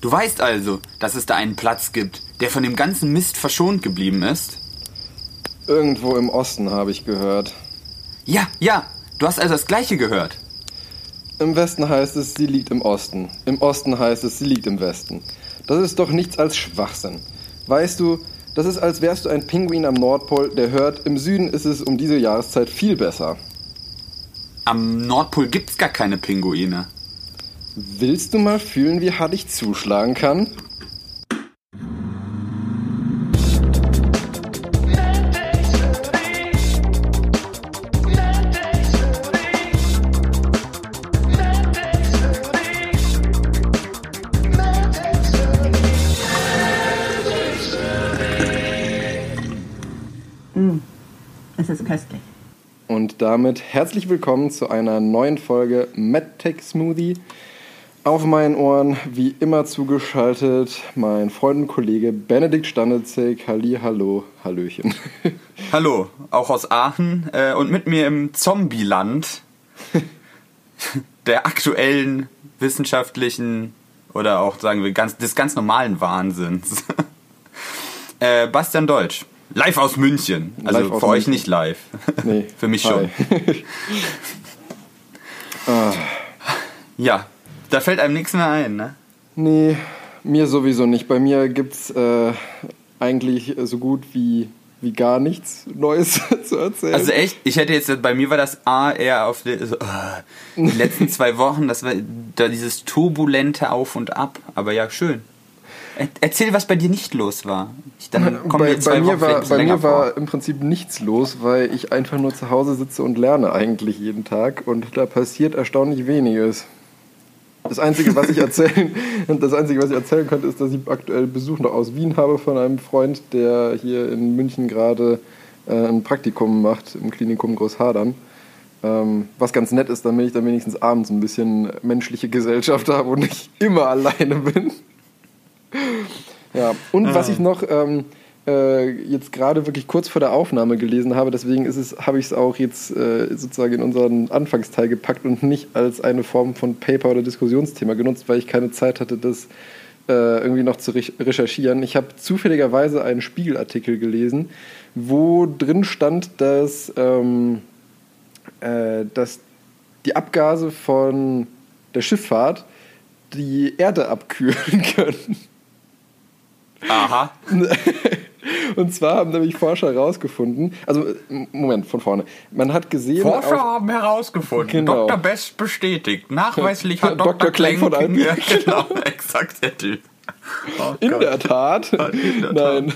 Du weißt also, dass es da einen Platz gibt, der von dem ganzen Mist verschont geblieben ist? Irgendwo im Osten habe ich gehört. Ja, ja, du hast also das gleiche gehört. Im Westen heißt es, sie liegt im Osten. Im Osten heißt es, sie liegt im Westen. Das ist doch nichts als Schwachsinn. Weißt du, das ist, als wärst du ein Pinguin am Nordpol, der hört, im Süden ist es um diese Jahreszeit viel besser. Am Nordpol gibt's gar keine Pinguine. Willst du mal fühlen, wie hart ich zuschlagen kann? Es ist köstlich. Und damit herzlich willkommen zu einer neuen Folge MedTech Smoothie. Auf meinen Ohren, wie immer zugeschaltet, mein Freund und Kollege Benedikt Standetzek. Halli, hallo, Hallöchen. Hallo, auch aus Aachen äh, und mit mir im Zombieland der aktuellen wissenschaftlichen oder auch sagen wir ganz, des ganz normalen Wahnsinns. äh, Bastian Deutsch, live aus München. Also Live für euch München. nicht live. Nee, für mich schon. ah, Ja, da fällt einem nichts mehr ein, ne? nee, mir sowieso nicht. Bei mir gibt's äh, eigentlich so gut wie, wie gar nichts Neues zu erzählen. Also echt, ich hätte jetzt, bei mir war das A eher auf die, so, äh, die letzten zwei Wochen, das war da dieses turbulente Auf und Ab. Aber ja, schön. Er, erzähl, was bei dir nicht los war. Ich, dann kommen bei, zwei bei mir, war, bei mir war vor. im Prinzip nichts los, weil ich einfach nur zu Hause sitze und lerne eigentlich jeden Tag und da passiert erstaunlich weniges. Das Einzige, was ich erzählen, das Einzige, was ich erzählen könnte, ist, dass ich aktuell Besuch noch aus Wien habe von einem Freund, der hier in München gerade äh, ein Praktikum macht im Klinikum Großhadern. Ähm, was ganz nett ist, damit ich dann wenigstens abends ein bisschen menschliche Gesellschaft habe und nicht immer alleine bin. Ja, und was ich noch ähm, äh, jetzt gerade wirklich kurz vor der Aufnahme gelesen habe, deswegen ist es, habe ich es auch jetzt äh, sozusagen in unseren Anfangsteil gepackt und nicht als eine Form von Paper oder Diskussionsthema genutzt, weil ich keine Zeit hatte, das äh, irgendwie noch zu re- recherchieren. Ich habe zufälligerweise einen Spiegelartikel gelesen, wo drin stand, dass, ähm, äh, dass die Abgase von der Schifffahrt die Erde abkühlen können. Aha. Und zwar haben nämlich Forscher herausgefunden, also Moment, von vorne. Man hat gesehen, Forscher auf, haben herausgefunden. Genau. Dr. Best bestätigt. Nachweislich hat Dr. Dr. Klenk von Klenk. Ja, Alpen. genau, exakt der Typ. Oh in der Tat, in der nein,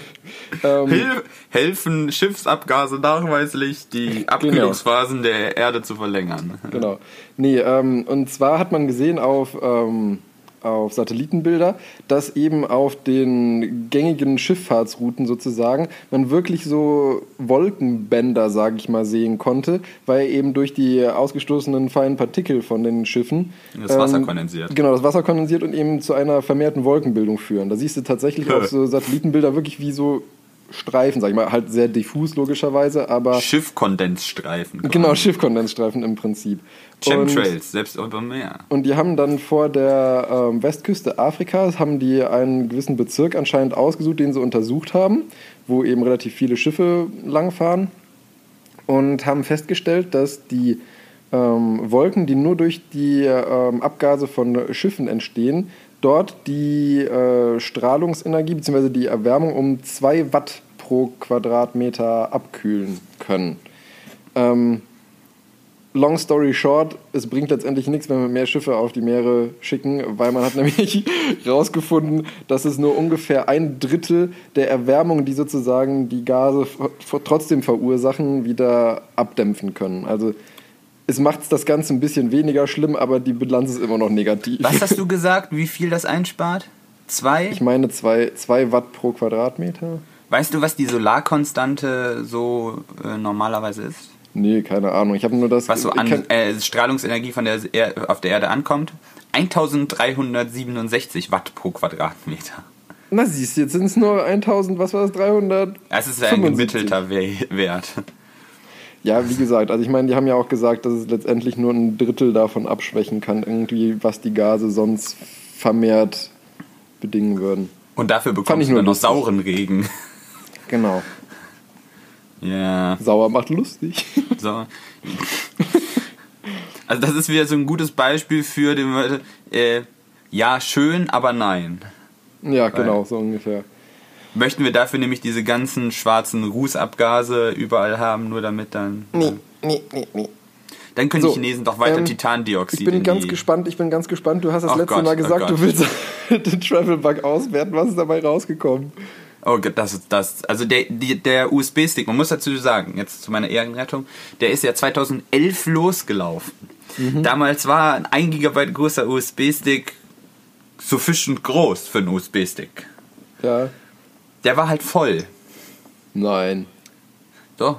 ähm, helfen Schiffsabgase nachweislich, die Abkühlungsphasen der Erde zu verlängern. genau. Nee, ähm, und zwar hat man gesehen auf, ähm, auf Satellitenbilder, dass eben auf den gängigen Schifffahrtsrouten sozusagen man wirklich so Wolkenbänder, sage ich mal, sehen konnte, weil eben durch die ausgestoßenen feinen Partikel von den Schiffen Das Wasser kondensiert. Genau, das Wasser kondensiert und eben zu einer vermehrten Wolkenbildung führen. Da siehst du tatsächlich auf so Satellitenbilder wirklich wie so Streifen, sag ich mal, halt sehr diffus logischerweise, aber Schiffkondensstreifen. genau Schiffkondensstreifen im Prinzip. Chemtrails, selbst über Meer. und die haben dann vor der ähm, Westküste Afrikas haben die einen gewissen Bezirk anscheinend ausgesucht, den sie untersucht haben, wo eben relativ viele Schiffe langfahren und haben festgestellt, dass die ähm, Wolken, die nur durch die ähm, Abgase von Schiffen entstehen, dort die äh, Strahlungsenergie bzw. die Erwärmung um 2 Watt pro Quadratmeter abkühlen können. Ähm, long story short, es bringt letztendlich nichts, wenn wir mehr Schiffe auf die Meere schicken, weil man hat nämlich herausgefunden, dass es nur ungefähr ein Drittel der Erwärmung, die sozusagen die Gase trotzdem verursachen, wieder abdämpfen können. Also es macht das Ganze ein bisschen weniger schlimm, aber die Bilanz ist immer noch negativ. Was hast du gesagt, wie viel das einspart? Zwei? Ich meine 2 zwei Watt pro Quadratmeter. weißt du, was die Solarkonstante so äh, normalerweise ist? Nee, keine Ahnung. Ich habe nur das. Was so an äh, Strahlungsenergie von der er auf der Erde ankommt? 1367 Watt pro Quadratmeter. Na siehst du, jetzt sind es nur 1000, was war das, 300? Das ist ja ein 75. gemittelter We- Wert. Ja, wie gesagt, also ich meine, die haben ja auch gesagt, dass es letztendlich nur ein Drittel davon abschwächen kann, irgendwie, was die Gase sonst vermehrt bedingen würden. Und dafür bekommst ich du nur noch sauren Regen. Genau. Ja, Sauer macht lustig. so. Also das ist wieder so ein gutes Beispiel für den äh, ja schön, aber nein. ja, genau, so ungefähr. Möchten wir dafür nämlich diese ganzen schwarzen Rußabgase überall haben, nur damit dann. Nee, nee, nee, nee. Dann können So, die Chinesen doch weiter ähm, Titandioxid Ich bin in ganz gespannt, ich bin ganz gespannt. Du hast das Oh letzte Gott, Mal oh gesagt, Gott. du willst den Travel-Bug auswerten. Was ist dabei rausgekommen? Oh Gott, das ist das. Also der, der USB-Stick, man muss dazu sagen, jetzt zu meiner Ehrenrettung, der ist ja 2011 losgelaufen. Mhm. Damals war ein 1 GB großer USB-Stick sufficient groß für einen USB-Stick. Ja, Der war halt voll. nein. So.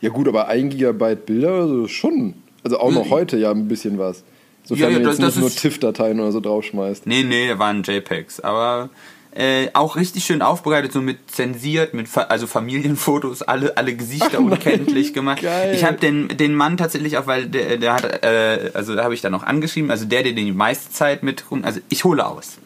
Ja gut, aber 1 Gigabyte Bilder, also schon. Also auch noch Mhm. heute ja ein bisschen was. Sofern Ja, ja, du das- jetzt nicht nur TIFF-Dateien oder so draufschmeißt. Nee, nee, waren JPEGs. Aber äh, auch richtig schön aufbereitet, so mit zensiert, mit Fa also Familienfotos, alle, alle Gesichter unkenntlich gemacht. geil. Ich habe den, den Mann tatsächlich auch, weil der, der hat, äh, also da habe ich dann noch angeschrieben, also der, der die meiste Zeit mit rum, also ich hole aus.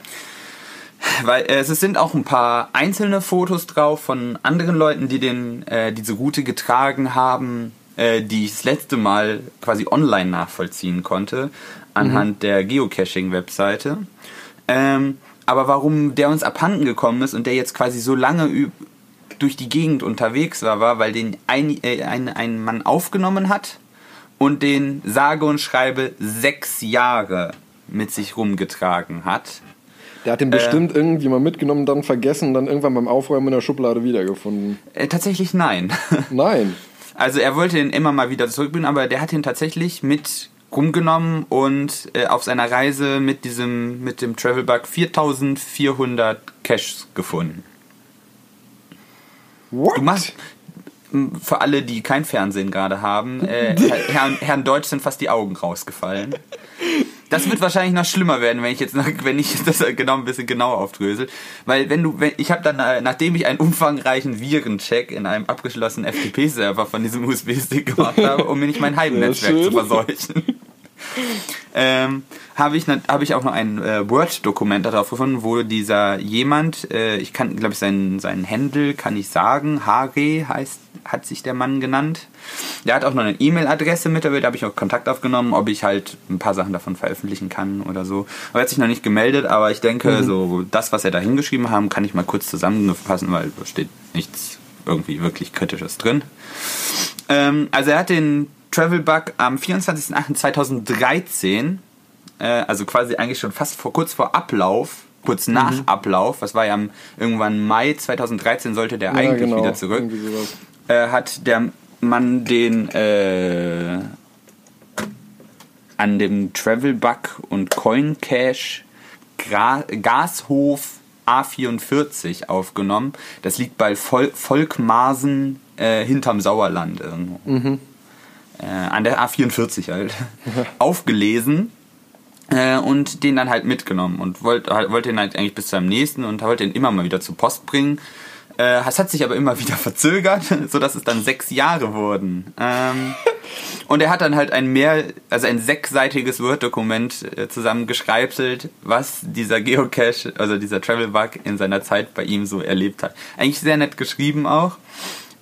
Weil äh, es sind auch ein paar einzelne Fotos drauf von anderen Leuten, die den, äh, diese Route getragen haben, äh, die ich das letzte Mal quasi online nachvollziehen konnte, anhand der Geocaching-Webseite. Ähm, aber warum der uns abhanden gekommen ist und der jetzt quasi so lange durch die Gegend unterwegs war, war, weil den ein, äh, ein, ein Mann aufgenommen hat und den sage und schreibe sechs Jahre mit sich rumgetragen hat. Der hat den bestimmt irgendwie mal mitgenommen, dann vergessen, dann irgendwann beim Aufräumen in der Schublade wiedergefunden. Äh, tatsächlich nein. Nein. Also er wollte ihn immer mal wieder zurückbringen, aber der hat ihn tatsächlich mit rumgenommen und äh, auf seiner Reise mit diesem mit dem Travelbug 4400 Caches gefunden. What? Du machst für alle, die kein Fernsehen gerade haben, äh, Herrn, Herrn Deutsch sind fast die Augen rausgefallen. Das wird wahrscheinlich noch schlimmer werden, wenn ich jetzt noch, wenn ich das genau ein bisschen genauer aufdrösel, weil wenn du wenn, ich habe dann äh, nachdem ich einen umfangreichen Virencheck in einem abgeschlossenen FTP-Server von diesem USB-Stick gemacht habe, um mir nicht mein Heimnetzwerk zu verseuchen. ähm, habe ich, habe ich auch noch ein äh, Word-Dokument darauf gefunden, wo dieser jemand, äh, ich kann, glaube ich, seinen, seinen Händel kann ich sagen, Hare heißt, hat sich der Mann genannt. Der hat auch noch eine E-Mail-Adresse mit, dabei, da habe ich auch Kontakt aufgenommen, ob ich halt ein paar Sachen davon veröffentlichen kann oder so. Aber er hat sich noch nicht gemeldet, aber ich denke, so das, was er da hingeschrieben haben, kann ich mal kurz zusammenfassen, weil da steht nichts irgendwie wirklich Kritisches drin. Ähm, also er hat den Travel Bug am 24.08.2013, äh, also quasi eigentlich schon fast vor, kurz vor Ablauf, kurz nach Ablauf, was war ja am, irgendwann Mai 2013 sollte der eigentlich genau, wieder zurück, äh, hat der Mann den äh, an dem Travel Bug und Coin Cache Gra Gashof A44 aufgenommen. Das liegt bei Vol Volkmarsen äh, hinterm Sauerland irgendwo. Äh, an der A44 halt. Aufgelesen äh, und den dann halt mitgenommen und wollte halt, wollte ihn halt eigentlich bis zu seinem nächsten und wollte ihn immer mal wieder zur Post bringen. Äh, es hat sich aber immer wieder verzögert, sodass es dann sechs Jahre wurden. Ähm, und er hat dann halt ein mehr, also ein sechsseitiges Word-Dokument äh, zusammengeschreibselt, was dieser Geocache, also dieser Travel-Bug in seiner Zeit bei ihm so erlebt hat. Eigentlich sehr nett geschrieben auch.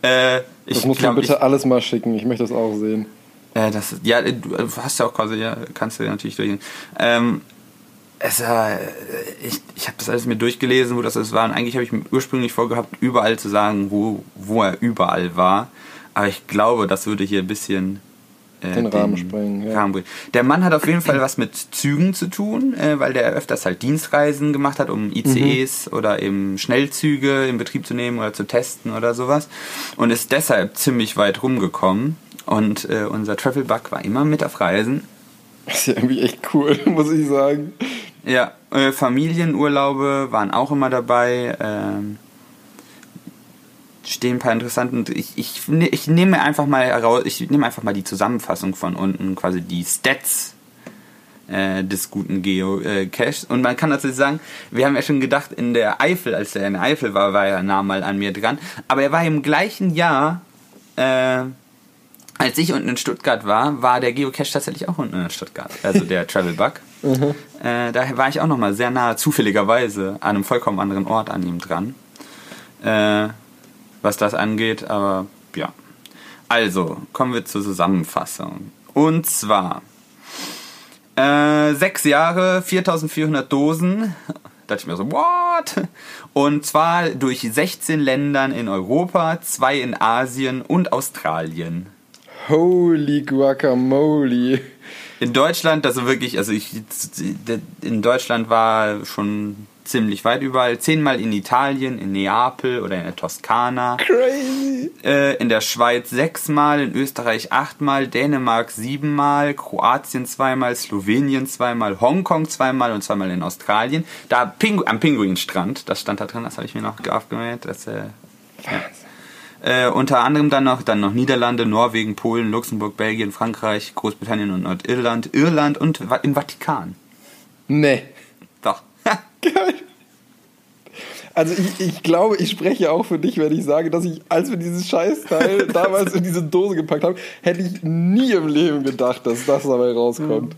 Äh, ich Das muss glaub, man bitte ich, alles mal schicken. Ich möchte das auch sehen. äh, das, ja, du hast ja auch quasi, ja, kannst du ja natürlich durchgehen. Ähm, es, äh, ich ich habe das alles mir durchgelesen, wo das alles war. Und eigentlich habe ich mir ursprünglich vorgehabt, überall zu sagen, wo, wo er überall war. Aber ich glaube, das würde hier ein bisschen äh, Den Rahmen sprengen, ja. Rahmen. Der Mann hat auf jeden Fall was mit Zügen zu tun, äh, weil der öfters halt Dienstreisen gemacht hat, um ICEs Mhm. oder eben Schnellzüge in Betrieb zu nehmen oder zu testen oder sowas. Und ist deshalb ziemlich weit rumgekommen. Und äh, unser Travel Bug war immer mit auf Reisen. Das ist ja irgendwie echt cool, muss ich sagen. Ja, äh, Familienurlaube waren auch immer dabei. Ähm, stehen ein paar interessanten. Ich, ich, ne- ich nehme einfach mal heraus, ich nehme einfach mal die Zusammenfassung von unten, quasi die Stats äh, des guten Geocaches. Und man kann natürlich sagen, wir haben ja schon gedacht, in der Eifel, als er in der Eifel war, war er nah mal an mir dran. Aber er war im gleichen Jahr, äh, als ich unten in Stuttgart war, war der Geocache tatsächlich auch unten in Stuttgart. Also der Travel Bug. Äh, da war ich auch nochmal sehr nah, zufälligerweise, an einem vollkommen anderen Ort an ihm dran. Was das angeht, aber ja. Also, kommen wir zur Zusammenfassung. Und zwar, äh, sechs Jahre, 4400 Dosen. Da dachte ich mir so, what? Und zwar durch 16 Ländern in Europa, zwei in Asien und Australien. Holy Guacamole. In Deutschland, also wirklich, also ich, in Deutschland war schon ziemlich weit überall. Zehnmal in Italien, in Neapel oder in der Toskana. Crazy. Äh, in der Schweiz sechsmal, in Österreich achtmal, Dänemark siebenmal, Kroatien zweimal, Slowenien zweimal, Hongkong zweimal und zweimal in Australien. Da Pingu am Pinguinstrand, das stand da drin, das habe ich mir noch aufgemerkt. Das, äh, ja. äh, unter anderem dann noch, dann noch Niederlande, Norwegen, Polen, Luxemburg, Belgien, Frankreich, Großbritannien und Nordirland, Irland und im Vatikan. Nee. Geil. Also ich, ich glaube, ich spreche auch für dich, wenn ich sage, dass ich, als wir dieses Scheißteil damals in diese Dose gepackt haben, hätte ich nie im Leben gedacht, dass das dabei rauskommt.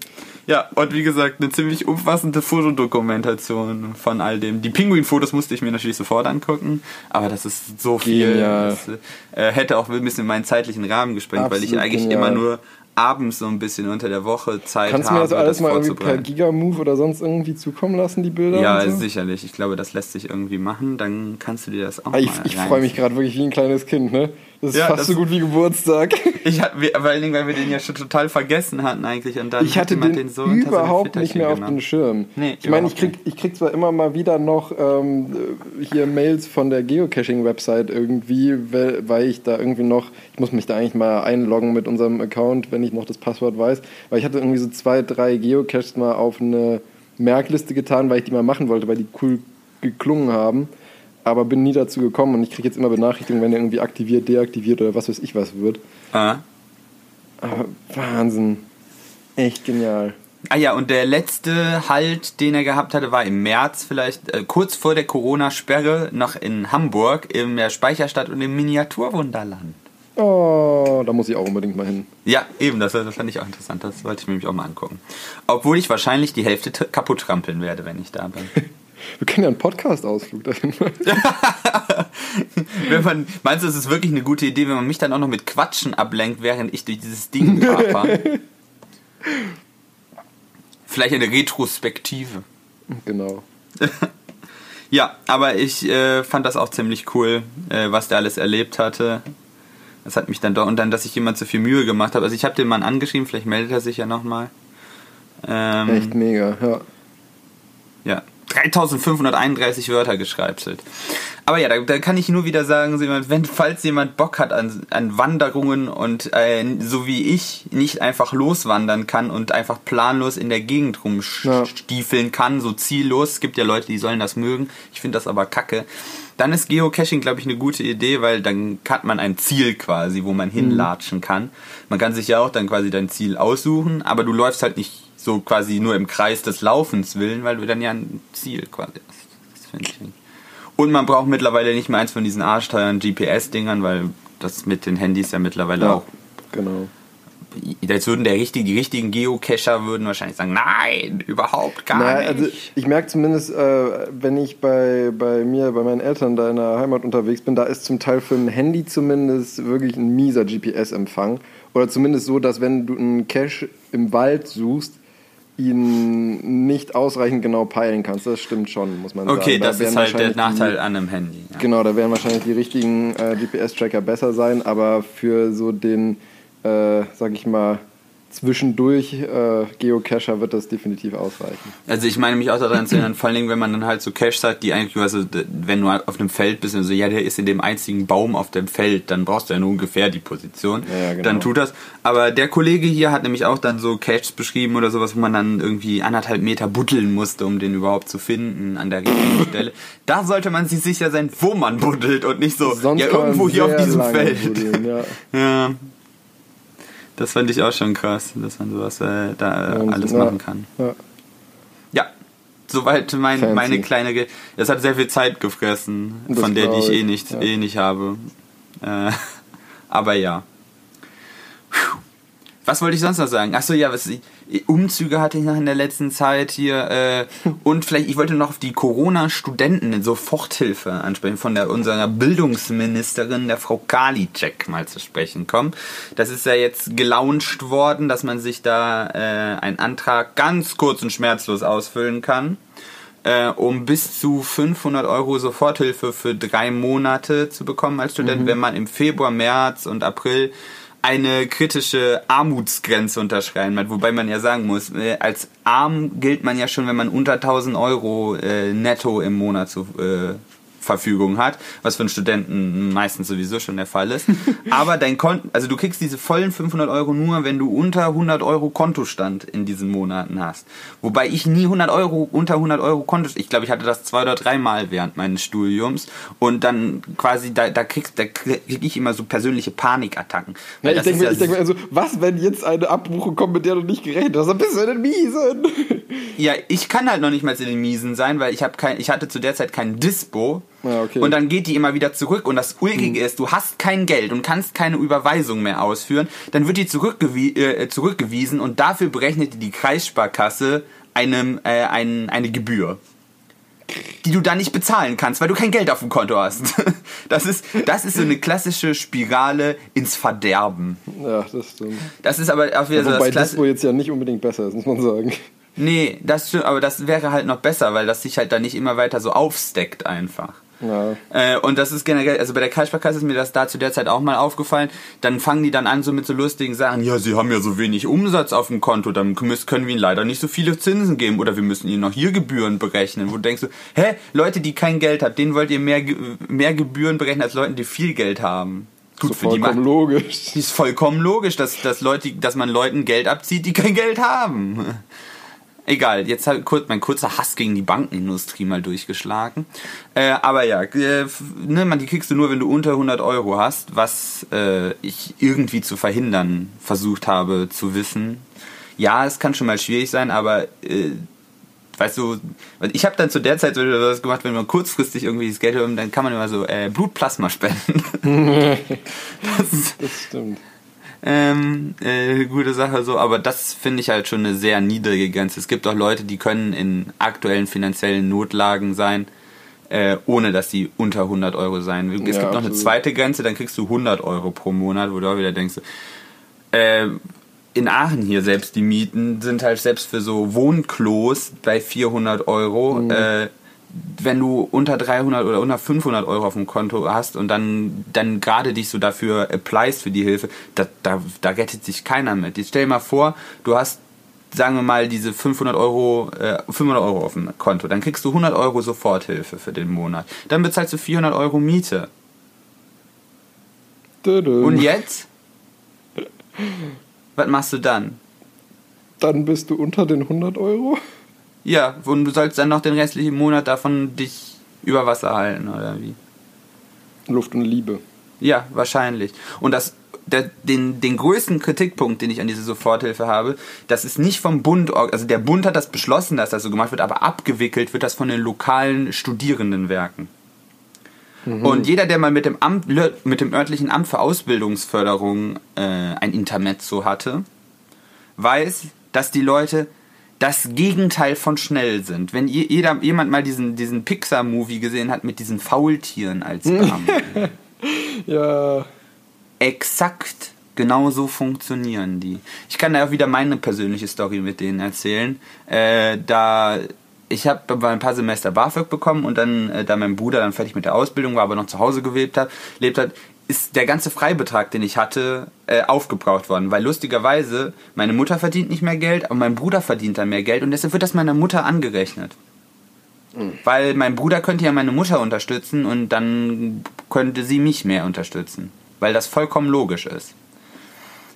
Ja, und wie gesagt, eine ziemlich umfassende Fotodokumentation von all dem. Die Pinguin-Fotos musste ich mir natürlich sofort angucken, aber das ist so viel. Genial. Das äh, hätte auch ein bisschen meinen zeitlichen Rahmen gesprengt, weil ich eigentlich genial. immer nur abends so ein bisschen unter der Woche Zeit Kannst du habe, mir das alles mal irgendwie per. Gigamove oder sonst irgendwie zukommen lassen, die Bilder? Ja, so? sicherlich. Ich glaube, das lässt sich irgendwie machen. Dann kannst du dir das auch Ah, Ich, mal ich freue mich gerade wirklich wie ein kleines Kind, ne? Das ist Ja, fast das- so gut wie Geburtstag. Ich hatte, vor allen Dingen, weil wir den ja schon total vergessen hatten eigentlich. Und dann Ich hatte hat jemand den, so überhaupt nicht mehr auf genommen. den Schirm. Nee, ich meine, ich krieg, ich krieg zwar immer mal wieder noch ähm, hier Mails von der Geocaching-Website irgendwie, weil, weil ich da irgendwie noch, ich muss mich da eigentlich mal einloggen mit unserem Account, wenn ich noch das Passwort weiß, weil ich hatte irgendwie so zwei, drei Geocaches mal auf eine Merkliste getan, weil ich die mal machen wollte, weil die cool geklungen haben. Aber bin nie dazu gekommen und ich kriege jetzt immer Benachrichtigungen, wenn der irgendwie aktiviert, deaktiviert oder was weiß ich was wird. Ah. Aber Wahnsinn. Echt genial. Ah ja, und der letzte Halt, den er gehabt hatte, war im März vielleicht, äh, kurz vor der Corona-Sperre, noch in Hamburg, in der Speicherstadt und im Miniaturwunderland. Oh, da muss ich auch unbedingt mal hin. Ja, eben, das, das fand ich auch interessant. Das wollte ich mir nämlich auch mal angucken. Obwohl ich wahrscheinlich die Hälfte kaputt trampeln werde, wenn ich da bin. Wir können ja einen Podcast-Ausflug dahin machen. wenn man, meinst du, es ist wirklich eine gute Idee, wenn man mich dann auch noch mit Quatschen ablenkt, während ich durch dieses Ding taper? Vielleicht eine Retrospektive. genau. Ja, aber ich äh, fand das auch ziemlich cool, äh, was der alles erlebt hatte. Das hat mich dann doch, und dann, dass sich jemand so viel Mühe gemacht hat. Also ich habe den Mann angeschrieben, vielleicht meldet er sich ja nochmal. Ähm, Echt mega, ja. Ja, 3531 Wörter geschreibselt. Aber ja, da, da kann ich nur wieder sagen, wenn, falls jemand Bock hat an, an Wanderungen und äh, so wie ich nicht einfach loswandern kann und einfach planlos in der Gegend Ja. rumstiefeln kann, so ziellos, es gibt ja Leute, die sollen das mögen, ich finde das aber kacke, dann ist Geocaching, glaube ich, eine gute Idee, weil dann hat man ein Ziel quasi, wo man hinlatschen kann. Man kann sich ja auch dann quasi dein Ziel aussuchen, aber du läufst halt nicht so quasi nur im Kreis des Laufens willen, weil du dann ja ein Ziel quasi hast. Das ich. Und man braucht mittlerweile nicht mehr eins von diesen arschteuren GPS-Dingern, weil das mit den Handys ja mittlerweile ja. auch. Genau. Jetzt würden der richtige, die richtigen Geocacher würden wahrscheinlich sagen, nein, überhaupt gar Naja, nicht. also ich merke zumindest, äh, wenn ich bei, bei mir, bei meinen Eltern da in der Heimat unterwegs bin, da ist zum Teil für ein Handy zumindest wirklich ein mieser GPS-Empfang. Oder zumindest so, dass wenn du einen Cache im Wald suchst, ihn nicht ausreichend genau peilen kannst. Das stimmt schon, muss man sagen. okay, Da das ist halt der Nachteil Die, an einem Handy. Ja. Genau, da werden wahrscheinlich die richtigen äh, GPS-Tracker besser sein, aber für so den, äh, sag ich mal, zwischendurch äh, Geocacher wird das definitiv ausreichen. Also ich meine mich auch daran zu erinnern, vor allen Dingen, wenn man dann halt so Caches hat, die eigentlich, also wenn du auf einem Feld bist und so, ja, der ist in dem einzigen Baum auf dem Feld, dann brauchst du ja nur ungefähr die Position. Ja, ja, genau. Dann tut das. Aber der Kollege hier hat nämlich auch dann so Caches beschrieben oder sowas, wo man dann irgendwie anderthalb Meter buddeln musste, um den überhaupt zu finden an der richtigen Stelle. Da sollte man sich sicher sein, wo man buddelt und nicht so, Sonst ja, irgendwo hier auf diesem Feld. buddeln, ja. Ja. Das fand ich auch schon krass, dass man sowas äh, da äh, Und, alles ja, machen kann. Ja. Ja, soweit mein, Fancy. meine kleine. Ge das hat sehr viel Zeit gefressen, Das von der die ich eh ich, nicht, ja. eh nicht habe. Äh, aber ja. Was wollte ich sonst noch sagen? Achso, ja, was, Umzüge hatte ich noch in der letzten Zeit hier. Äh, und vielleicht, ich wollte noch auf die Corona-Studenten Soforthilfe ansprechen, von der unserer Bildungsministerin, der Frau Karliczek, mal zu sprechen kommen. Das ist ja jetzt gelauncht worden, dass man sich da äh, einen Antrag ganz kurz und schmerzlos ausfüllen kann. Äh, um bis zu 500 Euro Soforthilfe für drei Monate zu bekommen als Student, wenn man im Februar, März und April eine kritische Armutsgrenze unterschreiben hat, wobei man ja sagen muss, äh, als arm gilt man ja schon, wenn man unter 1000 Euro äh, netto im Monat zur äh, Verfügung hat, was für einen Studenten meistens sowieso schon der Fall ist. Aber dein Konto, also du kriegst diese vollen 500 Euro nur, wenn du unter 100 Euro Kontostand in diesen Monaten hast. Wobei ich nie 100 Euro, unter 100 Euro Kontostand, ich glaube, ich hatte das zwei oder dreimal während meines Studiums und dann quasi, da, da kriegst, da krieg ich immer so persönliche Panikattacken. Ja, ich denke mir, ich denk mir also, was, wenn jetzt eine Abbuchung kommt, mit der du nicht gerechnet hast? Dann bist du in den Miesen. Ja, ich kann halt noch nicht mal in den Miesen sein, weil ich habe kein, ich hatte zu der Zeit kein Dispo. Ja, okay. Und dann geht die immer wieder zurück. Und das Ulkige ist, du hast kein Geld und kannst keine Überweisung mehr ausführen. Dann wird die zurückgewie äh, zurückgewiesen und dafür berechnet die Kreissparkasse einem, äh, ein, eine Gebühr. Die du dann nicht bezahlen kannst, weil du kein Geld auf dem Konto hast. Das ist, das ist so eine klassische Spirale ins Verderben. Ja, das stimmt. Das ist aber auch wieder so Wobei das Klasse Dispo jetzt ja nicht unbedingt besser ist, muss man sagen. Nee, das stimmt, aber das wäre halt noch besser, weil das sich halt dann nicht immer weiter so aufsteckt einfach. Ja. Äh, und das ist generell, also bei der Kreissparkasse ist mir das da zu der Zeit auch mal aufgefallen. Dann fangen die dann an so mit so lustigen Sachen. Ja, sie haben ja so wenig Umsatz auf dem Konto, dann müssen, können wir ihnen leider nicht so viele Zinsen geben oder wir müssen ihnen noch hier Gebühren berechnen. Wo du denkst, hä, Leute, die kein Geld haben, denen wollt ihr mehr, mehr Gebühren berechnen als Leuten, die viel Geld haben. Gut, So vollkommen logisch. ist vollkommen logisch, dass, dass, Leute, dass man Leuten Geld abzieht, die kein Geld haben. Egal, jetzt hat kurz, mein kurzer Hass gegen die Bankenindustrie mal durchgeschlagen. Äh, aber ja, äh, ne, man, die kriegst du nur, wenn du unter 100 Euro hast, was äh, ich irgendwie zu verhindern versucht habe zu wissen. Ja, es kann schon mal schwierig sein, aber äh, weißt du, ich habe dann zu der Zeit so was gemacht, wenn man kurzfristig irgendwie das Geld hat, dann kann man immer so äh, Blutplasma spenden. das Das stimmt. Ähm, äh, gute Sache so, aber das finde ich halt schon eine sehr niedrige Grenze. Es gibt auch Leute, die können in aktuellen finanziellen Notlagen sein, äh, ohne dass sie unter 100 Euro sein. Es Ja, gibt noch eine zweite Grenze, dann kriegst du 100 Euro pro Monat, wo du auch wieder denkst, äh, in Aachen hier selbst die Mieten sind halt selbst für so Wohnklos bei 400 Euro. Mhm. Äh, wenn du unter 300 oder unter 500 Euro auf dem Konto hast und dann, dann gerade dich so dafür applyst für die Hilfe, da, da, da rettet sich keiner mit. Jetzt stell dir mal vor, du hast, sagen wir mal, diese 500 Euro, äh, 500 Euro auf dem Konto, dann kriegst du 100 Euro Soforthilfe für den Monat. Dann bezahlst du 400 Euro Miete. Und jetzt? Was machst du dann? Dann bist du unter den 100 Euro? Ja, und du sollst dann noch den restlichen Monat davon dich über Wasser halten, oder wie? Luft und Liebe. Ja, wahrscheinlich. Und das, der, den, den größten Kritikpunkt, den ich an diese Soforthilfe habe, das ist nicht vom Bund, also der Bund hat das beschlossen, dass das so gemacht wird, aber abgewickelt wird das von den lokalen Studierendenwerken. Und jeder, der mal mit dem, Amt, mit dem örtlichen Amt für Ausbildungsförderung äh, ein Intermezzo hatte, weiß, dass die Leute das Gegenteil von schnell sind. Wenn je, jeder, jemand mal diesen, diesen Pixar-Movie gesehen hat mit diesen Faultieren als Beamten, Ja. exakt genauso funktionieren die. Ich kann da auch wieder meine persönliche Story mit denen erzählen. Äh, da ich habe ein paar Semester BAföG bekommen und dann, äh, da mein Bruder dann fertig mit der Ausbildung war, aber noch zu Hause gelebt hat, lebt hat, ist der ganze Freibetrag, den ich hatte, äh, aufgebraucht worden. Weil lustigerweise meine Mutter verdient nicht mehr Geld, aber mein Bruder verdient dann mehr Geld und deshalb wird das meiner Mutter angerechnet. Weil mein Bruder könnte ja meine Mutter unterstützen und dann könnte sie mich mehr unterstützen. Weil das vollkommen logisch ist.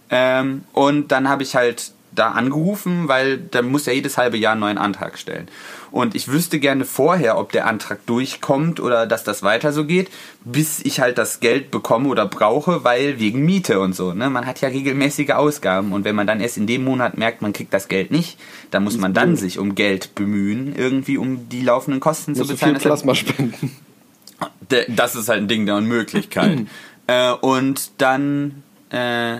Ähm, und dann habe ich halt da angerufen, weil dann muss ja jedes halbe Jahr einen neuen Antrag stellen. Und ich wüsste gerne vorher, ob der Antrag durchkommt oder dass das weiter so geht, bis ich halt das Geld bekomme oder brauche, weil wegen Miete und so. Ne? Man hat ja regelmäßige Ausgaben und wenn man dann erst in dem Monat merkt, man kriegt das Geld nicht, dann muss man dann sich um Geld bemühen, irgendwie um die laufenden Kosten zu Musst du viel bezahlen. Plasma spenden. Das ist halt ein Ding der Unmöglichkeit. äh, und dann äh,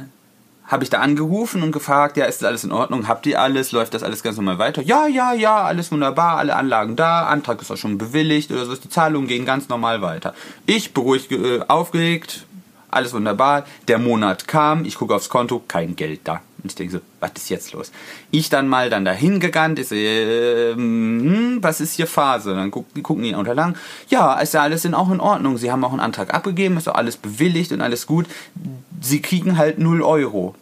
habe ich da angerufen und gefragt, ja, ist das alles in Ordnung? Habt ihr alles? Läuft das alles ganz normal weiter? Ja, ja, ja, alles wunderbar, alle Anlagen da, Antrag ist auch schon bewilligt oder so, die Zahlungen gehen ganz normal weiter. Ich beruhigt, äh, aufgeregt, alles wunderbar. Der Monat kam, ich gucke aufs Konto, kein Geld da. Und ich denke so, was ist jetzt los? Ich dann mal dann dahin gegangen, ich so, ähm, hm, was ist hier Phase? Dann gucken, gucken die Unterlagen. Ja, ist ja alles in, auch in Ordnung. Sie haben auch einen Antrag abgegeben, ist auch alles bewilligt und alles gut. Sie kriegen halt 0 Euro.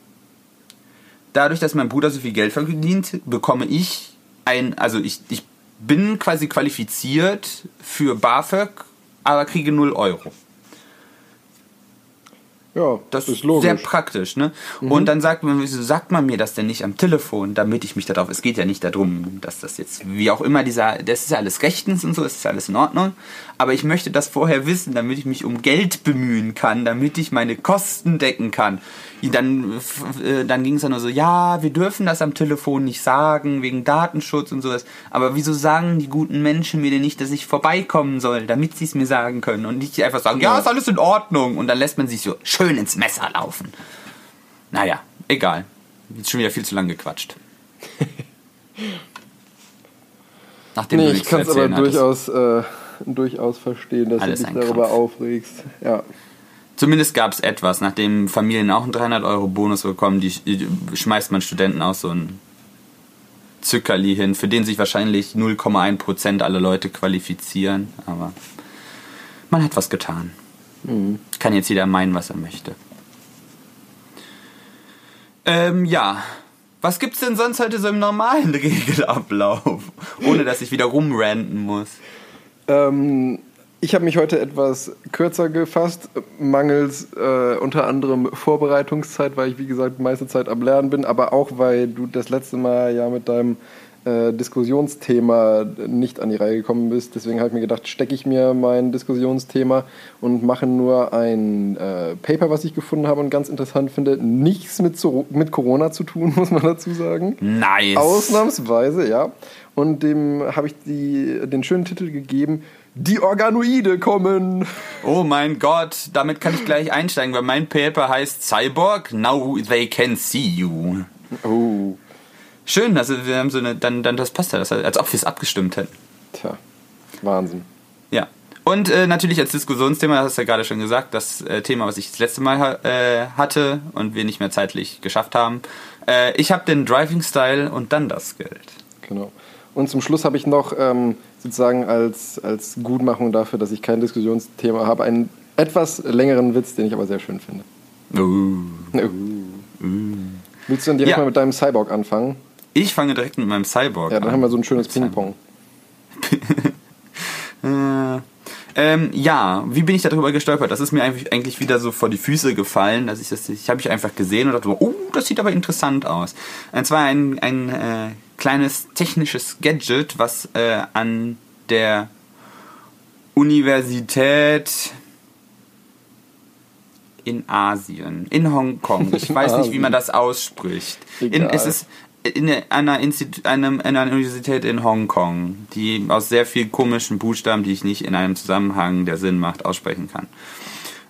Dadurch, dass mein Bruder so viel Geld verdient, bekomme ich ein, also ich, ich bin quasi qualifiziert für BAföG, aber kriege 0 Euro. Ja, Das ist logisch. sehr praktisch, ne? Und dann sagt man, wieso sagt man mir das denn nicht am Telefon, damit ich mich darauf. Es geht ja nicht darum, dass das jetzt, wie auch immer, dieser, das ist ja alles rechtens und so, das ist ja alles in Ordnung. Aber ich möchte das vorher wissen, damit ich mich um Geld bemühen kann, damit ich meine Kosten decken kann. Dann, äh, dann ging es dann nur so, ja, wir dürfen das am Telefon nicht sagen, wegen Datenschutz und sowas. Aber wieso sagen die guten Menschen mir denn nicht, dass ich vorbeikommen soll, damit sie es mir sagen können und nicht einfach sagen, ja, ist alles in Ordnung. Und dann lässt man sich so schön ins Messer laufen. Naja, egal. Jetzt schon wieder viel zu lang gequatscht. Nachdem Nee, du ich kann es aber durchaus, äh, durchaus verstehen, dass Alles du dich darüber Krampf. aufregst. Ja. Zumindest gab es etwas. Nachdem Familien auch einen 300 Euro Bonus bekommen, die, die schmeißt man Studenten auch so ein Zückerli hin, für den sich wahrscheinlich 0,1% aller Leute qualifizieren. Aber man hat was getan. Kann jetzt jeder meinen, was er möchte. Ähm, ja. Was gibt's denn sonst heute so im normalen Regelablauf? Ohne dass ich wieder rumranten muss. Ähm, ich habe mich heute etwas kürzer gefasst, mangels äh, unter anderem Vorbereitungszeit, weil ich wie gesagt meiste Zeit am Lernen bin, aber auch weil du das letzte Mal ja mit deinem äh, Diskussionsthema nicht an die Reihe gekommen bist. Deswegen habe ich mir gedacht, stecke ich mir mein Diskussionsthema und mache nur ein äh, Paper, was ich gefunden habe und ganz interessant finde. Nichts mit, so, mit Corona zu tun, muss man dazu sagen. Nice. Ausnahmsweise, ja. Und dem habe ich die, den schönen Titel gegeben, Die Organoide kommen. Oh mein Gott, damit kann ich gleich einsteigen, weil mein Paper heißt Cyborg, Now They Can See You. Oh, Schön, also wir haben so eine, dann, dann das passt ja, das, als ob wir es abgestimmt hätten. tja, Wahnsinn. Ja. Und äh, natürlich als Diskussionsthema, das hast du ja gerade schon gesagt, das äh, Thema, was ich das letzte Mal äh, hatte und wir nicht mehr zeitlich geschafft haben. Äh, ich habe den Driving Style und dann das Geld. Genau. Und zum Schluss habe ich noch ähm, sozusagen als, als Gutmachung dafür, dass ich kein Diskussionsthema habe, einen etwas längeren Witz, den ich aber sehr schön finde. Uh. Willst du dann direkt Ja. mal mit deinem Cyborg anfangen? Ich fange direkt mit meinem Cyborg Ja, dann an. haben wir so ein schönes. Ping-Pong. Äh, ähm, ja, wie bin ich darüber gestolpert? Das ist mir eigentlich, eigentlich wieder so vor die Füße gefallen, dass ich das, ich habe ich einfach gesehen und dachte, oh, das sieht aber interessant aus. Und zwar ein, ein äh, kleines technisches Gadget, was äh, an der Universität in Asien, in Hongkong. Ich weiß nicht, wie man das ausspricht. In, es ist in einer, Institu einem, in einer Universität in Hongkong, die aus sehr vielen komischen Buchstaben, die ich nicht in einem Zusammenhang, der Sinn macht, aussprechen kann.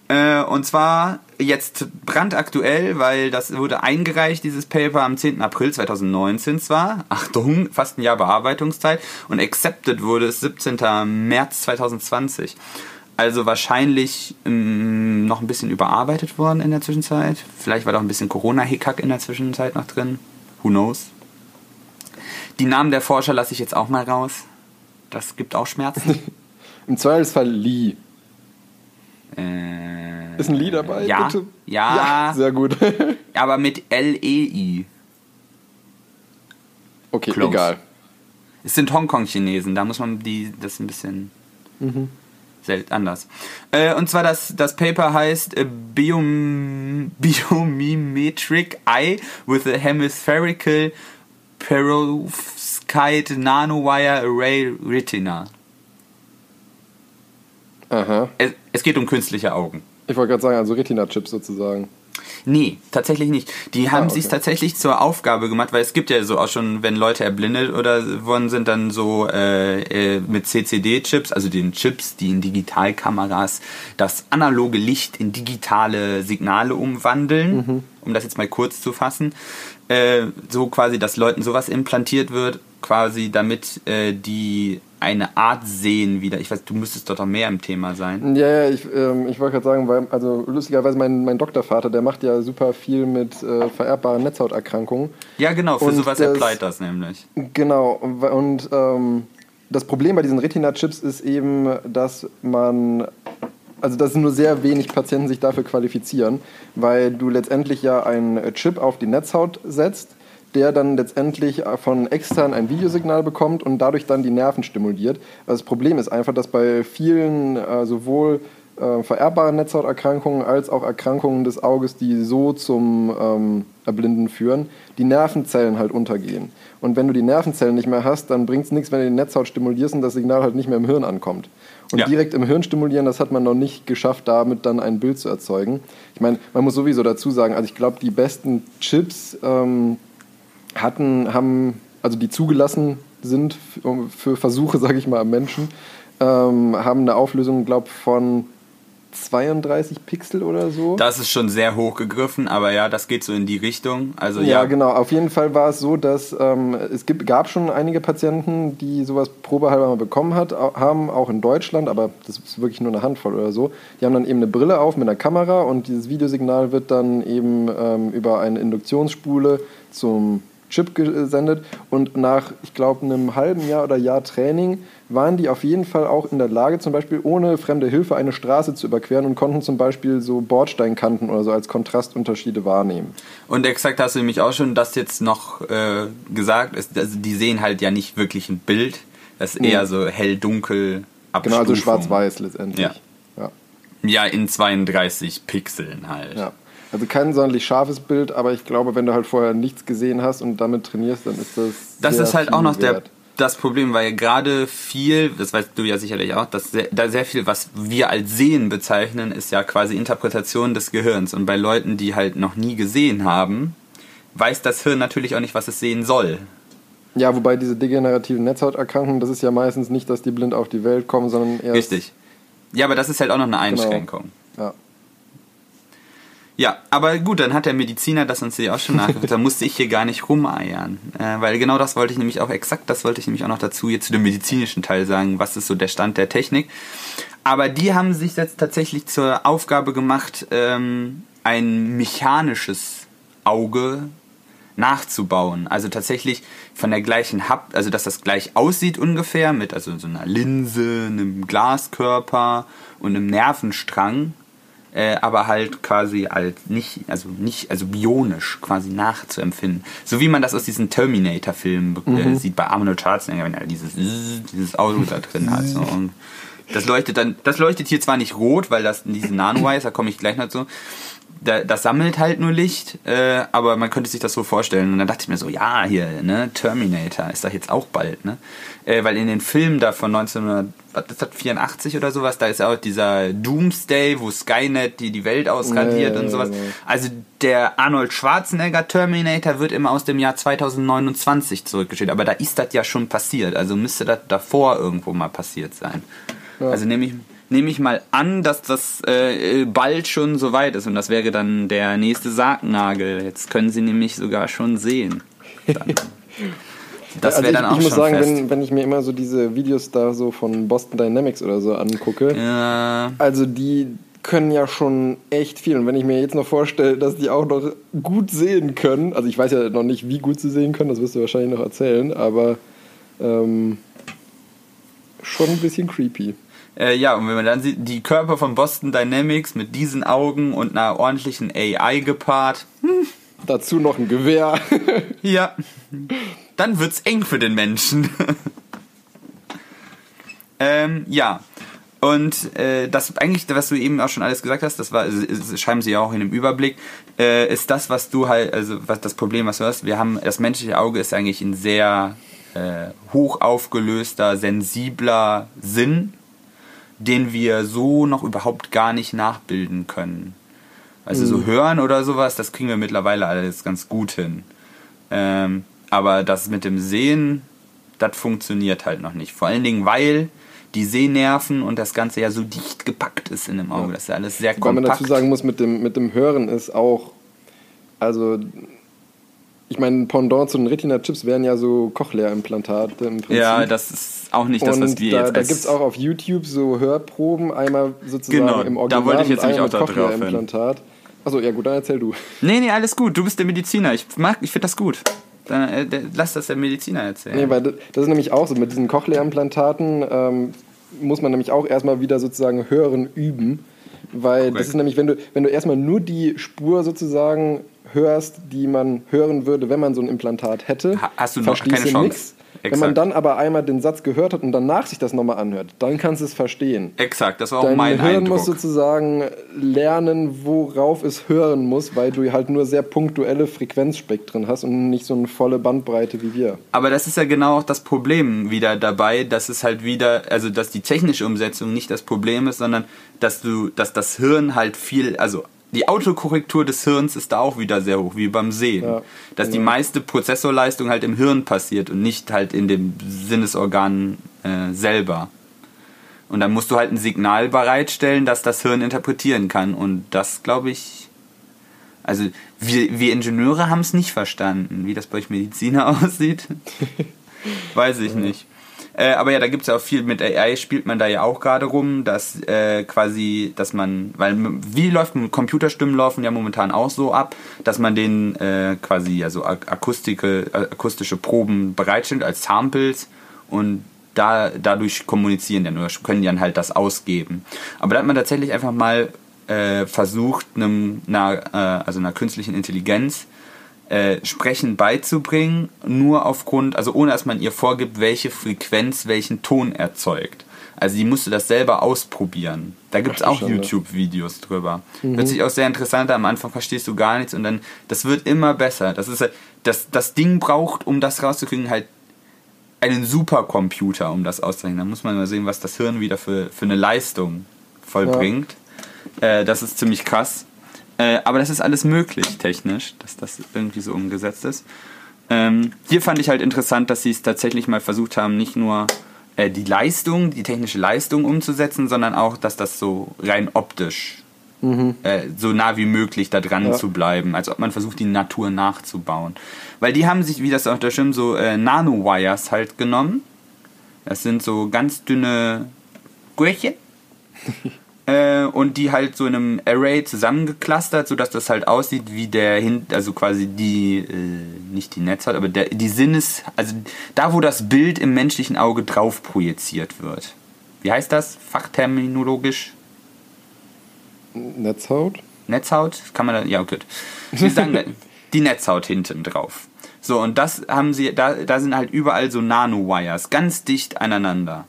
Äh, und zwar jetzt brandaktuell, weil das wurde eingereicht, dieses Paper am 10. April 2019 zwar. Achtung, fast ein Jahr Bearbeitungszeit. Und accepted wurde es 17. März 2020. Also wahrscheinlich ähm, noch ein bisschen überarbeitet worden in der Zwischenzeit. Vielleicht war doch ein bisschen Corona-Hickhack in der Zwischenzeit noch drin. Who knows? Die Namen der Forscher lasse ich jetzt auch mal raus. Das gibt auch Schmerzen. Im Zweifelsfall Lee. Äh, Ist ein Lee dabei? Ja. Bitte? Ja. sehr gut. aber mit L-E-I. okay, Close. egal. Es sind Hongkong-Chinesen, da muss man die das ein bisschen selten anders. Äh, und zwar das, das Paper heißt äh, Biom Biomimetric Eye with a Hemispherical Perovskite Nanowire Array Retina. Aha. Es, es geht um künstliche Augen. Ich wollte gerade sagen, also Retina-Chips sozusagen. Nee, tatsächlich nicht. Die haben Ah, okay. sich tatsächlich zur Aufgabe gemacht, weil es gibt ja so auch schon, wenn Leute erblindet oder worden sind, dann so äh, äh, mit CCD-Chips, also den Chips, die in Digitalkameras das analoge Licht in digitale Signale umwandeln, Mhm. um das jetzt mal kurz zu fassen. Äh, so quasi, dass Leuten sowas implantiert wird, quasi damit äh, die eine Art sehen wieder. Ich weiß, du müsstest doch noch mehr im Thema sein. Ja, ja, ich, ähm, ich wollte gerade sagen, weil, also lustigerweise mein, mein Doktorvater, der macht ja super viel mit äh, vererbbaren Netzhauterkrankungen. Ja, genau, für Und sowas das- applied das nämlich. Genau, und ähm, das Problem bei diesen Retina-Chips ist eben, dass man, also dass nur sehr wenig Patienten sich dafür qualifizieren, weil du letztendlich ja einen Chip auf die Netzhaut setzt, der dann letztendlich von extern ein Videosignal bekommt und dadurch dann die Nerven stimuliert. Also das Problem ist einfach, dass bei vielen äh, sowohl äh, vererbbaren Netzhauterkrankungen als auch Erkrankungen des Auges, die so zum ähm, Erblinden führen, die Nervenzellen halt untergehen. Und wenn du die Nervenzellen nicht mehr hast, dann bringt es nichts, wenn du die Netzhaut stimulierst und das Signal halt nicht mehr im Hirn ankommt. Und Ja. direkt im Hirn stimulieren, das hat man noch nicht geschafft, damit dann ein Bild zu erzeugen. Ich meine, man muss sowieso dazu sagen, also ich glaube, die besten Chips ähm, hatten, haben, also die zugelassen sind für, Versuche, sage ich mal, am Menschen, ähm, haben eine Auflösung, glaube von 32 Pixel oder so. Das ist schon sehr hoch gegriffen, aber ja, das geht so in die Richtung. Also Ja, ja, genau. Auf jeden Fall war es so, dass ähm, es gibt, gab schon einige Patienten, die sowas probehalber mal bekommen hat, haben, auch in Deutschland, aber das ist wirklich nur eine Handvoll oder so. Die haben dann eben eine Brille auf mit einer Kamera und dieses Videosignal wird dann eben ähm, über eine Induktionsspule zum Chip gesendet und nach, ich glaube, einem halben Jahr oder Jahr Training waren die auf jeden Fall auch in der Lage, zum Beispiel ohne fremde Hilfe eine Straße zu überqueren und konnten zum Beispiel so Bordsteinkanten oder so als Kontrastunterschiede wahrnehmen. Und exakt hast du nämlich auch schon das jetzt noch äh, gesagt. ist, Also die sehen halt ja nicht wirklich ein Bild. Das ist eher so hell-dunkel Genau, also schwarz-weiß letztendlich. Ja. Ja. Ja, in 32 Pixeln halt. ja. Also kein sonderlich scharfes Bild, aber ich glaube, wenn du halt vorher nichts gesehen hast und damit trainierst, dann ist das. Das ist halt auch noch der, das Problem, weil gerade viel, das weißt du ja sicherlich auch, dass sehr, da sehr viel, was wir als Sehen bezeichnen, ist ja quasi Interpretation des Gehirns. Und bei Leuten, die halt noch nie gesehen haben, weiß das Hirn natürlich auch nicht, was es sehen soll. Ja, wobei diese degenerativen Netzhauterkrankungen, das ist ja meistens nicht, dass die blind auf die Welt kommen, sondern erst. Richtig. Ja, aber das ist halt auch noch eine Einschränkung. Ja. Ja, aber gut, dann hat der Mediziner das uns hier auch schon nachgeguckt. Da musste ich hier gar nicht rumeiern. Äh, weil genau das wollte ich nämlich auch exakt, das wollte ich nämlich auch noch dazu jetzt zu dem medizinischen Teil sagen, was ist so der Stand der Technik. Aber die haben sich jetzt tatsächlich zur Aufgabe gemacht, ähm, ein mechanisches Auge nachzubauen. Also tatsächlich von der gleichen Hab, also dass das gleich aussieht ungefähr, mit also so einer Linse, einem Glaskörper und einem Nervenstrang, äh, aber halt quasi als nicht, also nicht, also bionisch quasi nachzuempfinden. So wie man das aus diesen Terminator-Filmen äh, sieht bei Arnold Schwarzenegger, wenn er dieses, dieses Auto da drin hat. So. Und das leuchtet dann, das leuchtet hier zwar nicht rot, weil das in diesen Nano ist, da komme ich gleich noch zu. Da, das sammelt halt nur Licht, äh, aber man könnte sich das so vorstellen. Und dann dachte ich mir so, ja, hier, ne, Terminator ist doch jetzt auch bald, ne? Äh, weil in den Filmen da von 1984 oder sowas, da ist ja auch dieser Doomsday, wo Skynet die, die Welt ausradiert Nee, und sowas. nee. Also der Arnold Schwarzenegger Terminator wird immer aus dem Jahr 2029 zurückgestellt, aber da ist das ja schon passiert, also müsste das davor irgendwo mal passiert sein. Ja. Also nehme ich, nehme ich mal an, dass das äh, bald schon soweit ist und das wäre dann der nächste Sargnagel. Jetzt können Sie nämlich sogar schon sehen. Dann. Das also wäre ich, dann auch ich muss schon sagen, fest. wenn, wenn ich mir immer so diese Videos da so von Boston Dynamics oder so angucke, ja, also die können ja schon echt viel. Und wenn ich mir jetzt noch vorstelle, dass die auch noch gut sehen können, also ich weiß ja noch nicht, wie gut sie sehen können, das wirst du wahrscheinlich noch erzählen, aber ähm, schon ein bisschen creepy. Äh, ja, und wenn man dann sieht, die Körper von Boston Dynamics mit diesen Augen und einer ordentlichen AI gepaart, Dazu noch ein Gewehr. ja, dann wird's eng für den Menschen. ähm, ja. Und äh, das eigentlich, was du eben auch schon alles gesagt hast, das war, das schreiben sie ja auch in dem Überblick, äh, ist das, was du halt, also was das Problem, was du hast, wir haben, das menschliche Auge ist eigentlich ein sehr äh, hoch aufgelöster, sensibler Sinn, den wir so noch überhaupt gar nicht nachbilden können. Also so hören oder sowas, das kriegen wir mittlerweile alles ganz gut hin. Ähm, aber das mit dem Sehen, das funktioniert halt noch nicht. Vor allen Dingen, weil die Sehnerven und das Ganze ja so dicht gepackt ist in dem Auge. Das ist ja alles sehr Weil man kompakt. dazu sagen muss, mit dem, mit dem Hören ist auch, also ich meine, Pendant zu den Retina-Chips wären ja so Cochlea-Implantate im Prinzip. ja, das ist auch nicht das, was wir da, jetzt da gibt es auch auf YouTube so Hörproben, einmal sozusagen Genau, im da Original wollte ich jetzt nämlich auch da drauf hin. Achso, ja gut, dann erzähl du. Nee, nee, alles gut. Du bist der Mediziner. Ich mag, ich finde das gut. Dann, äh, lass das der Mediziner erzählen. Nee, weil das, ist nämlich auch so, mit diesen Cochlea-Implantaten ähm, muss man nämlich auch erstmal wieder sozusagen Hören üben. Weil Korrekt. das ist nämlich, wenn du, wenn du erstmal nur die Spur sozusagen hörst, die man hören würde, wenn man so ein Implantat hätte, Ha- hast du noch keine Chance. nix. Wenn man Exakt. dann aber einmal den Satz gehört hat und danach sich das nochmal anhört, dann kannst du es verstehen. Exakt, das war auch Dein mein Hirn Eindruck. muss sozusagen lernen, worauf es hören muss, weil du halt nur sehr punktuelle Frequenzspektren hast und nicht so eine volle Bandbreite wie wir. Aber das ist ja genau auch das Problem wieder dabei, dass es halt wieder, also dass die technische Umsetzung nicht das Problem ist, sondern dass du, dass das Hirn halt viel, also die Autokorrektur des Hirns ist da auch wieder sehr hoch, wie beim Sehen. Ja, dass die genau. meiste Prozessorleistung halt im Hirn passiert und nicht halt in dem Sinnesorgan äh, selber. Und dann musst du halt ein Signal bereitstellen, das das Hirn interpretieren kann. Und das, glaube ich, also wir, wir Ingenieure haben es nicht verstanden, wie das bei euch Mediziner aussieht. Weiß ich nicht. Äh, aber ja, da gibt es ja auch viel mit AI, spielt man da ja auch gerade rum, dass äh, quasi, dass man, weil wie läuft Computerstimmen laufen ja momentan auch so ab, dass man denen äh, quasi ja so ak akustike, äh, akustische Proben bereitstellt als Samples und da, dadurch kommunizieren dann oder können die dann halt das ausgeben. Aber da hat man tatsächlich einfach mal äh, versucht, einem, einer, also einer künstlichen Intelligenz äh, Sprechen beizubringen, nur aufgrund, also ohne dass man ihr vorgibt, welche Frequenz welchen Ton erzeugt. Also die musste das selber ausprobieren. Da gibt es auch. YouTube-Videos drüber. Hört sich auch sehr interessant an. Am Anfang verstehst du gar nichts und dann, das wird immer besser. Das ist halt- das, das Ding braucht, um das rauszukriegen, halt einen Supercomputer, um das auszurechnen. Da muss man mal sehen, was das Hirn wieder für, für eine Leistung vollbringt. Äh, das ist ziemlich krass. Äh, aber das ist alles möglich technisch, dass das irgendwie so umgesetzt ist. Ähm, hier fand ich halt interessant, dass sie es tatsächlich mal versucht haben, nicht nur äh, die Leistung, die technische Leistung umzusetzen, sondern auch, dass das so rein optisch äh, so nah wie möglich da dran Ja. zu bleiben, als ob man versucht, die Natur nachzubauen. Weil die haben sich, wie das auch da stimmt, so äh, Nanowires halt genommen. Das sind so ganz dünne Gürchen. äh, und die halt so in einem Array zusammengeklustert, sodass das halt aussieht wie der hin, also quasi die, äh, nicht die Netzhaut, aber der, die Sinnes, also da, wo das Bild im menschlichen Auge drauf projiziert wird. Wie heißt das? Fachterminologisch? Netzhaut? Netzhaut? Kann man da, ja, gut. Wir sagen die Netzhaut hinten drauf. So, und das haben sie, da, da sind halt überall so Nanowires, ganz dicht aneinander.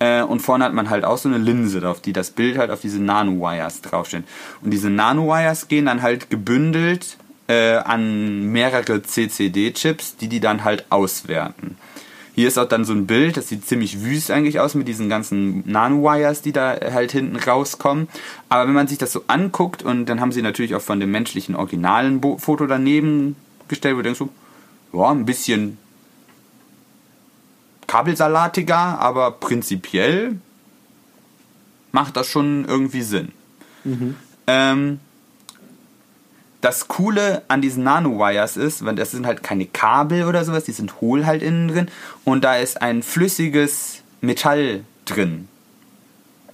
Äh, und vorne hat man halt auch so eine Linse, auf die das Bild halt auf diese Nanowires draufsteht. Und diese Nanowires gehen dann halt gebündelt äh, an mehrere CCD-Chips, die die dann halt auswerten. Hier ist auch dann so ein Bild, das sieht ziemlich wüst eigentlich aus mit diesen ganzen Nanowires, die da halt hinten rauskommen. Aber wenn man sich das so anguckt und dann haben sie natürlich auch von dem menschlichen originalen Foto daneben gestellt, wo du denkst so, ja, ein bisschen kabelsalatiger, aber prinzipiell macht das schon irgendwie Sinn. Ähm, das Coole an diesen Nanowires ist, weil das sind halt keine Kabel oder sowas, die sind hohl halt innen drin und da ist ein flüssiges Metall drin.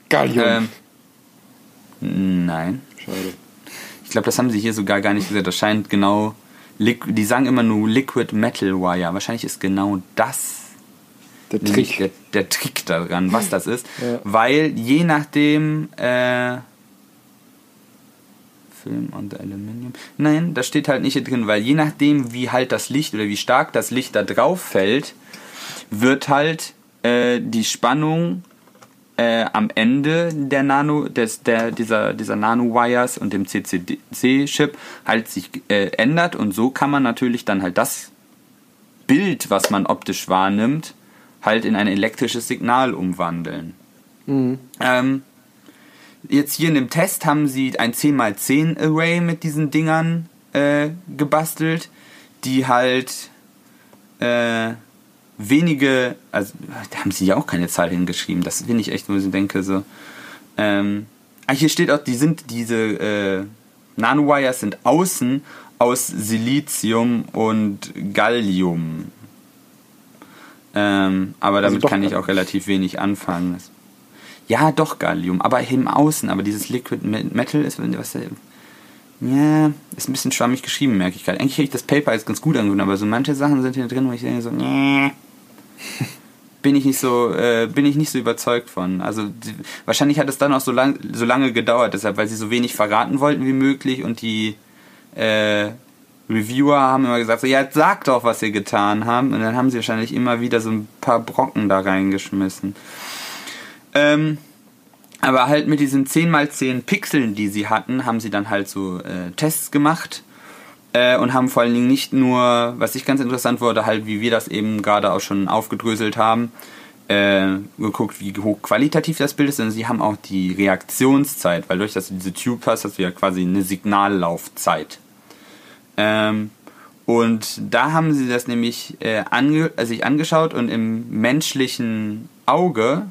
Gallium. Ähm, nein. Schade. Ich glaube, das haben sie hier sogar gar nicht gesagt. Das scheint genau. Die sagen immer nur Liquid Metal Wire. Wahrscheinlich ist genau das Der Trick. Der, der Trick daran, was das ist. Ja. Weil je nachdem. Äh, Film und Aluminium. Nein, das steht halt nicht hier drin, weil je nachdem, wie halt das Licht oder wie stark das Licht da drauf fällt, wird halt äh, die Spannung äh, am Ende der Nano, des, der, dieser, dieser Nanowires und dem CCD-Chip halt sich äh, ändert und so kann man natürlich dann halt das Bild, was man optisch wahrnimmt, halt in ein elektrisches Signal umwandeln. Mhm. Ähm, jetzt hier in dem Test haben sie ein 10x10 Array mit diesen Dingern äh, gebastelt, die halt äh, wenige, also da haben sie ja auch keine Zahl hingeschrieben, das finde ich echt, wo ich denke so. Ähm, ah, hier steht auch, die sind diese äh, Nanowires sind außen aus Silizium und Gallium. Ähm, aber Also damit kann ich auch relativ wenig anfangen. Ja, doch Gallium, aber im Außen. Aber dieses Liquid Me- Metal ist was. äh, Ja, ist ein bisschen schwammig geschrieben, merke ich gerade. Eigentlich hätte ich das Paper jetzt ganz gut angefunden, aber so manche Sachen sind hier drin, wo ich denke so, nee. bin ich nicht so, äh, bin ich nicht so überzeugt von. Also die, wahrscheinlich hat es dann auch so, lang, so lange gedauert, deshalb, weil sie so wenig verraten wollten wie möglich und die äh, Reviewer haben immer gesagt, so, ja, sag doch, was sie getan haben. Und dann haben sie wahrscheinlich immer wieder so ein paar Brocken da reingeschmissen. Ähm, aber halt mit diesen 10x10 Pixeln, die sie hatten, haben sie dann halt so äh, Tests gemacht äh, und haben vor allen Dingen nicht nur, was ich ganz interessant wurde, halt wie wir das eben gerade auch schon aufgedröselt haben, äh, geguckt, wie hoch qualitativ das Bild ist, sondern sie haben auch die Reaktionszeit, weil durch dass du diese Tube hast, hast du ja quasi eine Signallaufzeit. Ähm, und da haben sie das nämlich äh, ange äh, sich angeschaut und im menschlichen Auge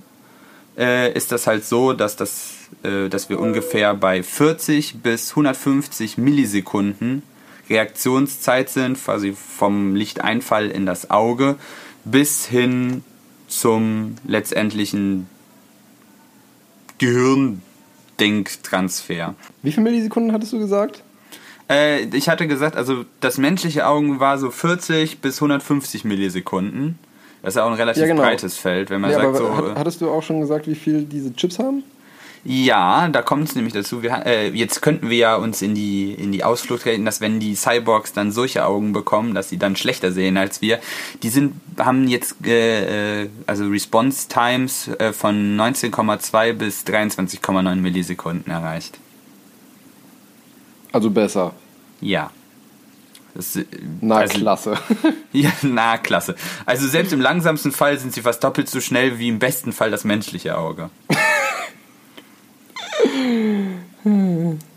äh, ist das halt so, dass, das, äh, dass wir ungefähr bei 40 bis 150 Millisekunden Reaktionszeit sind, quasi vom Lichteinfall in das Auge bis hin zum letztendlichen Gehirndenktransfer. Wie viele Millisekunden hattest du gesagt? Äh, ich hatte gesagt, also das menschliche Auge war so 40 bis 150 Millisekunden. Das ist ja auch ein relativ Ja, genau. breites Feld, wenn man Ja, sagt so. hat, hattest du auch schon gesagt, wie viel diese Chips haben? Ja, da kommt es nämlich dazu. Wir, äh, jetzt könnten wir ja uns in die, in die Ausflucht reden, dass wenn die Cyborgs dann solche Augen bekommen, dass sie dann schlechter sehen als wir. Die sind, haben jetzt äh, äh, also Response Times äh, von 19,2 bis 23,9 Millisekunden erreicht. Also besser. Ja. Das, äh, Na, also- klasse. Ja, na, klasse. Also selbst im langsamsten Fall sind sie fast doppelt so schnell wie im besten Fall das menschliche Auge.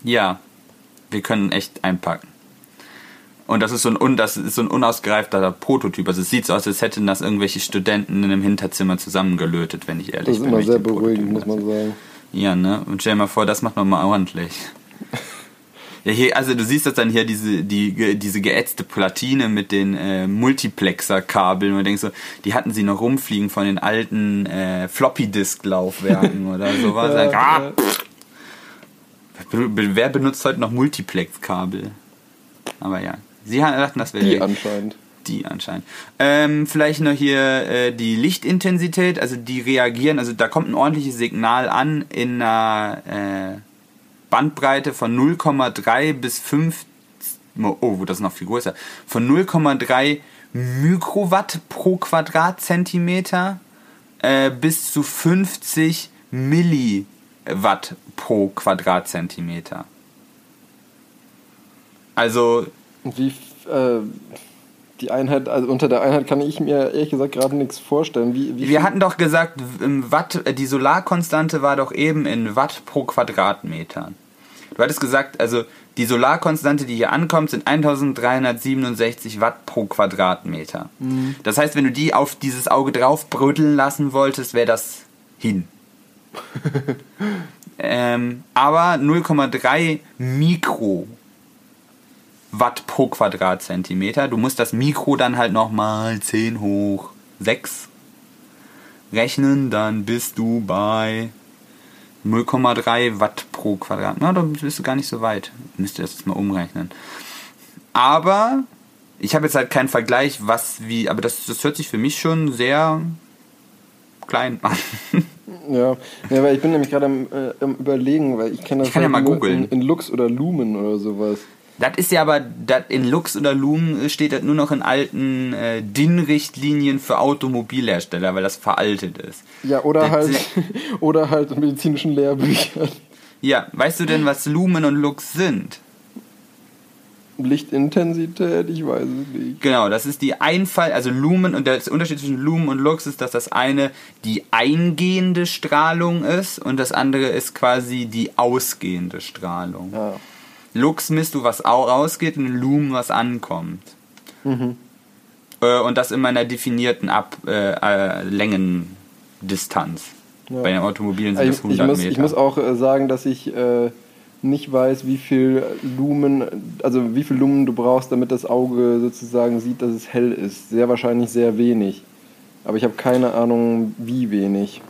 ja, wir können echt einpacken. Und das ist so ein, un, das ist so ein unausgereifter Prototyp. Also es sieht so aus, als hätten das irgendwelche Studenten in einem Hinterzimmer zusammengelötet, wenn ich ehrlich Das ist bin. immer sehr beruhigend, muss man sagen. ja, ne? Und stell dir mal vor, das macht man mal ordentlich. Ja, hier, also du siehst das dann hier, diese, die, diese geätzte Platine mit den äh, Multiplexer-Kabeln und denkst so, die hatten sie noch rumfliegen von den alten äh, Floppy-Disk-Laufwerken oder sowas. Ja, ah, ja. Wer benutzt heute noch Multiplex-Kabel? Aber ja, sie dachten, das wäre Die anscheinend. die anscheinend. Ähm, vielleicht noch hier äh, die Lichtintensität, also die reagieren, also da kommt ein ordentliches Signal an in einer äh, Bandbreite von 0,3 bis 5, oh, das ist noch viel größer, von 0,3 Mikrowatt pro Quadratzentimeter äh, bis zu 50 Milliwatt pro Quadratzentimeter. Also wie äh, die Einheit, also unter der Einheit kann ich mir ehrlich gesagt gerade nichts vorstellen. Wie, wie Wir hatten doch gesagt, im Watt, äh, die Solarkonstante war doch eben in Watt pro Quadratmeter. Du hattest gesagt, also die Solarkonstante, die hier ankommt, sind 1367 Watt pro Quadratmeter. Das heißt, wenn du die auf dieses Auge drauf brödeln lassen wolltest, wäre das hin. ähm, aber 0,3 Mikro Watt pro Quadratzentimeter. Du musst das Mikro dann halt nochmal 10 hoch 6 rechnen, dann bist du bei 0,3 Watt pro Quadrat. Na, da bist du gar nicht so weit. Müsst ihr das jetzt mal umrechnen. Aber ich habe jetzt halt keinen Vergleich, was wie, aber das, das hört sich für mich schon sehr klein an. Ja, ja weil ich bin nämlich gerade am, äh, am überlegen, weil ich kenne das Ich kann ja halt mal nur googeln. in, in Lux oder Lumen oder sowas. Das ist ja aber, das in Lux oder Lumen steht das nur noch in alten äh, DIN-Richtlinien für Automobilhersteller, weil das veraltet ist. Ja, oder Das- halt oder halt in medizinischen Lehrbüchern. Ja, weißt du denn, was Lumen und Lux sind? Lichtintensität, ich weiß es nicht. Genau, das ist die Einfall, also Lumen und der Unterschied zwischen Lumen und Lux ist, dass das eine die eingehende Strahlung ist und das andere ist quasi die ausgehende Strahlung. Ja. Lux misst du, was au- rausgeht und Lumen, was ankommt. Äh, und das immer in einer definierten Ab äh, äh, Längendistanz. Ja. Bei den Automobilen sind das Ich, 100 ich, muss, Meter. ich muss auch äh, sagen, dass ich äh, nicht weiß, wie viel Lumen, also wie viel Lumen du brauchst, damit das Auge sozusagen sieht, dass es hell ist. Sehr wahrscheinlich sehr wenig. Aber ich habe keine Ahnung, wie wenig.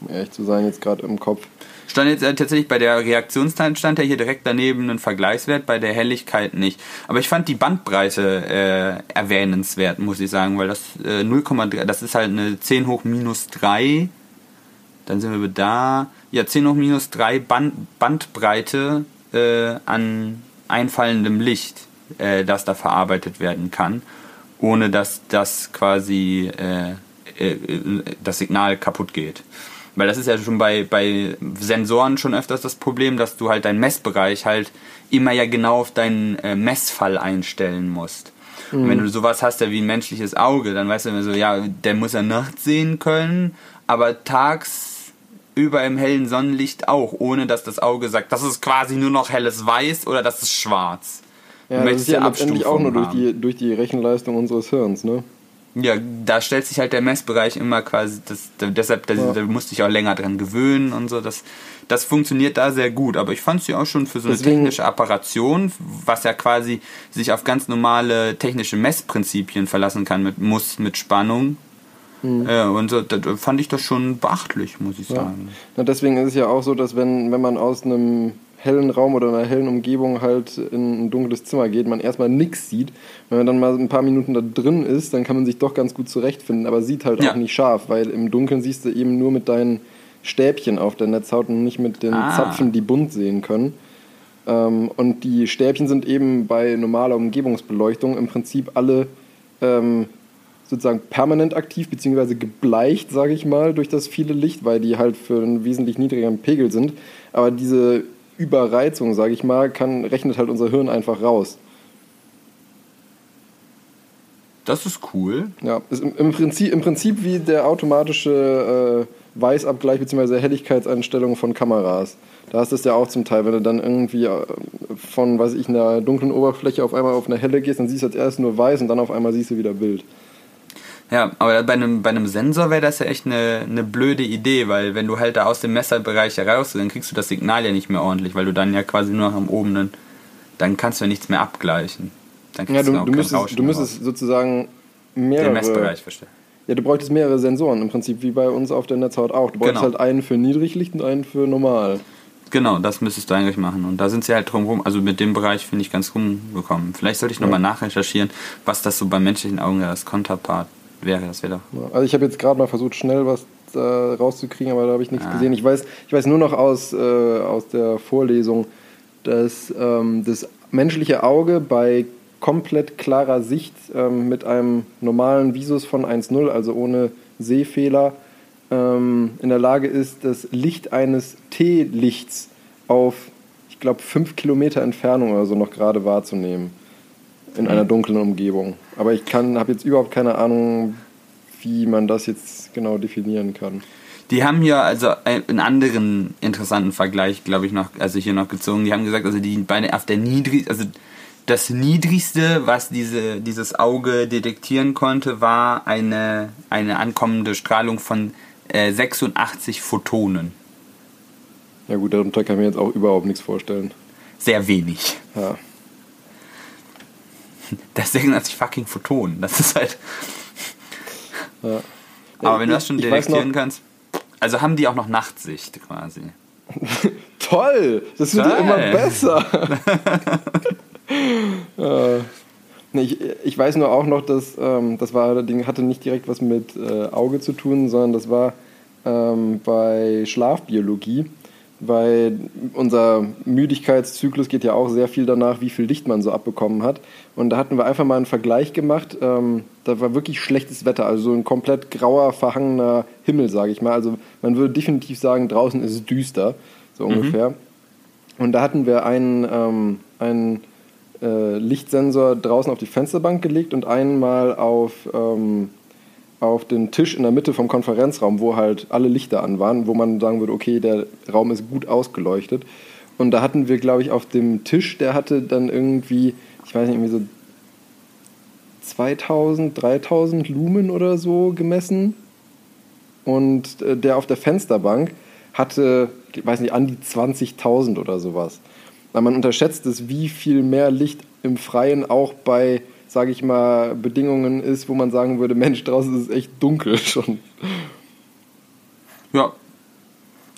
Um ehrlich zu sein, jetzt gerade im Kopf. Stand jetzt äh, tatsächlich bei der Reaktionszeit stand ja hier direkt daneben ein Vergleichswert, bei der Helligkeit nicht. Aber ich fand die Bandbreite äh, erwähnenswert, muss ich sagen, weil das äh, 0,3, das ist halt eine 10 hoch minus 3. Dann sind wir da. Ja, 10 hoch minus 3 Band, Bandbreite äh, an einfallendem Licht, äh, das da verarbeitet werden kann, ohne dass das quasi äh, äh, das Signal kaputt geht. Weil das ist ja schon bei, bei Sensoren schon öfters das Problem, dass du halt deinen Messbereich halt immer ja genau auf deinen äh, Messfall einstellen musst. Und wenn du sowas hast ja wie ein menschliches Auge, dann weißt du immer so, ja, der muss ja nachts sehen können, aber tags über im hellen Sonnenlicht auch, ohne dass das Auge sagt, das ist quasi nur noch helles Weiß oder das ist schwarz. Du Ja, das möchtest ist ja ja letztendlich auch nur durch die, durch die Rechenleistung unseres Hirns, ne? Ja, da stellt sich halt der Messbereich immer quasi, das, da, deshalb, da, Ja. da musste ich auch länger dran gewöhnen und so. Das, das funktioniert da sehr gut. Aber ich fand sie auch schon für so eine Deswegen- technische Apparation, was ja quasi sich auf ganz normale technische Messprinzipien verlassen kann, mit Muss, mit Spannung. Äh, und so, da, fand ich das schon beachtlich, muss ich Mhm. Ja. sagen. Na, deswegen ist es ja auch so, dass wenn, wenn man aus einem hellen Raum oder einer hellen Umgebung halt in ein dunkles Zimmer geht, man erstmal nichts sieht. Wenn man dann mal ein paar Minuten da drin ist, dann kann man sich doch ganz gut zurechtfinden, aber sieht halt Ja. auch nicht scharf, weil im Dunkeln siehst du eben nur mit deinen Stäbchen auf der Netzhaut und nicht mit den Ah. Zapfen, die bunt sehen können. Ähm, und die Stäbchen sind eben bei normaler Umgebungsbeleuchtung im Prinzip alle ähm, sozusagen permanent aktiv beziehungsweise gebleicht, sage ich mal, durch das viele Licht, weil die halt für einen wesentlich niedrigeren Pegel sind. Aber diese Überreizung, sage ich mal, kann, rechnet halt unser Hirn einfach raus. Das ist cool. Ja, ist im, im, Prinzip, im Prinzip wie der automatische äh, Weißabgleich bzw. Helligkeitseinstellung von Kameras. Da hast du es ja auch zum Teil, wenn du dann irgendwie äh, von, weiß ich, einer dunklen Oberfläche auf einmal auf eine helle gehst, dann siehst du als erst nur weiß und dann auf einmal siehst du wieder Bild. Ja, aber bei einem, bei einem Sensor wäre das ja echt eine, eine blöde Idee, weil wenn du halt da aus dem Messerbereich heraus, dann kriegst du das Signal ja nicht mehr ordentlich, weil du dann ja quasi nur noch am oberen, dann kannst du ja nichts mehr abgleichen. Dann Ja, kriegst du, auch du kein müsstest, Rauschen du müsstest sozusagen den mehrere... Messbereich verstellen. Ja, du bräuchtest mehrere Sensoren im Prinzip, wie bei uns auf der Netzhaut auch. Du bräuchtest Genau. halt einen für Niedriglicht und einen für normal. Genau, das müsstest du eigentlich machen. Und da sind sie halt drum rum, also mit dem Bereich finde ich ganz rumgekommen. Vielleicht sollte ich nochmal nachrecherchieren, was das so beim menschlichen Auge das Konterpart wäre. Das. Ja, Also ich habe jetzt gerade mal versucht, schnell was äh, rauszukriegen, aber da habe ich nichts Ah. gesehen. Ich weiß, ich weiß nur noch aus, äh, aus der Vorlesung, dass ähm, das menschliche Auge bei komplett klarer Sicht ähm, mit einem normalen Visus von 1.0, also ohne Sehfehler, ähm, in der Lage ist, das Licht eines T-Lichts auf, ich glaube, fünf Kilometer Entfernung oder so noch gerade wahrzunehmen. In einer dunklen Umgebung. Aber ich habe jetzt überhaupt keine Ahnung, wie man das jetzt genau definieren kann. Die haben hier also einen anderen interessanten Vergleich, glaube ich, noch, also hier noch gezogen. Die haben gesagt, also die beide auf der niedrig, also das niedrigste, was diese, dieses Auge detektieren konnte, war eine, eine ankommende Strahlung von äh, 86 Photonen. Ja gut, darunter kann ich mir jetzt auch überhaupt nichts vorstellen. Sehr wenig. Ja. Das sind 86 fucking Photonen. Das ist halt. ja. Aber wenn du das schon detektieren kannst. Also haben die auch noch Nachtsicht quasi. Toll! Das wird ja immer besser. äh, nee, ich, ich weiß nur auch noch, dass ähm, das war allerdings hatte nicht direkt was mit äh, Auge zu tun, sondern das war ähm, bei Schlafbiologie, weil unser Müdigkeitszyklus geht ja auch sehr viel danach, wie viel Licht man so abbekommen hat. Und da hatten wir einfach mal einen Vergleich gemacht. Ähm, da war wirklich schlechtes Wetter, also so ein komplett grauer, verhangener Himmel, sage ich mal. Also man würde definitiv sagen, draußen ist es düster, so ungefähr. Und da hatten wir einen, ähm, einen äh, Lichtsensor draußen auf die Fensterbank gelegt und einmal auf, ähm, auf den Tisch in der Mitte vom Konferenzraum, wo halt alle Lichter an waren, wo man sagen würde, okay, der Raum ist gut ausgeleuchtet. Und da hatten wir, glaube ich, auf dem Tisch, der hatte dann irgendwie, ich weiß nicht, irgendwie so 2000, 3000 Lumen oder so gemessen. Und äh, der auf der Fensterbank hatte, ich weiß nicht, an die 20.000 oder sowas. Weil man unterschätzt es, wie viel mehr Licht im Freien auch bei, sage ich mal, Bedingungen ist, wo man sagen würde, Mensch, draußen ist es echt dunkel schon. Ja.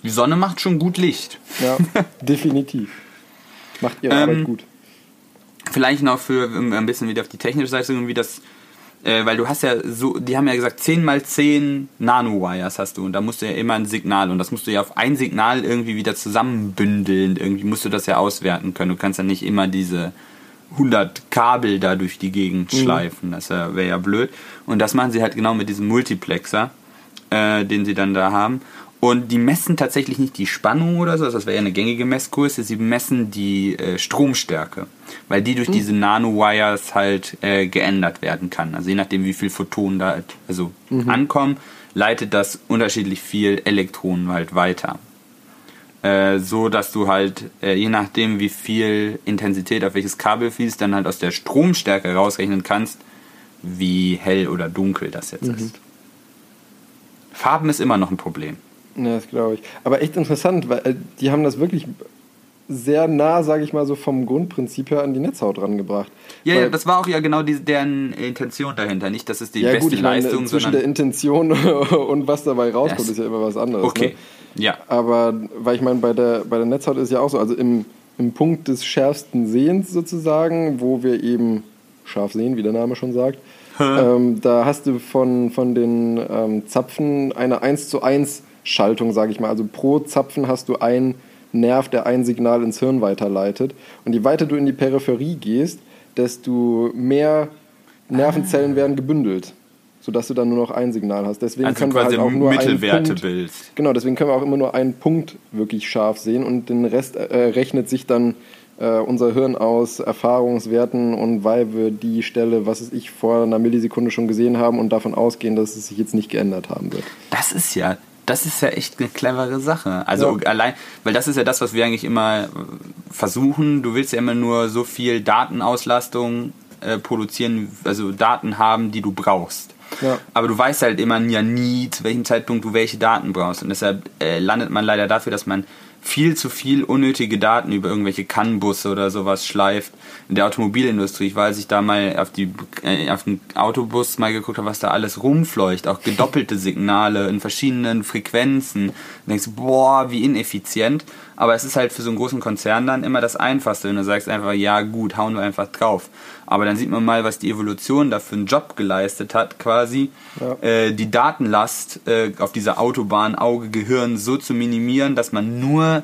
Die Sonne macht schon gut Licht. Ja, definitiv. Macht ihre Ähm, Arbeit gut. Vielleicht noch für um ein bisschen wieder auf die technische Seite, irgendwie das, äh, weil du hast ja so, die haben ja gesagt, 10 mal 10 Nanowires hast du und da musst du ja immer ein Signal und das musst du ja auf ein Signal irgendwie wieder zusammenbündeln. Irgendwie musst du das ja auswerten können. Du kannst ja nicht immer diese 100 Kabel da durch die Gegend schleifen. Das wäre ja blöd. Und das machen sie halt genau mit diesem Multiplexer, äh, den sie dann da haben. Und die messen tatsächlich nicht die Spannung oder so, das wäre ja eine gängige Messgröße, sie messen die äh, Stromstärke, weil die durch diese Nanowires halt äh, geändert werden kann. Also je nachdem, wie viel Photonen da also ankommen, leitet das unterschiedlich viel Elektronen halt weiter. Äh, so dass du halt, äh, je nachdem, wie viel Intensität auf welches Kabel fließt, dann halt aus der Stromstärke rausrechnen kannst, wie hell oder dunkel das jetzt ist. Farben ist immer noch ein Problem. Ja, das glaube ich. Aber echt interessant, weil äh, die haben das wirklich sehr nah, sage ich mal, so vom Grundprinzip her an die Netzhaut rangebracht. Ja, Weil- ja, das war auch ja genau die, deren Intention dahinter. Nicht, dass es die ja, beste gut, ich meine, Leistung, zwischen der. Intention und was dabei rauskommt, Yes. ist ja immer was anderes. Okay. Ne? Ja. Aber, weil ich meine, bei der, bei der Netzhaut ist ja auch so, also im, im Punkt des schärfsten Sehens sozusagen, wo wir eben scharf sehen, wie der Name schon sagt, ähm, da hast du von, von den ähm, Zapfen eine 1 zu 1 Schaltung, sage ich mal. Also pro Zapfen hast du einen Nerv, der ein Signal ins Hirn weiterleitet. Und je weiter du in die Peripherie gehst, desto mehr Nervenzellen werden gebündelt, sodass du dann nur noch ein Signal hast. Deswegen Also können wir halt auch nur Mittelwerte Punkt. Genau, deswegen können wir auch immer nur einen Punkt wirklich scharf sehen und den Rest äh, rechnet sich dann äh, unser Hirn aus Erfahrungswerten und weil wir die Stelle, was es ich vor einer Millisekunde schon gesehen haben und davon ausgehen, dass es sich jetzt nicht geändert haben wird. Das ist ja, das ist ja echt eine clevere Sache. Also Ja. allein, weil das ist ja das, was wir eigentlich immer versuchen. Du willst ja immer nur so viel Datenauslastung äh, produzieren, also Daten haben, die du brauchst. Ja. Aber du weißt halt immer ja nie, zu welchem Zeitpunkt du welche Daten brauchst. Und deshalb äh, landet man leider dafür, dass man viel zu viel unnötige Daten über irgendwelche CAN-Busse oder sowas schleift. In der Automobilindustrie, ich als ich da mal auf, die, äh, auf den Autobus mal geguckt habe, was da alles rumfleucht, auch gedoppelte Signale in verschiedenen Frequenzen. Und denkst, du, boah, wie ineffizient. Aber es ist halt für so einen großen Konzern dann immer das Einfachste, wenn du sagst einfach, ja gut, hauen wir einfach drauf. Aber dann sieht man mal, was die Evolution da für einen Job geleistet hat, quasi Ja. äh, die Datenlast äh, auf dieser Autobahn Auge-Gehirn so zu minimieren, dass man nur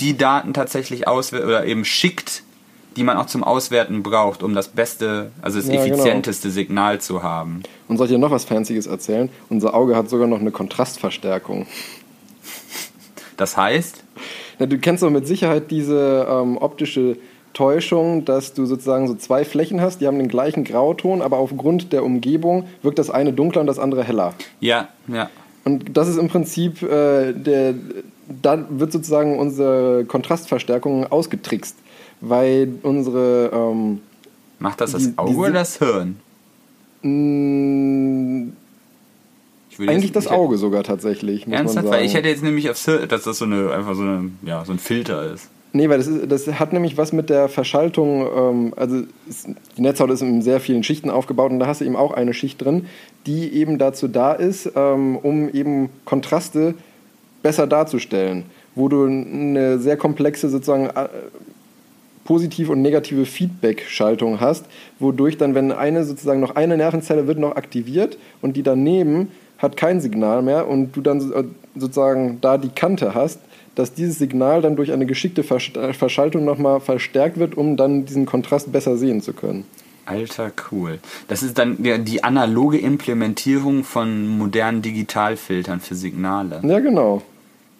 die Daten tatsächlich auswertet oder eben schickt, die man auch zum Auswerten braucht, um das beste, also das Ja, genau. effizienteste Signal zu haben. Und soll ich dir noch was Fancyes erzählen? Unser Auge hat sogar noch eine Kontrastverstärkung. Das heißt, Ja, du kennst doch mit Sicherheit diese ähm, optische Täuschung, dass du sozusagen so zwei Flächen hast, die haben den gleichen Grauton, aber aufgrund der Umgebung wirkt das eine dunkler und das andere heller. ja, ja. Und das ist im Prinzip, äh, der, da wird sozusagen unsere Kontrastverstärkung ausgetrickst, weil unsere ähm, Macht das das Die- Auge diese- oder das Hirn? mh, würde eigentlich das Auge sogar tatsächlich, muss Ernsthaft? Weil ich hätte jetzt nämlich aufs Hirn, dass das so eine, einfach so, eine, ja, so ein Filter ist. Nee, weil das, ist, das hat nämlich was mit der Verschaltung, ähm, also es, die Netzhaut ist in sehr vielen Schichten aufgebaut und da hast du eben auch eine Schicht drin, die eben dazu da ist, ähm, um eben Kontraste besser darzustellen, wo du eine sehr komplexe sozusagen äh, positive und negative Feedback-Schaltung hast, wodurch dann, wenn eine sozusagen noch eine Nervenzelle wird noch aktiviert und die daneben hat kein Signal mehr und du dann äh, sozusagen da die Kante hast, dass dieses Signal dann durch eine geschickte Versch- äh, Verschaltung nochmal verstärkt wird, um dann diesen Kontrast besser sehen zu können. Alter, cool. Das ist dann ja, die analoge Implementierung von modernen Digitalfiltern für Signale. Ja, genau.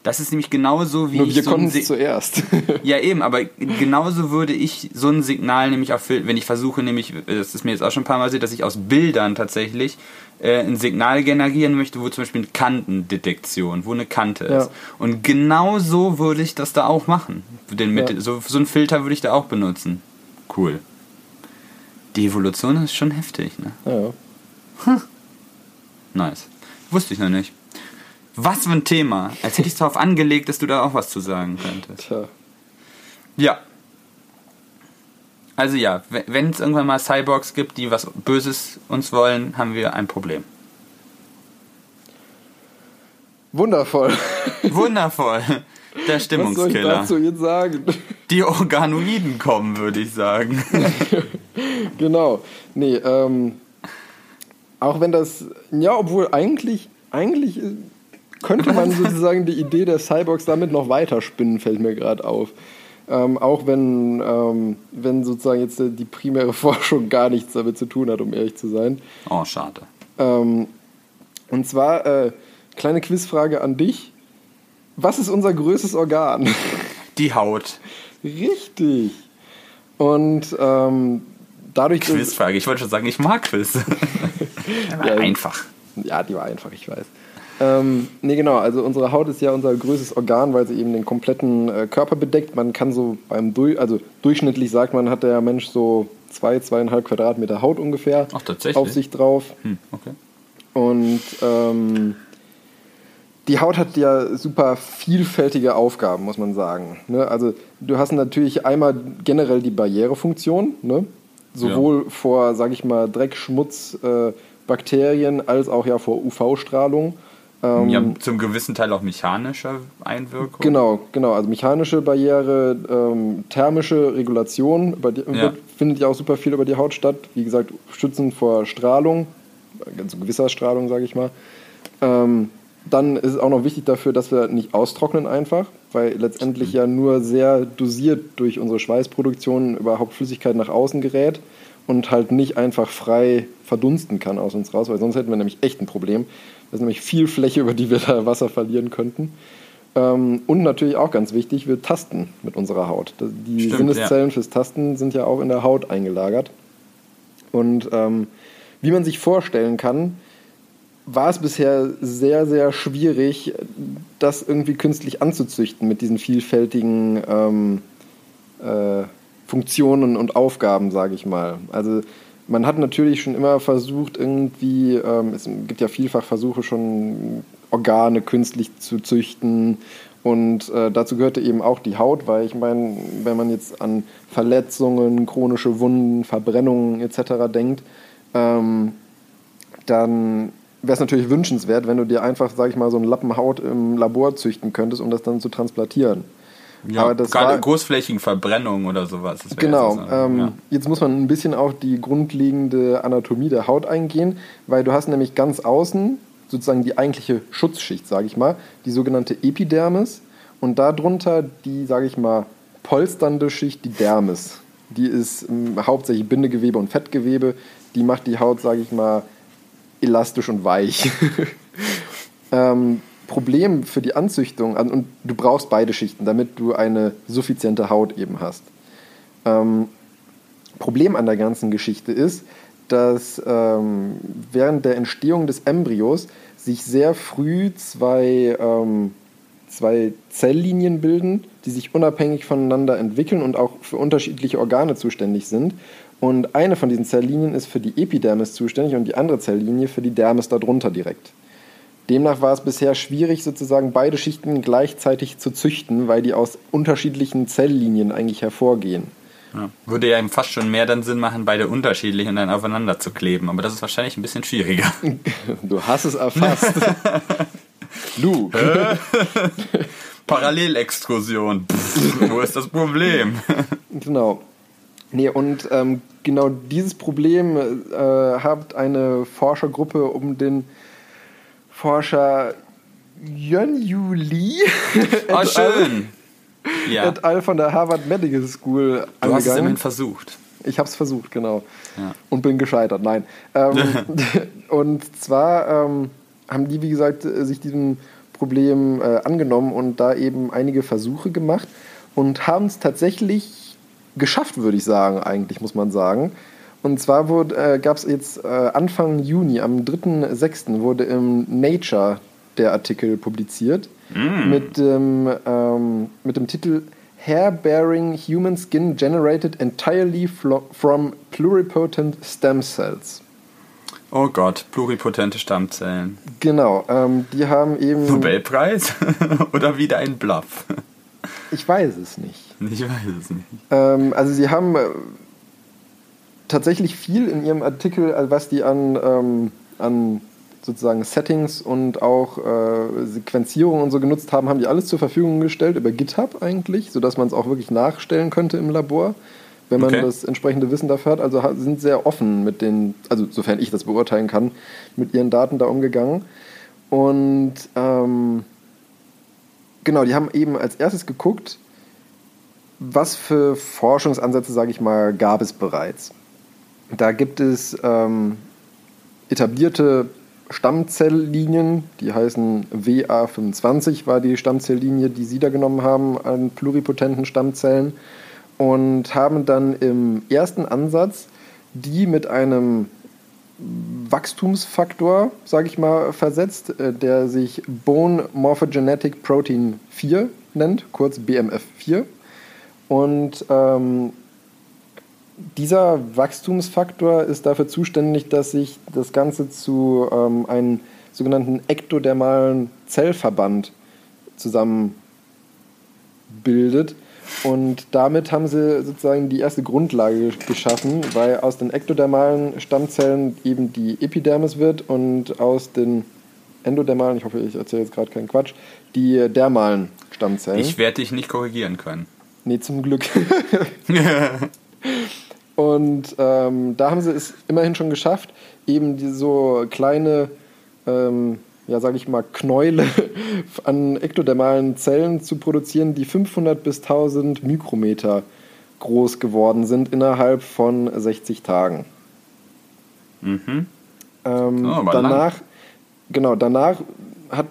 Das ist nämlich genauso wie Nur wir so konnten es zuerst. Ja, eben, aber genauso würde ich so ein Signal nämlich auch, fil- wenn ich versuche, nämlich, das ist mir jetzt auch schon ein paar Mal passiert, dass ich aus Bildern tatsächlich äh, ein Signal generieren möchte, wo zum Beispiel eine Kantendetektion, wo eine Kante Ja. ist. Und genau so würde ich das da auch machen. Den mit, Ja. so, so ein Filter würde ich da auch benutzen. Cool. Die Evolution ist schon heftig, ne? ja. Nice. Wusste ich noch nicht. Was für ein Thema. Als hätte ich es darauf angelegt, dass du da auch was zu sagen könntest. Tja. Ja. Also ja, we- wenn es irgendwann mal Cyborgs gibt, die was Böses uns wollen, haben wir ein Problem. Wundervoll. Wundervoll. Der Was soll ich Stimmungskiller. dazu jetzt sagen? Die Organoiden kommen, würde ich sagen. genau. Nee, ähm, auch wenn das, ja, obwohl eigentlich, eigentlich äh, könnte man sozusagen die Idee der Cyborgs damit noch weiter spinnen, fällt mir gerade auf. Ähm, auch wenn, ähm, wenn sozusagen jetzt die primäre Forschung gar nichts damit zu tun hat, um ehrlich zu sein. Oh, schade. Ähm, und zwar, äh, kleine Quizfrage an dich. Was ist unser größtes Organ? Die Haut. Richtig. Und ähm, dadurch. Quizfrage. Ich wollte schon sagen, ich mag Quiz. Ja. einfach. Ja, die war einfach, ich weiß. Ähm, nee, genau, also unsere Haut ist ja unser größtes Organ, weil sie eben den kompletten äh, Körper bedeckt. Man kann so beim, Durch also durchschnittlich sagt man, hat der Mensch so zwei, zweieinhalb Quadratmeter Haut ungefähr Ach, auf sich drauf. Hm, okay. Und ähm, die Haut hat ja super vielfältige Aufgaben, muss man sagen. Ne? Also du hast natürlich einmal generell die Barrierefunktion, ne? sowohl vor, sag ich mal, Dreck, Schmutz, äh, Bakterien als auch ja vor UV-Strahlung. Ähm, Ja, zum gewissen Teil auch mechanischer Einwirkung. Genau, genau. Also mechanische Barriere, ähm, thermische Regulation, die, Ja. wird, findet ja auch super viel über die Haut statt. Wie gesagt, schützen vor Strahlung, also gewisser Strahlung, sage ich mal. Ähm, dann ist es auch noch wichtig dafür, dass wir nicht austrocknen einfach, weil letztendlich ja nur sehr dosiert durch unsere Schweißproduktion überhaupt Flüssigkeit nach außen gerät und halt nicht einfach frei verdunsten kann aus uns raus, weil sonst hätten wir nämlich echt ein Problem. Das ist nämlich viel Fläche, über die wir da Wasser verlieren könnten. Ähm, und natürlich auch ganz wichtig, wir tasten mit unserer Haut. Die Stimmt, Sinneszellen fürs Tasten sind ja auch in der Haut eingelagert. Und ähm, wie man sich vorstellen kann, war es bisher sehr, sehr schwierig, das irgendwie künstlich anzuzüchten mit diesen vielfältigen ähm, äh, Funktionen und Aufgaben, sage ich mal. Also man hat natürlich schon immer versucht, irgendwie, ähm, es gibt ja vielfach Versuche schon, Organe künstlich zu züchten. Und äh, dazu gehörte eben auch die Haut, weil ich meine, wenn man jetzt an Verletzungen, chronische Wunden, Verbrennungen etc. denkt, ähm, dann wäre es natürlich wünschenswert, wenn du dir einfach, sag ich mal, so einen Lappen Haut im Labor züchten könntest, um das dann zu transplantieren. Ja, Aber das gerade war- großflächigen Verbrennungen oder sowas. Genau. jetzt Ähm, ja. Jetzt muss man ein bisschen auf die grundlegende Anatomie der Haut eingehen, weil du hast nämlich ganz außen sozusagen die eigentliche Schutzschicht, sage ich mal, die sogenannte Epidermis und darunter die, sage ich mal, polsternde Schicht, die Dermis. Die ist ähm, hauptsächlich Bindegewebe und Fettgewebe. Die macht die Haut, sage ich mal, elastisch und weich. ähm, Problem für die Anzüchtung, und du brauchst beide Schichten, damit du eine suffiziente Haut eben hast. Ähm, Problem an der ganzen Geschichte ist, dass ähm, während der Entstehung des Embryos sich sehr früh zwei, ähm, zwei Zelllinien bilden, die sich unabhängig voneinander entwickeln und auch für unterschiedliche Organe zuständig sind. Und eine von diesen Zelllinien ist für die Epidermis zuständig und die andere Zelllinie für die Dermis darunter direkt. Demnach war es bisher schwierig, sozusagen beide Schichten gleichzeitig zu züchten, weil die aus unterschiedlichen Zelllinien eigentlich hervorgehen. Ja. Würde ja eben fast schon mehr dann Sinn machen, beide unterschiedlich und dann aufeinander zu kleben. Aber das ist wahrscheinlich ein bisschen schwieriger. Du hast es erfasst. Lu. Parallelextrusion. Pff, wo ist das Problem? Genau. Nee, und ähm, genau dieses Problem äh, hat eine Forschergruppe um den Forscher Yönyu Lee Oh, et, al, schön. Ja, et al von der Harvard Medical School du hast es immerhin angegangen. versucht. Ich habe es versucht, genau. Ja. Und bin gescheitert, nein. Ähm, und zwar ähm, haben die, wie gesagt, äh, sich diesem Problem äh, angenommen und da eben einige Versuche gemacht und haben es tatsächlich geschafft, würde ich sagen, eigentlich muss man sagen. Und zwar äh, gab es jetzt äh, Anfang Juni, am 3.6. wurde im Nature der Artikel publiziert Mm. mit, dem, ähm, mit dem Titel Hair-Bearing Human Skin Generated Entirely from Pluripotent Stem Cells. Oh Gott, pluripotente Stammzellen. Genau, ähm, die haben eben. Nobelpreis? Oder wieder ein Bluff? Ich weiß es nicht. Ich weiß es nicht. Ähm, also sie haben äh, tatsächlich viel in ihrem Artikel, also was die an, ähm, an sozusagen Settings und auch äh, Sequenzierung und so genutzt haben, haben die alles zur Verfügung gestellt über GitHub eigentlich, sodass man es auch wirklich nachstellen könnte im Labor, wenn man Okay. das entsprechende Wissen dafür hat. Also sind sehr offen mit den, also sofern ich das beurteilen kann, mit ihren Daten da umgegangen. Und ähm, genau, die haben eben als erstes geguckt, was für Forschungsansätze, sage ich mal, gab es bereits? Da gibt es ähm, etablierte Stammzelllinien, die heißen WA25 war die Stammzelllinie, die sie da genommen haben an pluripotenten Stammzellen und haben dann im ersten Ansatz die mit einem Wachstumsfaktor, sage ich mal, versetzt, äh, der sich Bone Morphogenetic Protein 4 nennt, kurz BMF4. Und ähm, dieser Wachstumsfaktor ist dafür zuständig, dass sich das Ganze zu ähm, einem sogenannten ektodermalen Zellverband zusammenbildet. Und damit haben sie sozusagen die erste Grundlage geschaffen, weil aus den ektodermalen Stammzellen eben die Epidermis wird und aus den endodermalen, ich hoffe, ich erzähle jetzt gerade keinen Quatsch, die dermalen Stammzellen. Ich werde dich nicht korrigieren können. Nee, zum Glück. Und ähm, da haben sie es immerhin schon geschafft, eben die so kleine, ähm, ja, sage ich mal, Knäule an ektodermalen Zellen zu produzieren, die 500 bis 1000 Mikrometer groß geworden sind innerhalb von 60 Tagen. Mhm. Ähm, Oh, danach, genau, danach hat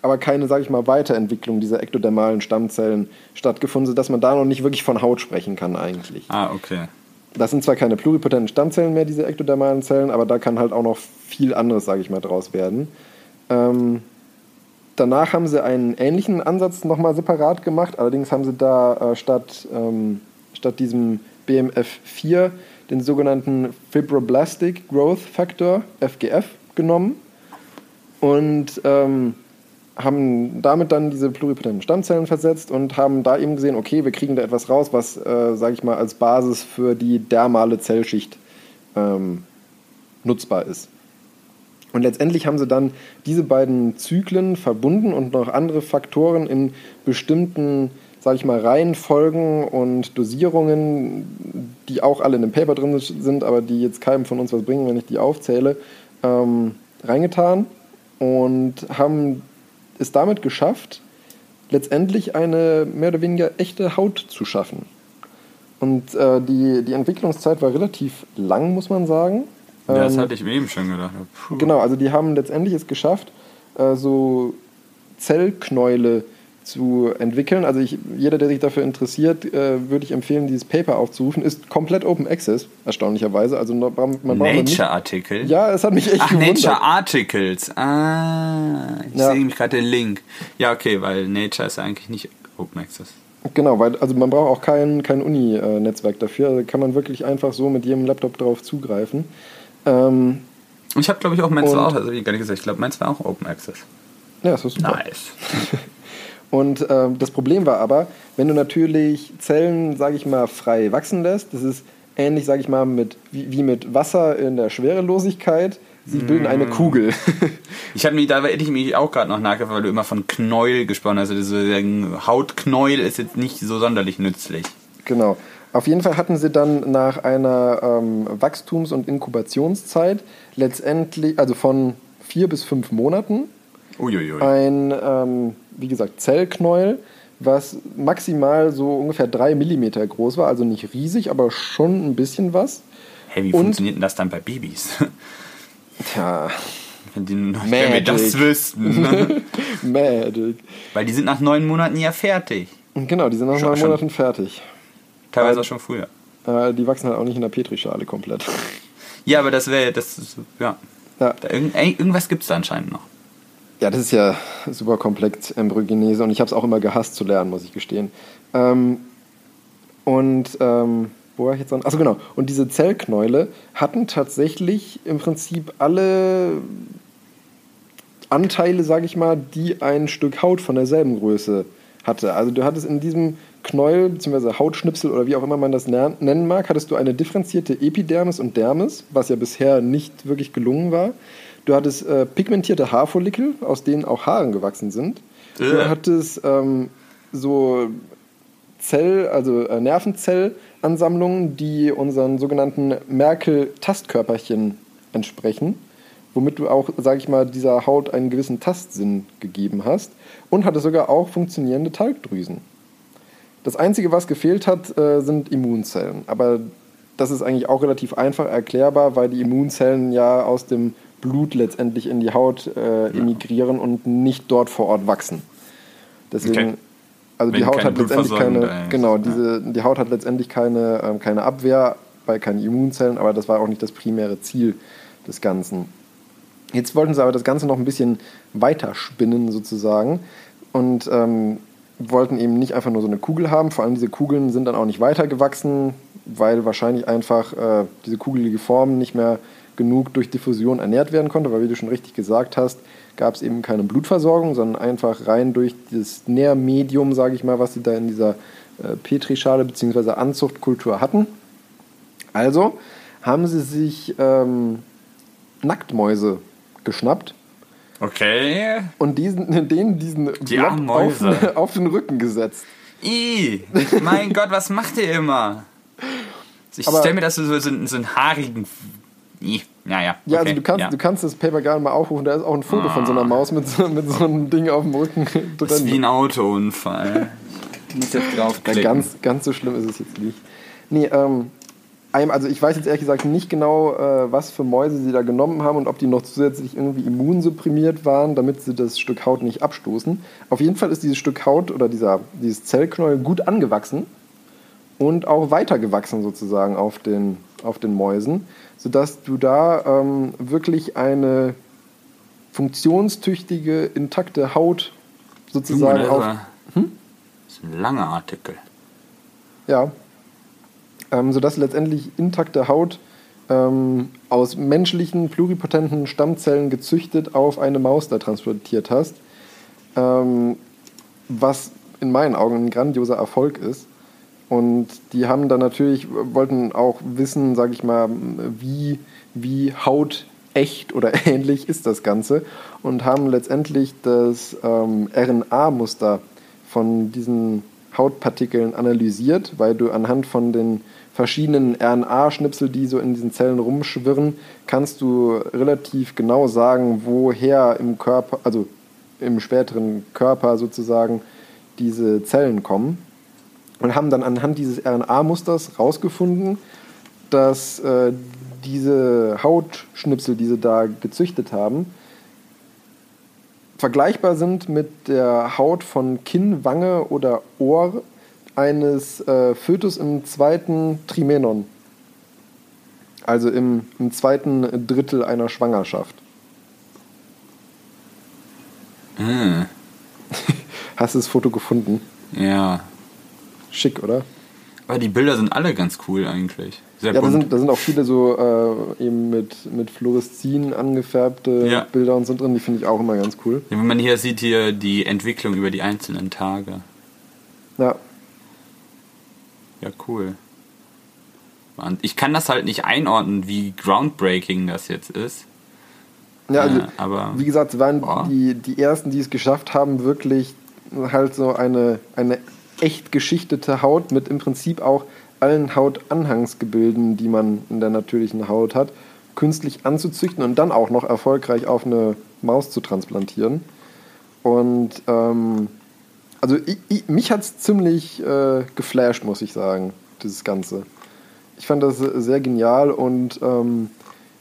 aber keine, sage ich mal, Weiterentwicklung dieser ektodermalen Stammzellen stattgefunden, sodass man da noch nicht wirklich von Haut sprechen kann eigentlich. Ah, okay. Das sind zwar keine pluripotenten Stammzellen mehr, diese ektodermalen Zellen, aber da kann halt auch noch viel anderes, sage ich mal, draus werden. Ähm, danach haben sie einen ähnlichen Ansatz nochmal separat gemacht, allerdings haben sie da äh, statt, ähm, statt diesem BMF4 den sogenannten Fibroblastic Growth Factor, FGF, genommen und ähm, haben damit dann diese pluripotenten Stammzellen versetzt und haben da eben gesehen, okay, wir kriegen da etwas raus, was, äh, sage ich mal, als Basis für die dermale Zellschicht ähm, nutzbar ist. Und letztendlich haben sie dann diese beiden Zyklen verbunden und noch andere Faktoren in bestimmten, sage ich mal, Reihenfolgen und Dosierungen, die auch alle in dem Paper drin sind, aber die jetzt keinem von uns was bringen, wenn ich die aufzähle, ähm, reingetan und haben es damit geschafft, letztendlich eine mehr oder weniger echte Haut zu schaffen. Und äh, die, die Entwicklungszeit war relativ lang, muss man sagen. Ja, das Ähm, hatte ich mir eben schon gedacht. Puh. Genau, also die haben letztendlich es geschafft, äh, so Zellknäule zu entwickeln. Also ich, jeder, der sich dafür interessiert, äh, würde ich empfehlen, dieses Paper aufzurufen. Ist komplett Open Access, erstaunlicherweise. Also man braucht Nature-Artikel? Ja, es hat mich echt Ach, gewundert. Nature Articles. Ah, ich Ja. sehe nämlich gerade den Link. Ja, okay, weil Nature ist eigentlich nicht Open Access. Genau, weil also man braucht auch kein, kein Uni-Netzwerk dafür. Also kann man wirklich einfach so mit jedem Laptop drauf zugreifen. Ähm, Und ich habe, glaube ich, auch meins war auch, also wie gar nicht gesagt, ich glaube, meins war auch Open Access. ja, das ist super. Nice. Und ähm, das Problem war aber, wenn du natürlich Zellen, sage ich mal, frei wachsen lässt, das ist ähnlich, sage ich mal, mit, wie, wie mit Wasser in der Schwerelosigkeit, sie bilden eine. Kugel. Ich hatte mich, da hätte ich mich auch gerade noch nachgefragt, weil du immer von Knäuel gesprochen hast. Also Hautknäuel ist jetzt nicht so sonderlich nützlich. genau. Auf jeden Fall hatten sie dann nach einer ähm, Wachstums- und Inkubationszeit letztendlich, also von vier bis fünf Monaten, Uiuiui. ein, ähm, wie gesagt, Zellknäuel, was maximal so ungefähr drei Millimeter groß war, also nicht riesig, aber schon ein bisschen was. Hey, wie und- funktioniert denn das dann bei Babys? Tja, Wenn, die, wenn wir das Magic. wüssten. Magic. Weil die sind nach neun Monaten ja fertig. Genau, die sind nach Schon- neun. Monaten fertig. Teilweise Aber- auch schon früher. Äh, die wachsen halt auch nicht in der Petrischale komplett. Ja, aber das wäre, das ist, ja. Ja. Da, irgend, irgendwas gibt es da anscheinend noch. Ja, das ist ja super komplex, Embryogenese, und ich habe es auch immer gehasst zu lernen, muss ich gestehen. Ähm, und ähm, wo war ich jetzt? Achso, genau. Und diese Zellknäule hatten tatsächlich im Prinzip alle Anteile, sage ich mal, die ein Stück Haut von derselben Größe hatte. Also du hattest in diesem Knäuel bzw. Hautschnipsel oder wie auch immer man das nennen mag, hattest du eine differenzierte Epidermis und Dermis, was ja bisher nicht wirklich gelungen war. Du hattest äh, pigmentierte Haarfollikel, aus denen auch Haaren gewachsen sind. Du Äh. hattest ähm, so Zell, also äh, Nervenzellansammlungen, die unseren sogenannten Merkel-Tastkörperchen entsprechen, womit du auch, sag ich mal, dieser Haut einen gewissen Tastsinn gegeben hast und hatte sogar auch funktionierende Talgdrüsen. Das Einzige, was gefehlt hat, äh, sind Immunzellen. Aber das ist eigentlich auch relativ einfach erklärbar, weil die Immunzellen ja aus dem Blut letztendlich in die Haut äh, emigrieren und nicht dort vor Ort wachsen. Deswegen, Okay. also die Haut hat letztendlich keine, genau, ja. diese, die Haut hat letztendlich keine, ähm, keine Abwehr bei keinen Immunzellen, aber das war auch nicht das primäre Ziel des Ganzen. Jetzt wollten sie aber das Ganze noch ein bisschen weiter spinnen sozusagen und ähm, wollten eben nicht einfach nur so eine Kugel haben. Vor allem diese Kugeln sind dann auch nicht weitergewachsen, weil wahrscheinlich einfach äh, diese kugelige Form nicht mehr genug durch Diffusion ernährt werden konnte, weil wie du schon richtig gesagt hast, gab es eben keine Blutversorgung, sondern einfach rein durch das Nährmedium, sage ich mal, was sie da in dieser äh, Petrischale bzw. Anzuchtkultur hatten. Also haben sie sich ähm, Nacktmäuse geschnappt Okay. und diesen, denen diesen Die Mäuse. auf, auf den Rücken gesetzt. I, mein Gott, was macht ihr immer? Ich stelle mir das so, so, so einen haarigen. I, naja. Okay, Ja, also du kannst, ja. du kannst das Paper gerne mal aufrufen, da ist auch ein Foto von so einer Maus mit so, mit so einem Ding auf dem Rücken Das ist wie drin. ein Autounfall. Ich muss jetzt Ja, draufklicken. ganz, ganz so schlimm ist es jetzt nicht. Nee, ähm, also ich weiß jetzt ehrlich gesagt nicht genau, äh, was für Mäuse sie da genommen haben und ob die noch zusätzlich irgendwie immunsupprimiert waren, damit sie das Stück Haut nicht abstoßen. Auf jeden Fall ist dieses Stück Haut oder dieser, dieses Zellknäuel gut angewachsen und auch weitergewachsen sozusagen auf den, auf den Mäusen, sodass du da ähm, wirklich eine funktionstüchtige, intakte Haut sozusagen Junge, auf, das war- Das ist ein langer Artikel. Ja. Ähm, sodass letztendlich intakte Haut ähm, aus menschlichen, pluripotenten Stammzellen gezüchtet auf eine Maus da transportiert hast. Ähm, was in meinen Augen ein grandioser Erfolg ist. Und die haben dann natürlich, wollten auch wissen, sage ich mal, wie, wie hautecht oder ähnlich ist das Ganze. Und haben letztendlich das ähm, RNA-Muster von diesen Hautpartikeln analysiert, weil du anhand von den verschiedenen RNA-Schnipsel, die so in diesen Zellen rumschwirren, kannst du relativ genau sagen, woher im Körper, also im späteren Körper sozusagen, diese Zellen kommen. Und haben dann anhand dieses RNA-Musters herausgefunden, dass äh, diese Hautschnipsel, die sie da gezüchtet haben, vergleichbar sind mit der Haut von Kinn, Wange oder Ohr eines äh, Fötus im zweiten Trimenon. Also im, im zweiten Drittel einer Schwangerschaft. Hm, Hast du das Foto gefunden? ja. Schick, oder? Aber die Bilder sind alle ganz cool eigentlich. Sehr Ja, da sind, da sind auch viele so äh, eben mit, mit Fluoreszin angefärbte Ja. Bilder und so drin, die finde ich auch immer ganz cool. Ja, wenn man hier sieht, hier die Entwicklung über die einzelnen Tage. Ja, Ja, cool. Und ich kann das halt nicht einordnen, wie groundbreaking das jetzt ist. Ja, also, Ja, aber- wie gesagt, es waren Boah. die, die ersten, die es geschafft haben, wirklich halt so eine, eine echt geschichtete Haut mit im Prinzip auch allen Hautanhangsgebilden, die man in der natürlichen Haut hat, künstlich anzuzüchten und dann auch noch erfolgreich auf eine Maus zu transplantieren. Und ähm, also ich, ich, mich hat es ziemlich äh, geflasht, muss ich sagen, dieses Ganze. Ich fand das sehr genial und ähm,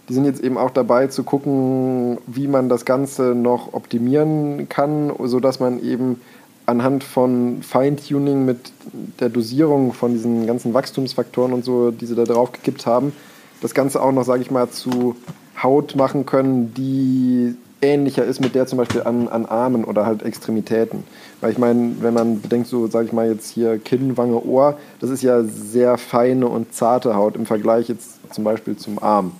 die sind jetzt eben auch dabei zu gucken, wie man das Ganze noch optimieren kann, sodass man eben anhand von Feintuning mit der Dosierung von diesen ganzen Wachstumsfaktoren und so, die sie da drauf gekippt haben, das Ganze auch noch, sage ich mal, zu Haut machen können, die ähnlicher ist mit der zum Beispiel an, an Armen oder halt Extremitäten. Weil ich meine, wenn man bedenkt, so sage ich mal jetzt hier Kinn, Wange, Ohr, das ist ja sehr feine und zarte Haut im Vergleich jetzt zum Beispiel zum Arm.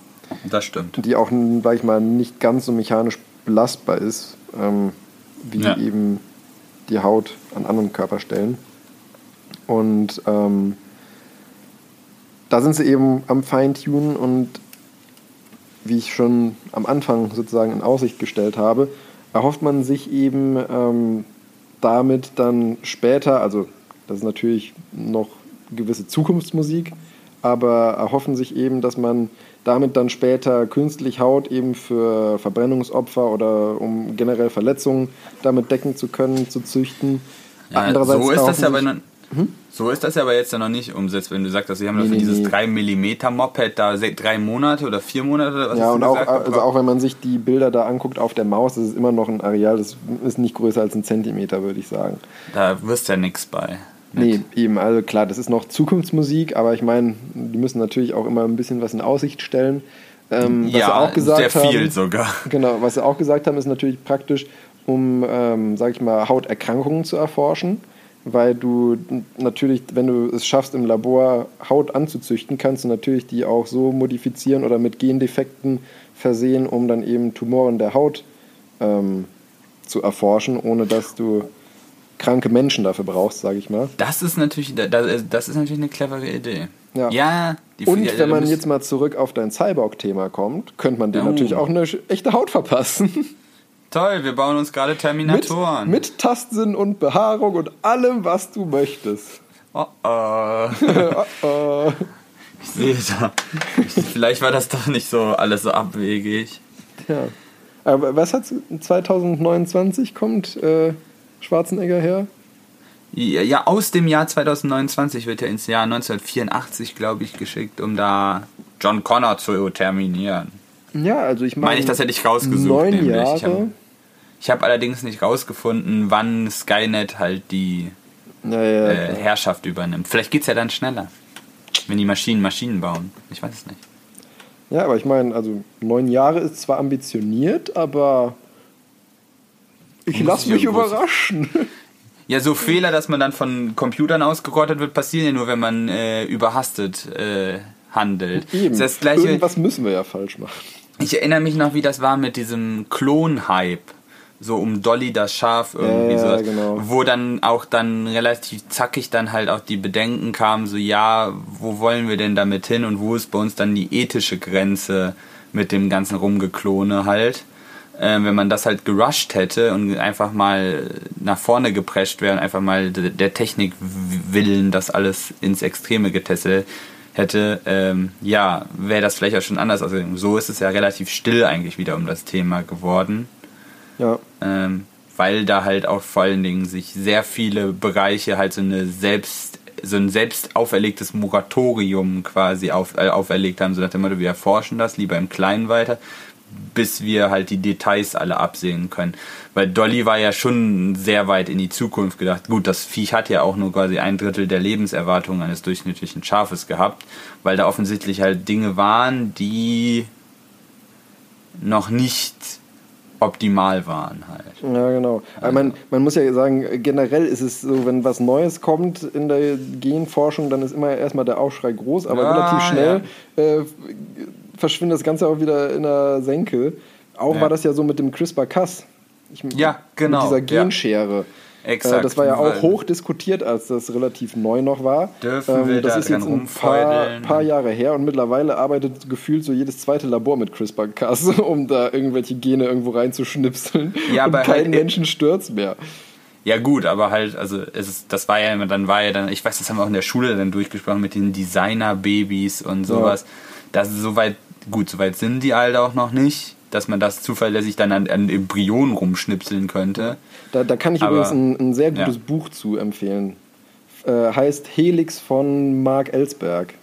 Das stimmt. Die auch, sag ich mal, nicht ganz so mechanisch belastbar ist, ähm, wie Ja. eben die Haut an anderen Körperstellen. Und ähm, da sind sie eben am Feintunen und wie ich schon am Anfang sozusagen in Aussicht gestellt habe, erhofft man sich eben ähm, damit dann später, also das ist natürlich noch gewisse Zukunftsmusik, aber erhoffen sich eben, dass man damit dann später künstlich Haut eben für Verbrennungsopfer oder um generell Verletzungen damit decken zu können, zu züchten. Ja, so ist das ja aber erhoffen noch, so ist das ja aber jetzt ja noch nicht umsetzt, wenn du sagst, dass sie haben Nee, dafür nee, dieses nee. 3 mm Moped da drei Monate oder vier Monate oder was ja, und du auch, also auch wenn man sich die Bilder da anguckt auf der Maus, das ist immer noch ein Areal, das ist nicht größer als ein Zentimeter, würde ich sagen. da wirst ja nichts bei. Nee, eben, also klar, das ist noch Zukunftsmusik, aber ich meine, die müssen natürlich auch immer ein bisschen was in Aussicht stellen. Ähm, was sie ja, auch gesagt sehr viel haben, sogar. Genau, was sie auch gesagt haben, ist natürlich praktisch, um, ähm, sag ich mal, Hauterkrankungen zu erforschen, weil du natürlich, wenn du es schaffst, im Labor Haut anzuzüchten, kannst du natürlich die auch so modifizieren oder mit Gendefekten versehen, um dann eben Tumoren der Haut ähm, zu erforschen, ohne dass du kranke Menschen dafür brauchst, sage ich mal. Das ist natürlich, da- da- das ist natürlich eine clevere Idee. Ja. die Und ja, wenn man jetzt mal zurück auf dein Cyborg-Thema kommt, könnte man dir Oh. natürlich auch eine echte Haut verpassen. Toll, wir bauen uns gerade mit, Terminatoren. mit Tastsinn und Behaarung und allem, was du möchtest. Oh, oh. Äh, Ich sehe da. Ich, vielleicht war das doch nicht so alles so abwegig. ja. Aber was hat 2029 kommt äh, Schwarzenegger her? Ja, ja, aus dem Jahr 2029 wird er ins Jahr 1984, glaube ich, geschickt, um da John Connor zu terminieren. Ja, also ich meine. Meine ich, das hätte ich rausgesucht. Neun nämlich. Jahre. Ich habe hab allerdings nicht rausgefunden, wann Skynet halt die ja, ja, äh. Herrschaft übernimmt. Vielleicht geht es ja dann schneller, wenn die Maschinen Maschinen bauen. Ich weiß es nicht. ja, aber ich meine, also neun Jahre ist zwar ambitioniert, aber ich lasse ich mich überraschen. Ja, so Fehler, dass man dann von Computern ausgerottet wird, passieren ja nur, wenn man äh, überhastet äh, handelt. Eben. Das, gleiche, Irgendwas müssen wir ja falsch machen. Ich erinnere mich noch, wie das war mit diesem Klon-Hype. So um Dolly das Schaf irgendwie Ja, sowas. genau. Wo dann auch dann relativ zackig dann halt auch die Bedenken kamen, so ja, wo wollen wir denn damit hin und wo ist bei uns dann die ethische Grenze mit dem ganzen Rumgeklone halt. Ähm, wenn man das halt gerusht hätte und einfach mal nach vorne geprescht wäre und einfach mal der Technik willen das alles ins Extreme getestet hätte, ähm, ja, wäre das vielleicht auch schon anders ausgegangen. So ist es ja relativ still eigentlich wieder um das Thema geworden Ja. ähm, weil da halt auch vor allen Dingen sich sehr viele Bereiche halt so eine selbst so ein selbst auferlegtes Moratorium quasi auf, äh, auferlegt haben, so nach dem Motto, wir erforschen das lieber im Kleinen weiter, bis wir halt die Details alle absehen können. Weil Dolly war ja schon sehr weit in die Zukunft gedacht. Gut, das Viech hat ja auch nur quasi ein Drittel der Lebenserwartung eines durchschnittlichen Schafes gehabt, weil da offensichtlich halt Dinge waren, die noch nicht optimal waren halt. Ja, genau. Aber man, man muss ja sagen, generell ist es so, wenn was Neues kommt in der Genforschung, dann ist immer erstmal der Aufschrei groß, aber Ja, relativ schnell äh, verschwindet das Ganze auch wieder in der Senke. Auch Ja. war das ja so mit dem CRISPR-Cas. Ja, genau, Mit dieser ja. Genschere. Exakt. Äh, das war ja auch hoch diskutiert, als das relativ neu noch war. Ähm, Dürfen wir das da ist jetzt ein paar, paar Jahre her und mittlerweile arbeitet gefühlt so jedes zweite Labor mit CRISPR-Cas, um da irgendwelche Gene irgendwo reinzuschnipseln. Ja, und aber keinen halt- Menschen stört's mehr. Ja gut, aber halt, also es ist, das war ja, dann war ja dann, ich weiß, das haben wir auch in der Schule dann durchgesprochen mit den Designer-Babys und sowas. Das ist soweit, gut, soweit sind die halt auch noch nicht, dass man das zuverlässig dann an, an Embryonen rumschnipseln könnte. Da, da kann ich Aber- übrigens ein, ein sehr gutes ja. Buch zu empfehlen. Äh, heißt Helix von Mark Ellsberg.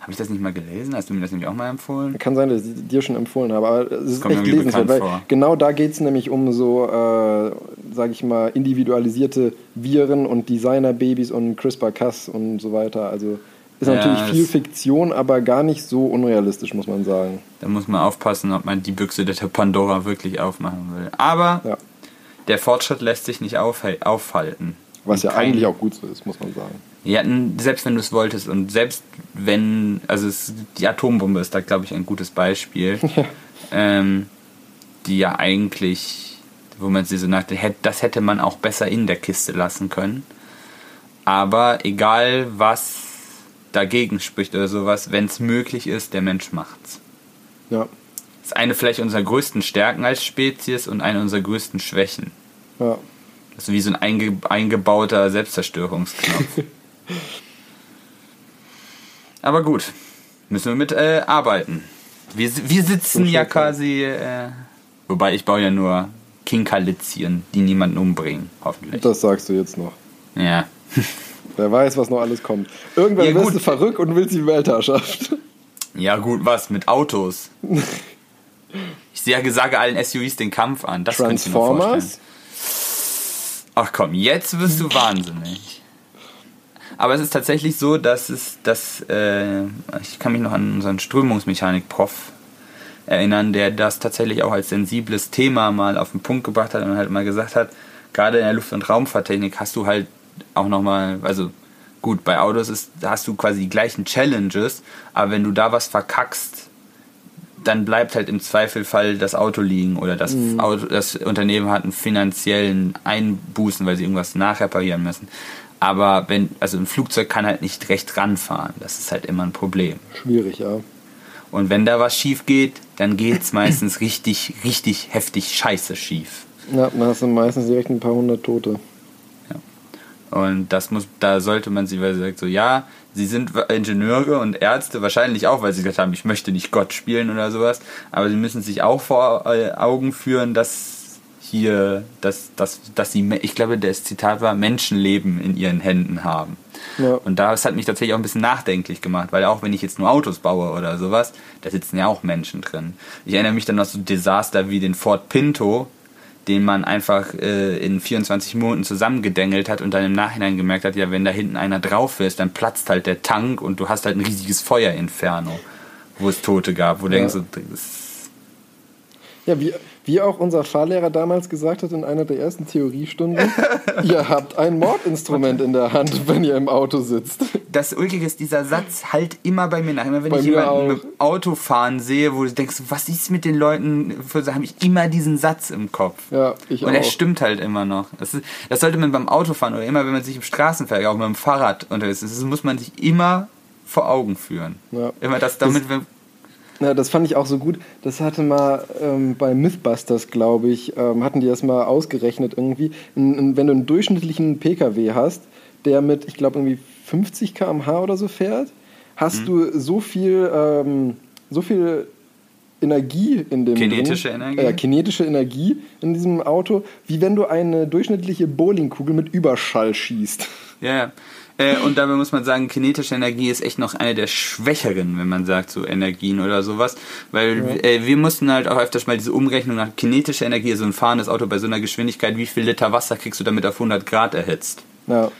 Habe ich das nicht mal gelesen? Hast du mir das nämlich auch mal empfohlen? Kann sein, dass ich dir schon empfohlen habe, aber es ist Kommt echt lesenswert, weil vor. genau da geht es nämlich um so, äh, sage ich mal, individualisierte Viren und Designer-Babys und CRISPR-Cas und so weiter. Also ist Ja, natürlich viel Fiktion, aber gar nicht so unrealistisch, muss man sagen. Da muss man aufpassen, ob man die Büchse der Pandora wirklich aufmachen will. Aber Ja. der Fortschritt lässt sich nicht aufhal- aufhalten. Was ja Kein- eigentlich auch gut so ist, muss man sagen. Ja, selbst wenn du es wolltest und selbst wenn, also es, die Atombombe ist da, glaube ich, ein gutes Beispiel, ähm, die ja eigentlich, wo man sie so nach, hätt- das hätte man auch besser in der Kiste lassen können. Aber egal, was dagegen spricht oder sowas, wenn es möglich ist, der Mensch macht's. Ja, Das ist eine vielleicht unserer größten Stärken als Spezies und eine unserer größten Schwächen. ja. Das ist wie so ein einge eingebauter Selbstzerstörungsknopf. Aber gut, müssen wir mit äh, arbeiten. Wir, wir sitzen So ja quasi, äh, wobei ich baue ja nur Kinkalitzien, die niemanden umbringen, hoffentlich. Das sagst du jetzt noch. Ja. Wer weiß, was noch alles kommt. Irgendwann Ja, wirst du verrückt und willst die Weltherrschaft. Ja gut, was mit Autos? Ich sage, sage allen SUVs den Kampf an. Das. Transformers? Ach komm, jetzt wirst du wahnsinnig. Aber es ist tatsächlich so, dass es, dass, äh, ich kann mich noch an unseren Strömungsmechanik-Prof erinnern, der das tatsächlich auch als sensibles Thema mal auf den Punkt gebracht hat und halt mal gesagt hat, gerade in der Luft- und Raumfahrttechnik hast du halt auch nochmal, also gut, bei Autos ist, hast du quasi die gleichen Challenges, aber wenn du da was verkackst, dann bleibt halt im Zweifelfall das Auto liegen oder das, Auto, das Unternehmen hat einen finanziellen Einbußen, weil sie irgendwas nachreparieren müssen. Aber wenn, also ein Flugzeug kann halt nicht recht ranfahren. Das ist halt immer ein Problem. Schwierig, ja. Und wenn da was schief geht, dann geht's meistens richtig, richtig heftig scheiße schief. Ja, dann hast du meistens direkt ein paar hundert Tote. Und das muss, da sollte man sie, weil sie sagt so, ja, sie sind Ingenieure und Ärzte, wahrscheinlich auch, weil sie gesagt haben, ich möchte nicht Gott spielen oder sowas, aber sie müssen sich auch vor äh, Augen führen, dass hier, dass, dass, dass sie, ich glaube, das Zitat war, Menschenleben in ihren Händen haben. Ja. Und das hat mich tatsächlich auch ein bisschen nachdenklich gemacht, weil auch wenn ich jetzt nur Autos baue oder sowas, da sitzen ja auch Menschen drin. Ich erinnere mich dann noch so Desaster wie den Ford Pinto, den man einfach äh, in 24 Minuten zusammengedengelt hat und dann im Nachhinein gemerkt hat, ja, wenn da hinten einer drauf ist, dann platzt halt der Tank und du hast halt ein riesiges Feuerinferno, wo es Tote gab, wo du Ja. denkst, das, Ja, wie, wie auch unser Fahrlehrer damals gesagt hat in einer der ersten Theoriestunden, ihr habt ein Mordinstrument in der Hand, wenn ihr im Auto sitzt. das Ulkige ist, dieser Satz halt immer bei mir nach. Immer wenn Bei ich jemanden auch. mit dem Auto fahren sehe, wo du denkst, was ist mit den Leuten, habe ich immer diesen Satz im Kopf. Ja, ich Und er auch. stimmt halt immer noch. Das, ist, das sollte man beim Autofahren oder immer, wenn man sich im Straßenverkehr, auch mit dem Fahrrad unterwegs ist, das muss man sich immer vor Augen führen. Ja. Immer das damit, wenn, Ja, das fand ich auch so gut. Das hatte mal ähm, bei Mythbusters, glaube ich, ähm, hatten die das mal ausgerechnet irgendwie. In, in, wenn du einen durchschnittlichen PKW hast, der mit, ich glaube, irgendwie 50 km/h oder so fährt, hast Mhm. du so viel, ähm, so viel Energie in dem Kinetische drin, Energie? Äh, kinetische Energie in diesem Auto, wie wenn du eine durchschnittliche Bowlingkugel mit Überschall schießt. Ja, ja. Äh, und dabei muss man sagen, kinetische Energie ist echt noch eine der schwächeren, wenn man sagt, so Energien oder sowas. Weil äh, wir mussten halt auch öfters mal diese Umrechnung nach kinetischer Energie, so ein fahrendes Auto bei so einer Geschwindigkeit, wie viel Liter Wasser kriegst du damit auf 100 Grad erhitzt? Ja,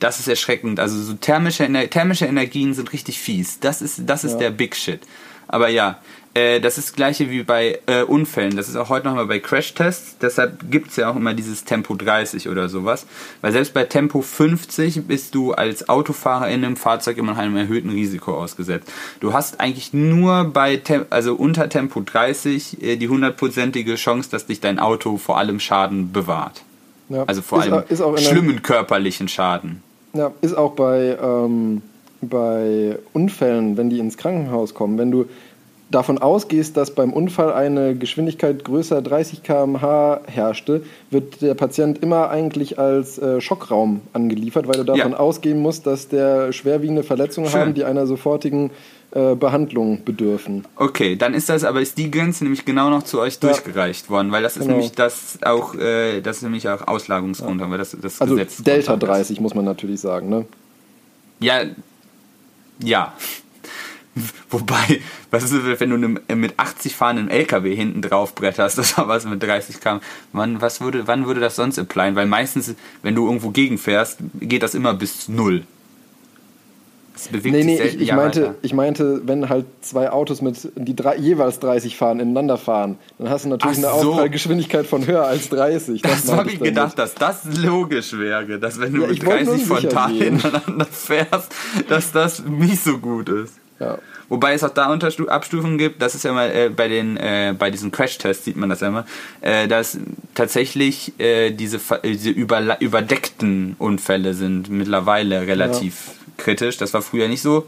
Das ist erschreckend. Also so thermische, thermische Energien sind richtig fies. Das ist, das ist Ja. der Big Shit. Aber ja, äh, das ist das gleiche wie bei äh, Unfällen. Das ist auch heute nochmal bei Crashtests. Deshalb gibt es ja auch immer dieses Tempo 30 oder sowas. Weil selbst bei Tempo 50 bist du als Autofahrer in einem Fahrzeug immer einem erhöhten Risiko ausgesetzt. Du hast eigentlich nur bei Tem also unter Tempo 30 äh, die hundertprozentige Chance, dass dich dein Auto vor allem Schaden bewahrt. ja. Also vor allem auch- auch schlimmen körperlichen Schaden. Ja, ist auch bei, ähm, bei Unfällen, wenn die ins Krankenhaus kommen, wenn du davon ausgehst, dass beim Unfall eine Geschwindigkeit größer 30 km/h herrschte, wird der Patient immer eigentlich als äh, Schockraum angeliefert, weil du davon Ja. ausgehen musst, dass der schwerwiegende Verletzungen Schön. haben, die einer sofortigen äh, Behandlung bedürfen. Okay, dann ist das aber ist die Grenze nämlich genau noch zu euch Ja. durchgereicht worden, weil das ist Genau. nämlich das auch äh, das ist nämlich auch Auslagungsgrund, aber das das Also Gesetz Delta drunter ist. 30 muss man natürlich sagen. Ne? Ja, ja. Wobei, was ist, wenn du ne- mit 80 fahrenden LKW hinten drauf bretterst, das war was mit 30 km. Wann, was würde, wann würde das sonst applyen? Weil meistens, wenn du irgendwo gegenfährst, geht das immer bis null. Es bewegt Nee, sich nee, selten ich, ich, ja meinte, weiter. ich meinte, wenn halt zwei Autos mit die drei, jeweils 30 fahren, ineinander fahren, dann hast du natürlich Ach eine so. Geschwindigkeit von höher als 30. Das meinte habe ich gedacht, dass das logisch wäre, dass wenn du Ja, mit ich wollte nur 30 sicher frontal gehen. ineinander fährst, dass das nicht so gut ist. Ja. Wobei es auch da Unterstu Abstufungen gibt, das ist ja mal äh, bei den äh, bei diesen Crash-Tests sieht man das ja immer, äh, dass tatsächlich äh, diese, äh, diese überla- überdeckten Unfälle sind mittlerweile relativ kritisch. Das war früher nicht so,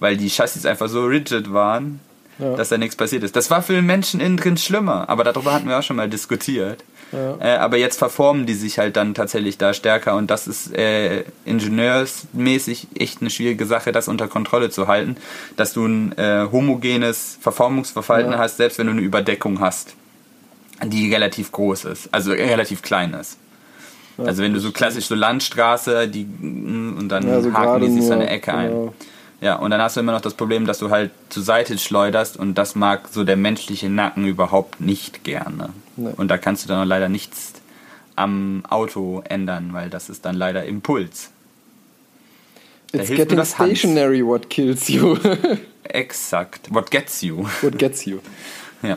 weil die Chassis einfach so rigid waren, Ja. dass da nichts passiert ist. Das war für den Menschen innen drin schlimmer, aber darüber hatten wir auch schon mal diskutiert. Ja. Äh, aber jetzt verformen die sich halt dann tatsächlich da stärker und das ist äh, ingenieursmäßig echt eine schwierige Sache, das unter Kontrolle zu halten, dass du ein äh, homogenes Verformungsverhalten Ja. hast, selbst wenn du eine Überdeckung hast, die relativ groß ist, also äh, relativ klein ist. Ja, also wenn du so klassisch so Landstraße, die mm, und dann Ja, so haken die sich so eine Ecke ein. genau. Ja, und dann hast du immer noch das Problem, dass du halt zur Seite schleuderst und das mag so der menschliche Nacken überhaupt nicht gerne. Nee. Und da kannst du dann leider nichts am Auto ändern, weil das ist dann leider Impuls. Da It's getting das Hans. stationary what kills you. Exakt. What gets you? what gets you. Ja,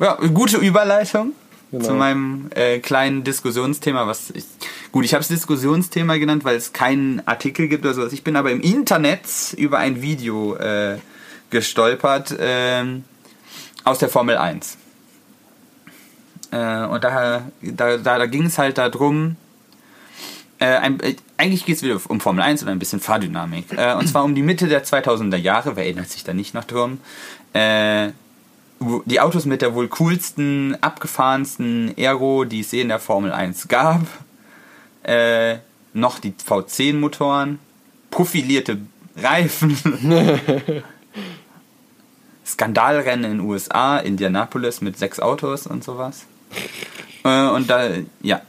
ja gute Überleitung Genau. zu meinem äh, kleinen Diskussionsthema. Was ich, gut, ich habe es Diskussionsthema genannt, weil es keinen Artikel gibt oder sowas. Ich bin aber im Internet über ein Video äh, gestolpert ähm, aus der Formel 1. Äh, und da, da, da, da ging es halt darum, äh, ein, äh, eigentlich geht es wieder um Formel 1 und ein bisschen Fahrdynamik. Äh, und zwar um die Mitte der 2000er Jahre, wer erinnert sich da nicht noch drum, äh, die Autos mit der wohl coolsten, abgefahrensten Aero, die es je in der Formel 1 gab. Äh, noch die V10-Motoren, profilierte Reifen. Skandalrennen in den USA, Indianapolis mit sechs Autos und sowas. Äh, und da, ja.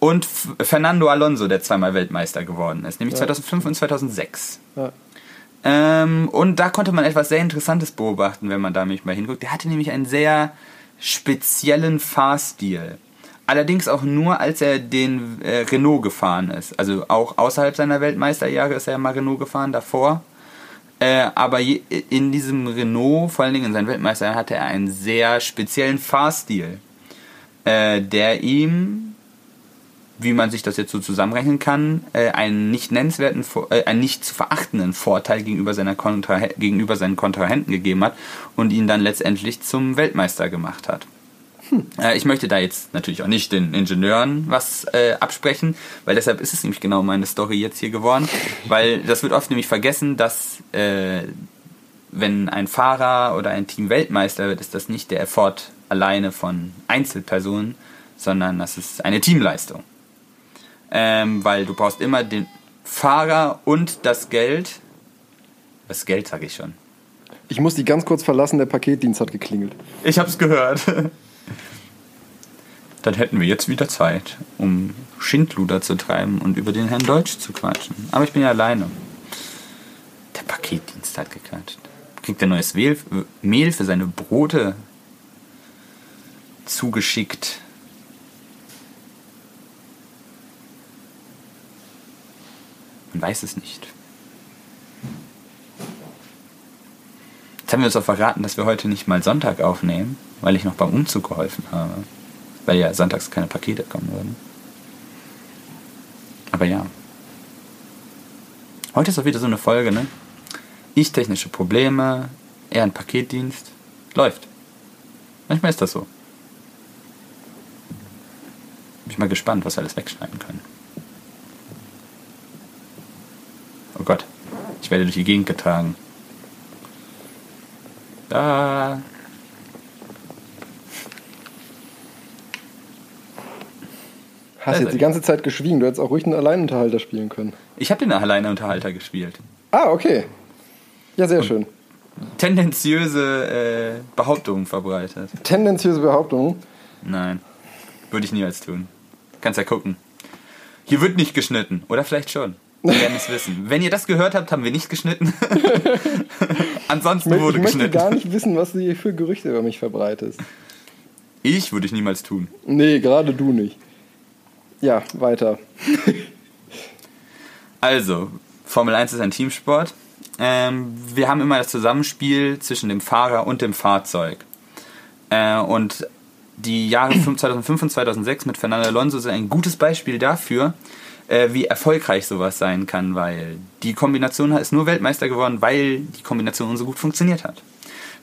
Und F Fernando Alonso, der zweimal Weltmeister geworden ist, nämlich Ja. 2005 und 2006. Ja. Ähm, und da konnte man etwas sehr Interessantes beobachten, wenn man da nämlich mal hinguckt. Der hatte nämlich einen sehr speziellen Fahrstil. Allerdings auch nur, als er den äh, Renault gefahren ist. Also auch außerhalb seiner Weltmeisterjahre ist er ja mal Renault gefahren, davor. Äh, aber je, in diesem Renault, vor allen Dingen in seinen Weltmeistern, hatte er einen sehr speziellen Fahrstil, äh, der ihm wie man sich das jetzt so zusammenrechnen kann, äh, einen nicht nennenswerten, äh, einen nicht zu verachtenden Vorteil gegenüber, seiner gegenüber seinen Kontrahenten gegeben hat und ihn dann letztendlich zum Weltmeister gemacht hat. Äh, ich möchte da jetzt natürlich auch nicht den Ingenieuren was äh, absprechen, weil deshalb ist es nämlich genau meine Story jetzt hier geworden, weil das wird oft nämlich vergessen, dass äh, wenn ein Fahrer oder ein Team Weltmeister wird, ist das nicht der Effort alleine von Einzelpersonen, sondern das ist eine Teamleistung. Ähm, weil du brauchst immer den Fahrer und das Geld. Das Geld sage ich schon. Ich muss die ganz kurz verlassen, der Paketdienst hat geklingelt. Ich hab's gehört. Dann hätten wir jetzt wieder Zeit, um Schindluder zu treiben und über den Herrn Deutsch zu quatschen. Aber ich bin ja alleine. Der Paketdienst hat gequatscht. Kriegt er neues Mehl für seine Brote zugeschickt. Man weiß es nicht. Jetzt haben wir uns auch verraten, dass wir heute nicht mal Sonntag aufnehmen, weil ich noch beim Umzug geholfen habe. Weil ja sonntags keine Pakete kommen würden. Aber ja. Heute ist auch wieder so eine Folge, ne? Ich technische Probleme, er ein Paketdienst. Läuft. Manchmal ist das so. Bin ich mal gespannt, was wir alles wegschneiden können. Oh Gott. Ich werde durch die Gegend getragen. Da. Hast Da jetzt die ganze Zeit geschwiegen. Du hättest auch ruhig einen Alleinunterhalter spielen können. Ich habe den Alleinunterhalter gespielt. Ah, okay. Ja, sehr schön. Tendenziöse äh, Behauptungen verbreitet. Tendenziöse Behauptung. Nein. Würde ich niemals tun. Kannst ja gucken. Hier wird nicht geschnitten. Oder vielleicht schon. Wir werden es wissen. Wenn ihr das gehört habt, haben wir nicht geschnitten. Ansonsten Ich, wurde ich möchte geschnitten. gar nicht wissen, was du hier für Gerüchte über mich verbreitest. Ich würde ich niemals tun. Nee, gerade du nicht. Ja, weiter. Also, Formel 1 ist ein Teamsport. Ähm, wir haben immer das Zusammenspiel zwischen dem Fahrer und dem Fahrzeug. Äh, und die Jahre 2005 und 2006 mit Fernando Alonso sind ein gutes Beispiel dafür, äh, wie erfolgreich sowas sein kann, weil die Kombination ist nur Weltmeister geworden, weil die Kombination so gut funktioniert hat.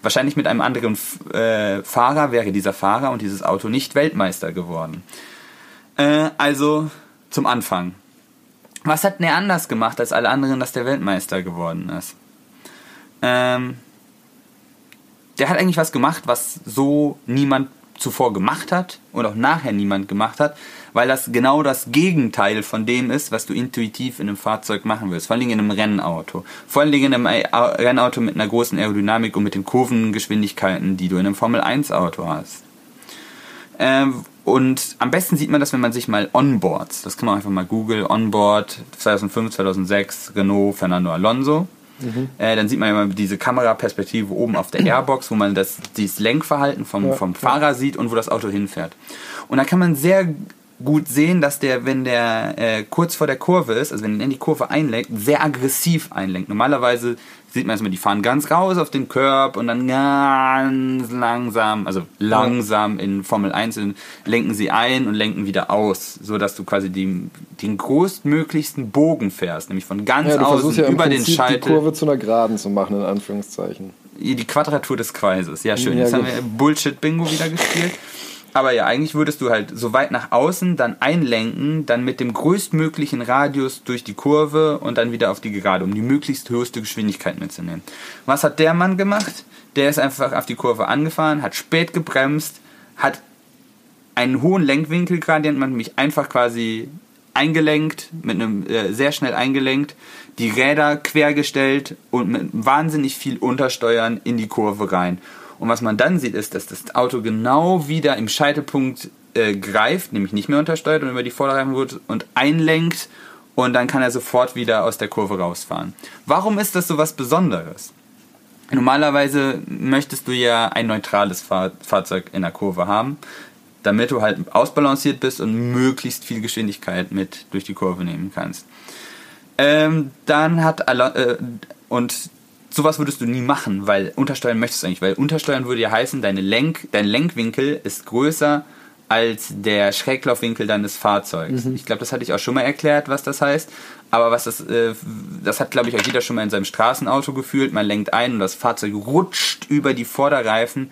Wahrscheinlich mit einem anderen äh, Fahrer wäre dieser Fahrer und dieses Auto nicht Weltmeister geworden. Äh, also zum Anfang. Was hat er anders gemacht als alle anderen, dass der Weltmeister geworden ist? Ähm, der hat eigentlich was gemacht, was so niemand zuvor gemacht hat und auch nachher niemand gemacht hat, weil das genau das Gegenteil von dem ist, was du intuitiv in einem Fahrzeug machen willst. Vor allen Dingen in einem Rennauto. Vor allen Dingen in einem Au- Rennauto mit einer großen Aerodynamik und mit den Kurvengeschwindigkeiten, die du in einem Formel 1 Auto hast. Ähm, und am besten sieht man das, wenn man sich mal Onboards, das kann man einfach mal googeln, Onboard 2005, 2006, Renault, Fernando Alonso. Äh, dann sieht man immer diese Kameraperspektive oben auf der Airbox, wo man das, dieses Lenkverhalten vom, Ja, vom ja. Fahrer sieht und wo das Auto hinfährt. Und da kann man sehr gut sehen, dass der, wenn der äh, kurz vor der Kurve ist, also wenn er in die Kurve einlenkt, sehr aggressiv einlenkt. Normalerweise sieht man erstmal, die fahren ganz raus auf den Curb und dann ganz langsam, also langsam in Formel 1 lenken sie ein und lenken wieder aus, so dass du quasi den, den größtmöglichsten Bogen fährst, nämlich von ganz Ja, außen ja über den Prinzip die Kurve zu einer Geraden zu machen, in Anführungszeichen. die Quadratur des Kreises. Ja, schön. Ja, Jetzt haben wir Bullshit-Bingo wieder gespielt. Aber ja, eigentlich würdest du halt so weit nach außen, dann einlenken, dann mit dem größtmöglichen Radius durch die Kurve und dann wieder auf die Gerade, um die möglichst höchste Geschwindigkeit mitzunehmen. Was hat der Mann gemacht? Der ist einfach auf die Kurve angefahren, hat spät gebremst, hat einen hohen Lenkwinkelgradient, man hat mich einfach quasi eingelenkt, mit einem äh, sehr schnell eingelenkt, die Räder quergestellt und mit wahnsinnig viel Untersteuern in die Kurve rein. Und was man dann sieht, ist, dass das Auto genau wieder im Scheitelpunkt äh, greift, nämlich nicht mehr untersteuert und über die Vorderreifen wird und einlenkt und dann kann er sofort wieder aus der Kurve rausfahren. Warum ist das so was Besonderes? Normalerweise möchtest du ja ein neutrales Fahr Fahrzeug in der Kurve haben, damit du halt ausbalanciert bist und möglichst viel Geschwindigkeit mit durch die Kurve nehmen kannst. Ähm, dann hat Alon äh, und sowas würdest du nie machen, weil untersteuern möchtest du eigentlich, weil untersteuern würde ja heißen, deine Lenk, dein Lenkwinkel ist größer als der Schräglaufwinkel deines Fahrzeugs. Ich glaube, das hatte ich auch schon mal erklärt, was das heißt. Aber was das, äh, das hat, glaube ich, auch jeder schon mal in seinem Straßenauto gefühlt. Man lenkt ein und das Fahrzeug rutscht über die Vorderreifen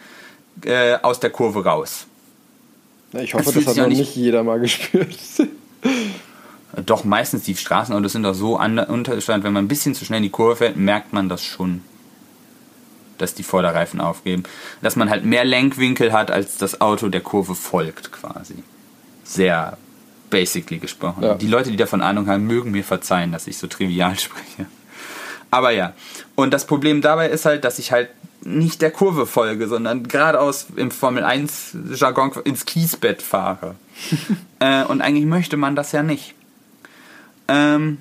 äh, aus der Kurve raus. Ich Das hoffe, fühlt das hat noch nicht jeder mal gespürt. Doch meistens die Straßenautos sind doch so an- untersteuert, wenn man ein bisschen zu schnell in die Kurve fährt, merkt man das schon, dass die Vorderreifen aufgeben. Dass man halt mehr Lenkwinkel hat, als das Auto der Kurve folgt quasi. Sehr basically gesprochen. Ja. Die Leute, die davon Ahnung haben, mögen mir verzeihen, dass ich so trivial spreche. Aber ja. Und das Problem dabei ist halt, dass ich halt nicht der Kurve folge, sondern geradeaus im Formel 1 Jargon ins Kiesbett fahre. äh, und eigentlich möchte man das ja nicht. Ähm,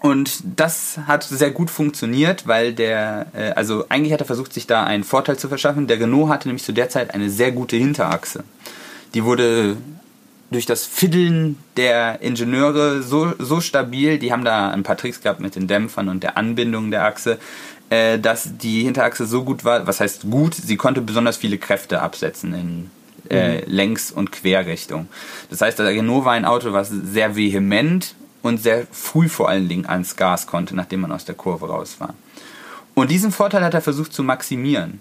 und das hat sehr gut funktioniert, weil der, äh, also eigentlich hat er versucht, sich da einen Vorteil zu verschaffen. Der Renault hatte nämlich zu der Zeit eine sehr gute Hinterachse. Die wurde durch das Fiddeln der Ingenieure so, so stabil, die haben da ein paar Tricks gehabt mit den Dämpfern und der Anbindung der Achse, äh, dass die Hinterachse so gut war, was heißt gut, sie konnte besonders viele Kräfte absetzen in äh, Längs- und Querrichtung. Das heißt, der Renault war ein Auto, was sehr vehement und sehr früh vor allen Dingen ans Gas konnte, nachdem man aus der Kurve raus war. Und diesen Vorteil hat er versucht zu maximieren.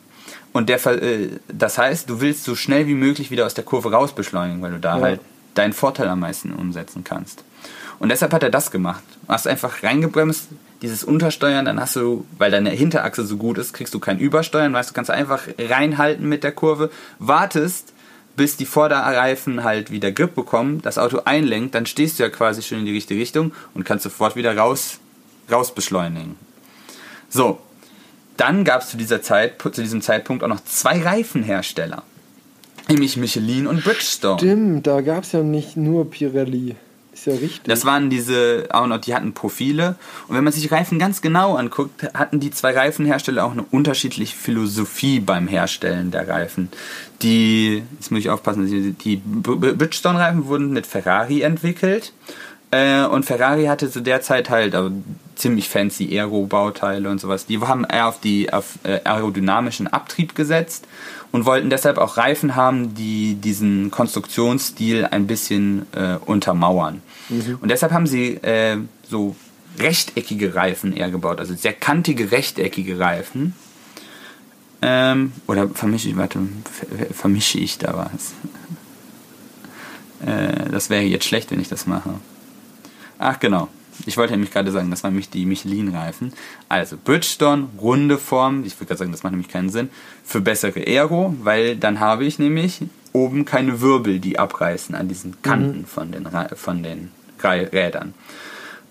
Und der, äh, das heißt, du willst so schnell wie möglich wieder aus der Kurve raus beschleunigen, weil du da Ja. halt deinen Vorteil am meisten umsetzen kannst. Und deshalb hat er das gemacht. Du hast einfach reingebremst, dieses Untersteuern, dann hast du, weil deine Hinterachse so gut ist, kriegst du kein Übersteuern, weißt du, kannst einfach reinhalten mit der Kurve, wartest, bis die Vorderreifen halt wieder Grip bekommen, das Auto einlenkt, dann stehst du ja quasi schon in die richtige Richtung und kannst sofort wieder raus, raus beschleunigen. So, dann gab es zu, zu diesem Zeitpunkt auch noch zwei Reifenhersteller. Nämlich Michelin und Bridgestone. Stimmt, da gab es ja nicht nur Pirelli. Ist ja richtig. Das waren diese, auch noch, die hatten Profile. Und wenn man sich Reifen ganz genau anguckt, hatten die zwei Reifenhersteller auch eine unterschiedliche Philosophie beim Herstellen der Reifen. Die, jetzt muss ich aufpassen, die, die Bridgestone-Reifen wurden mit Ferrari entwickelt. Äh, und Ferrari hatte zu der Zeit halt also, ziemlich fancy Aero-Bauteile und sowas. Die haben eher auf die auf, äh, aerodynamischen Abtrieb gesetzt und wollten deshalb auch Reifen haben, die diesen Konstruktionsstil ein bisschen äh, untermauern. Mhm. Und deshalb haben sie äh, so rechteckige Reifen eher gebaut, also sehr kantige rechteckige Reifen. Ähm, oder vermische ich, warte, vermische ich da was? Äh, das wäre jetzt schlecht, wenn ich das mache. Ach genau. Ich wollte nämlich gerade sagen, das waren nämlich die Michelin-Reifen. Also Bridgestone, runde Form, ich würde gerade sagen, das macht nämlich keinen Sinn, für bessere Aero, weil dann habe ich nämlich oben keine Wirbel, die abreißen an diesen Kanten mhm. von den, von den Rädern.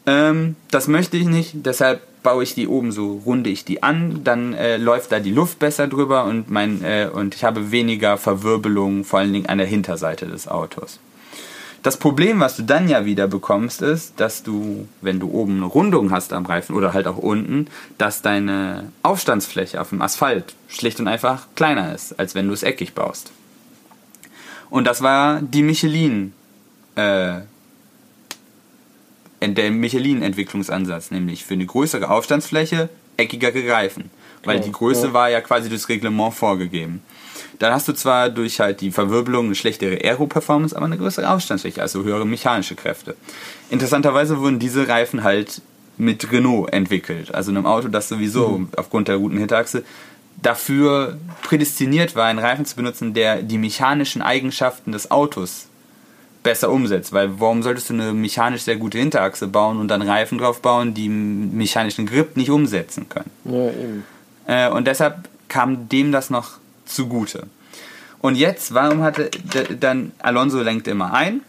Ähm, das möchte ich nicht, deshalb baue ich die oben so, runde ich die an, dann äh, läuft da die Luft besser drüber und, mein, äh, und ich habe weniger Verwirbelung, vor allen Dingen an der Hinterseite des Autos. Das Problem, was du dann ja wieder bekommst, ist, dass du, wenn du oben eine Rundung hast am Reifen oder halt auch unten, dass deine Aufstandsfläche auf dem Asphalt schlicht und einfach kleiner ist, als wenn du es eckig baust. Und das war die Michelin, äh, der Michelin-Entwicklungsansatz, nämlich für eine größere Aufstandsfläche eckigere Reifen. Weil die Größe war ja quasi durchs Reglement vorgegeben. Dann hast du zwar durch halt die Verwirbelung eine schlechtere Aero-Performance, aber eine größere Aufstandsfläche, also höhere mechanische Kräfte. Interessanterweise wurden diese Reifen halt mit Renault entwickelt, also einem Auto, das sowieso mhm. aufgrund der guten Hinterachse dafür prädestiniert war, einen Reifen zu benutzen, der die mechanischen Eigenschaften des Autos besser umsetzt. Weil warum solltest du eine mechanisch sehr gute Hinterachse bauen und dann Reifen drauf bauen, die mechanischen Grip nicht umsetzen können? Ja, eben. Äh, und deshalb kam dem das noch zugute. Und jetzt, warum hatte dann Alonso lenkt immer ein?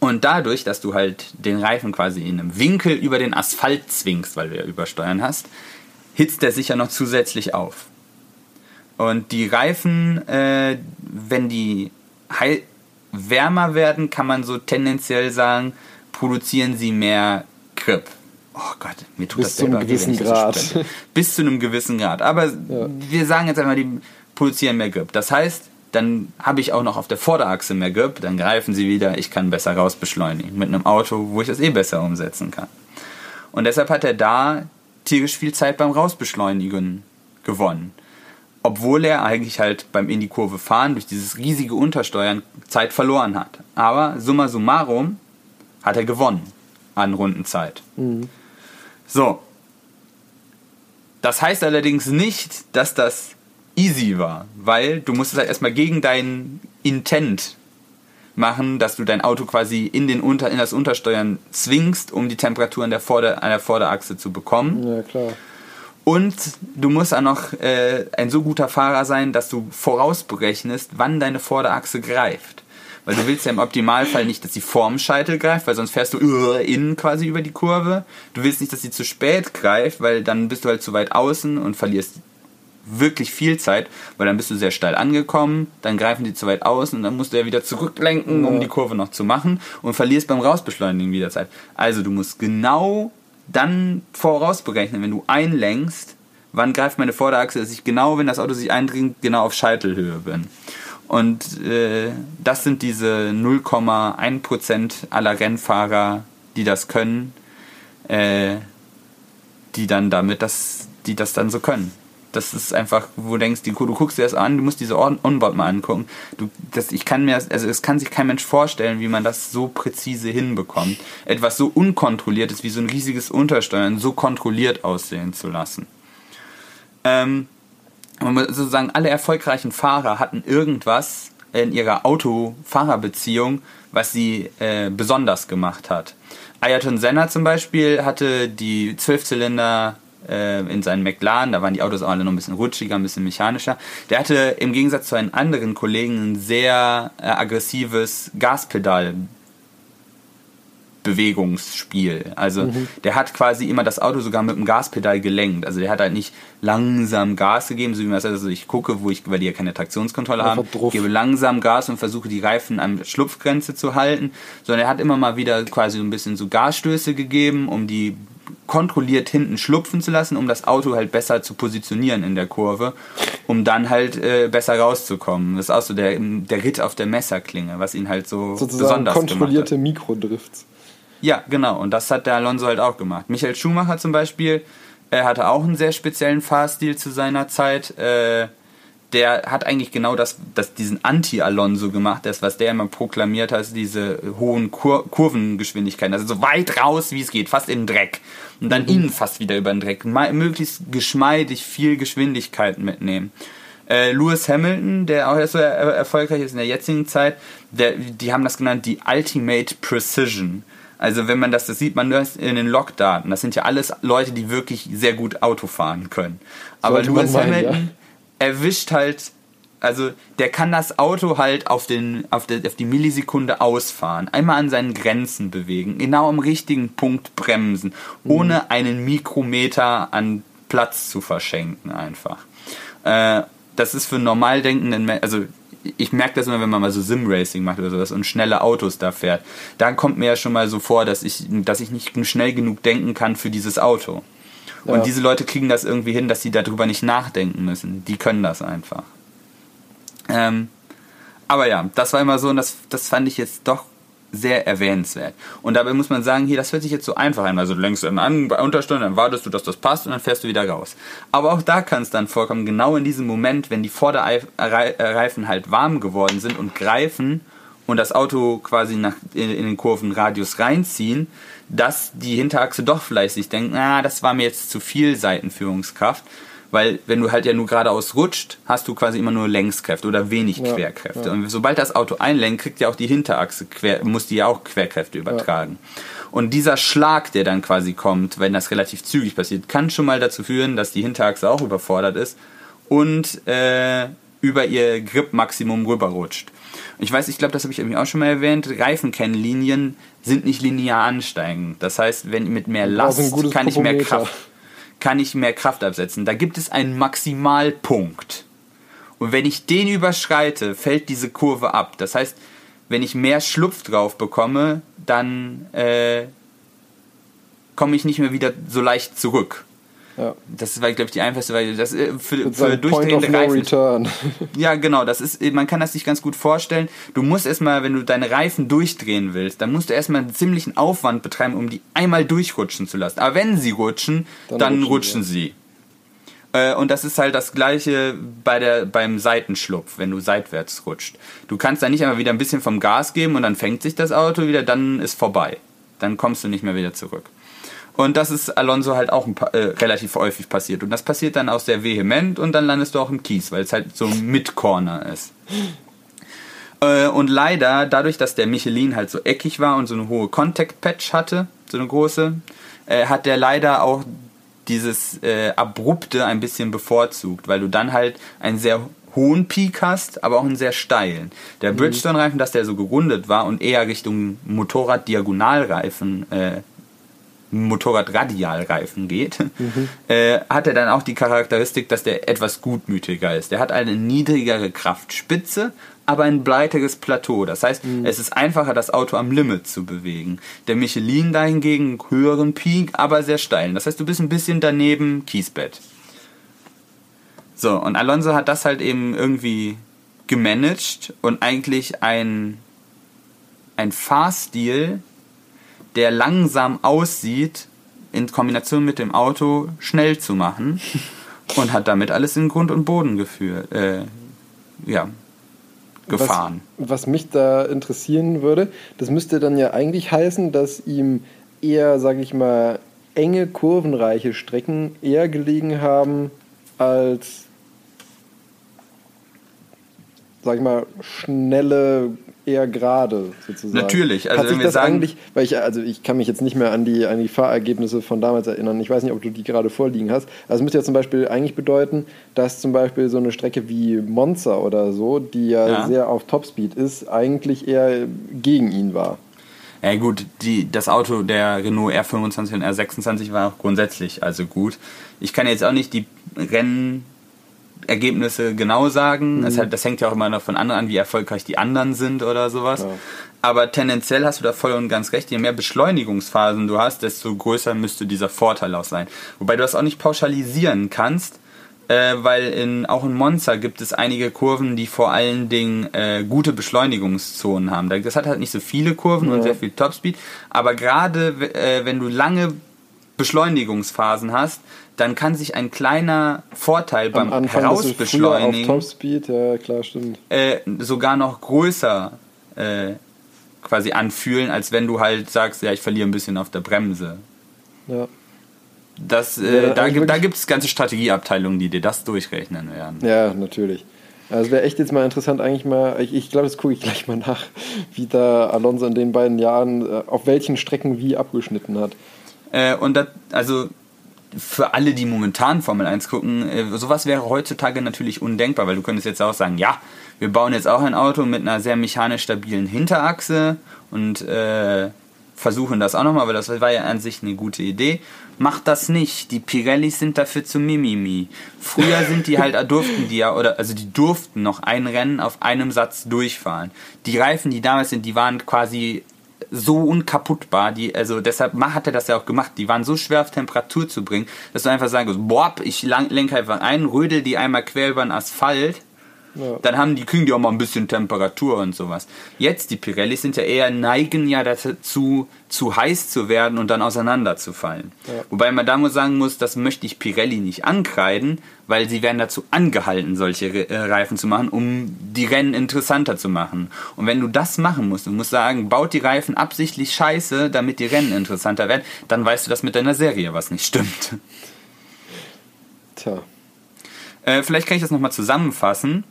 Und dadurch, dass du halt den Reifen quasi in einem Winkel über den Asphalt zwingst, weil du ja Übersteuern hast, hitzt er sich ja noch zusätzlich auf. Und die Reifen, äh, wenn die wärmer werden, kann man so tendenziell sagen, produzieren sie mehr Grip. Oh Gott, mir tut Bis das selber Bis zu einem gewissen Grad. Bis zu einem gewissen Grad. Aber ja. wir sagen jetzt einmal, die produzieren mehr Grip. Das heißt, dann habe ich auch noch auf der Vorderachse mehr Grip, dann greifen sie wieder, ich kann besser rausbeschleunigen. Mit einem Auto, wo ich das eh besser umsetzen kann. Und deshalb hat er da tierisch viel Zeit beim Rausbeschleunigen gewonnen. Obwohl er eigentlich halt beim in die Kurve fahren durch dieses riesige Untersteuern Zeit verloren hat. Aber summa summarum hat er gewonnen an Rundenzeit. Mhm. So. Das heißt allerdings nicht, dass das easy war, weil du musstest halt erstmal gegen deinen Intent machen, dass du dein Auto quasi in, den Unter, in das Untersteuern zwingst, um die Temperatur an der, Vorder-, an der Vorderachse zu bekommen. Ja, klar. Und du musst auch noch äh, ein so guter Fahrer sein, dass du vorausberechnest, wann deine Vorderachse greift. Weil du willst ja im Optimalfall nicht, dass sie vorm Scheitel greift, weil sonst fährst du innen quasi über die Kurve. Du willst nicht, dass sie zu spät greift, weil dann bist du halt zu weit außen und verlierst wirklich viel Zeit, weil dann bist du sehr steil angekommen, dann greifen die zu weit aus und dann musst du ja wieder zurücklenken, um die Kurve noch zu machen und verlierst beim Rausbeschleunigen wieder Zeit. Also du musst genau dann vorausberechnen, wenn du einlenkst, wann greift meine Vorderachse, dass ich genau, wenn das Auto sich eindringt, genau auf Scheitelhöhe bin. Und äh, das sind diese 0,1% aller Rennfahrer, die das können, äh, die dann damit das, die das dann so können das ist einfach, wo du denkst, du guckst dir das an, du musst diese Onboard mal angucken. Du, das, ich kann mir, also es kann sich kein Mensch vorstellen, wie man das so präzise hinbekommt. Etwas so unkontrolliertes wie so ein riesiges Untersteuern so kontrolliert aussehen zu lassen. Ähm, sozusagen alle erfolgreichen Fahrer hatten irgendwas in ihrer Auto-Fahrer-Beziehung, was sie äh, besonders gemacht hat. Ayrton Senna zum Beispiel hatte die Zwölfzylinder in seinen McLaren, da waren die Autos auch alle noch ein bisschen rutschiger, ein bisschen mechanischer. Der hatte im Gegensatz zu einem anderen Kollegen ein sehr äh, aggressives Gaspedal Bewegungsspiel. Also der hat quasi immer das Auto sogar mit dem Gaspedal gelenkt. Also der hat halt nicht langsam Gas gegeben, so wie man das also ich gucke, wo ich, weil die ja keine Traktionskontrolle haben, drauf. gebe langsam Gas und versuche die Reifen an Schlupfgrenze zu halten, sondern er hat immer mal wieder quasi so ein bisschen so Gasstöße gegeben, um die kontrolliert hinten schlupfen zu lassen, um das Auto halt besser zu positionieren in der Kurve, um dann halt äh, besser rauszukommen. Das ist auch so der, der Ritt auf der Messerklinge, was ihn halt so Sozusagen besonders gemacht hat. kontrollierte Mikrodrifts. Ja, genau. Und das hat der Alonso halt auch gemacht. Michael Schumacher zum Beispiel äh, hatte auch einen sehr speziellen Fahrstil zu seiner Zeit. Äh, der hat eigentlich genau das, das diesen Anti-Alonso gemacht, das, was der immer proklamiert hat, diese hohen Kur Kurvengeschwindigkeiten. Also so weit raus, wie es geht, fast den Dreck. Und dann innen fast wieder über den Dreck. Ma- Möglichst geschmeidig viel Geschwindigkeit mitnehmen. Äh, Lewis Hamilton, der auch so er erfolgreich ist in der jetzigen Zeit, der, die haben das genannt die Ultimate Precision. Also wenn man das, das sieht man nur in den Logdaten. Das sind ja alles Leute, die wirklich sehr gut Auto fahren können. Aber Sollte Lewis meinen, Hamilton erwischt halt, also der kann das Auto halt auf, den, auf, der, auf die Millisekunde ausfahren, einmal an seinen Grenzen bewegen, genau am richtigen Punkt bremsen, ohne einen Mikrometer an Platz zu verschenken einfach. Äh, das ist für normal denkenden also ich merke das immer, wenn man mal so Sim-Racing macht oder sowas und schnelle Autos da fährt. Dann kommt mir ja schon mal so vor, dass ich, dass ich nicht schnell genug denken kann für dieses Auto. Und Ja. diese Leute kriegen das irgendwie hin, dass sie darüber nicht nachdenken müssen. Die können das einfach. Ähm, aber ja, das war immer so und das, das fand ich jetzt doch sehr erwähnenswert. Und dabei muss man sagen, hier, das hört sich jetzt so einfach an. Also du lenkst dann an bei Unterstunde, dann wartest du, dass das passt und dann fährst du wieder raus. Aber auch da kann es dann vorkommen, genau in diesem Moment, wenn die Vorderreifen halt warm geworden sind und greifen und das Auto quasi nach, in, in den Kurvenradius reinziehen, dass die Hinterachse doch vielleicht sich denkt, na, das war mir jetzt zu viel Seitenführungskraft. Weil wenn du halt ja nur geradeaus rutscht, hast du quasi immer nur Längskräfte oder wenig Ja, Querkräfte. ja. Und sobald das Auto einlenkt, kriegt ja auch die Hinterachse quer, muss die ja auch Querkräfte übertragen. Und dieser Schlag, der dann quasi kommt, wenn das relativ zügig passiert, kann schon mal dazu führen, dass die Hinterachse auch überfordert ist und äh, über ihr Grip-Maximum rüberrutscht. Ich weiß, ich glaube, das habe ich irgendwie auch schon mal erwähnt. Reifenkennlinien sind nicht linear ansteigend. Das heißt, wenn mit mehr Last kann ich mehr. Kraft, kann ich mehr Kraft absetzen. Da gibt es einen Maximalpunkt. Und wenn ich den überschreite, fällt diese Kurve ab. Das heißt, wenn ich mehr Schlupf drauf bekomme, dann äh, komme ich nicht mehr wieder so leicht zurück. Ja. Das war, glaube ich, die einfachste Weise. Das, äh, für, für durchdrehende No Reifen. Return. Ja, genau, das ist, man kann das sich ganz gut vorstellen. Du musst erstmal, wenn du deine Reifen durchdrehen willst, dann musst du erstmal einen ziemlichen Aufwand betreiben, um die einmal durchrutschen zu lassen. Aber wenn sie rutschen, Dann dann, rutschen rutschen, sie. Äh, Und das ist halt das gleiche bei der, beim Seitenschlupf, wenn du seitwärts rutscht. Du kannst dann nicht einmal wieder ein bisschen vom Gas geben und dann fängt sich das Auto wieder, dann ist vorbei. Dann kommst du nicht mehr wieder zurück. Und das ist Alonso halt auch ein paar, äh, relativ häufig passiert. Und das passiert dann auch sehr vehement und dann landest du auch im Kies, weil es halt so ein Mid-Corner ist. Äh, und leider, dadurch, dass der Michelin halt so eckig war und so eine hohe Contact-Patch hatte, so eine große, äh, hat der leider auch dieses äh, Abrupte ein bisschen bevorzugt, weil du dann halt einen sehr hohen Peak hast, aber auch einen sehr steilen. Der Bridgestone-Reifen, dass der so gerundet war und eher Richtung Motorrad-Diagonalreifen äh, Motorrad-Radialreifen geht, äh, hat er dann auch die Charakteristik, dass der etwas gutmütiger ist. Der hat eine niedrigere Kraftspitze, aber ein breiteres Plateau. Das heißt, es ist einfacher, das Auto am Limit zu bewegen. Der Michelin dahingegen höheren Peak, aber sehr steil. Das heißt, du bist ein bisschen daneben Kiesbett. So, und Alonso hat das halt eben irgendwie gemanagt und eigentlich ein, ein Fahrstil, der langsam aussieht, in Kombination mit dem Auto schnell zu machen und hat damit alles in Grund und Boden geführt, äh, ja, gefahren. Was, was mich da interessieren würde, das müsste dann ja eigentlich heißen, dass ihm eher, sage ich mal, enge, kurvenreiche Strecken eher gelegen haben als, sag ich mal, schnelle, eher gerade sozusagen. Natürlich, also Hat sich das sagen- eigentlich, weil ich, also ich kann mich jetzt nicht mehr an die, an die Fahrergebnisse von damals erinnern. Ich weiß nicht, ob du die gerade vorliegen hast. Also es müsste ja zum Beispiel eigentlich bedeuten, dass zum Beispiel so eine Strecke wie Monza oder so, die ja, Ja. sehr auf Topspeed ist, eigentlich eher gegen ihn war. Ja gut, die, das Auto der Renault R25 und R26 war auch grundsätzlich also gut. Ich kann jetzt auch nicht die Rennergebnisse genau sagen. Mhm. Das, hat, das hängt ja auch immer noch von anderen an, wie erfolgreich die anderen sind oder sowas. Ja. Aber tendenziell hast du da voll und ganz recht. Je mehr Beschleunigungsphasen du hast, desto größer müsste dieser Vorteil auch sein. Wobei du das auch nicht pauschalisieren kannst, äh, weil in, auch in Monza gibt es einige Kurven, die vor allen Dingen äh, gute Beschleunigungszonen haben. Das hat halt nicht so viele Kurven und Ja. sehr viel Topspeed, aber gerade äh, wenn du lange Beschleunigungsphasen hast, dann kann sich ein kleiner Vorteil beim Am Anfang früher auf Herausbeschleunigen Topspeed, ja klar, stimmt. äh, sogar noch größer äh, quasi anfühlen, als wenn du halt sagst, ja, ich verliere ein bisschen auf der Bremse. Ja. Das, Ja, äh, da eigentlich gibt da wirklich- gibt's ganze Strategieabteilungen, die dir das durchrechnen werden. Ja, natürlich. Also es wäre echt jetzt mal interessant, eigentlich mal, ich, ich glaube, das gucke ich gleich mal nach, wie da Alonso in den beiden Jahren äh, auf welchen Strecken wie abgeschnitten hat. Äh, und das, also für alle, die momentan Formel 1 gucken, äh, sowas wäre heutzutage natürlich undenkbar, weil du könntest jetzt auch sagen, ja, wir bauen jetzt auch ein Auto mit einer sehr mechanisch stabilen Hinterachse und äh, versuchen das auch nochmal, weil das war ja an sich eine gute Idee. Macht das nicht. Die Pirellis sind dafür zu Mimimi. Früher sind die halt, durften die ja, oder also die durften noch ein Rennen auf einem Satz durchfahren. Die Reifen, die damals sind, die waren quasi so unkaputtbar, die, also deshalb hat er das ja auch gemacht, die waren so schwer auf Temperatur zu bringen, dass du einfach sagen kannst, boah, ich lenke einfach ein, rödel die einmal quer über den Asphalt, Ja. dann haben die, kriegen die auch mal ein bisschen Temperatur und sowas. Jetzt, die Pirellis sind ja eher, neigen ja dazu, zu heiß zu werden und dann auseinanderzufallen. Ja. Wobei man da muss sagen muss, das möchte ich Pirelli nicht ankreiden, weil sie werden dazu angehalten, solche äh, Reifen zu machen, um die Rennen interessanter zu machen. Und wenn du das machen musst, du musst sagen, baut die Reifen absichtlich scheiße, damit die Rennen interessanter werden, dann weißt du, dass mit deiner Serie was nicht stimmt. Tja. Äh, vielleicht kann ich das nochmal zusammenfassen.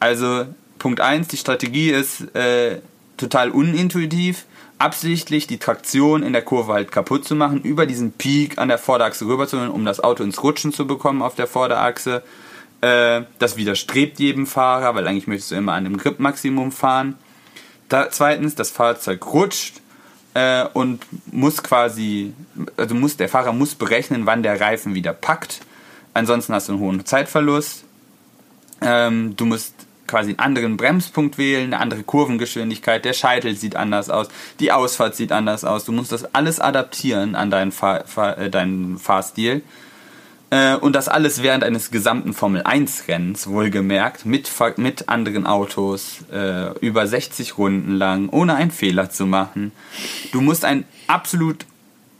Also, Punkt 1, die Strategie ist äh, total unintuitiv. Absichtlich die Traktion in der Kurve halt kaputt zu machen, über diesen Peak an der Vorderachse rüberzuholen, um das Auto ins Rutschen zu bekommen auf der Vorderachse. Äh, das widerstrebt jedem Fahrer, weil eigentlich möchtest du immer an dem Grip-Maximum fahren. Da, zweitens, das Fahrzeug rutscht äh, und muss quasi, also muss, der Fahrer muss berechnen, wann der Reifen wieder packt. Ansonsten hast du einen hohen Zeitverlust. Ähm, du musst quasi einen anderen Bremspunkt wählen, eine andere Kurvengeschwindigkeit, der Scheitel sieht anders aus, die Ausfahrt sieht anders aus. Du musst das alles adaptieren an deinen, Fahr Fahr äh, deinen Fahrstil. Äh, und das alles während eines gesamten Formel 1 Rennens, wohlgemerkt, mit, mit anderen Autos, äh, über 60 Runden lang, ohne einen Fehler zu machen. Du musst ein absolut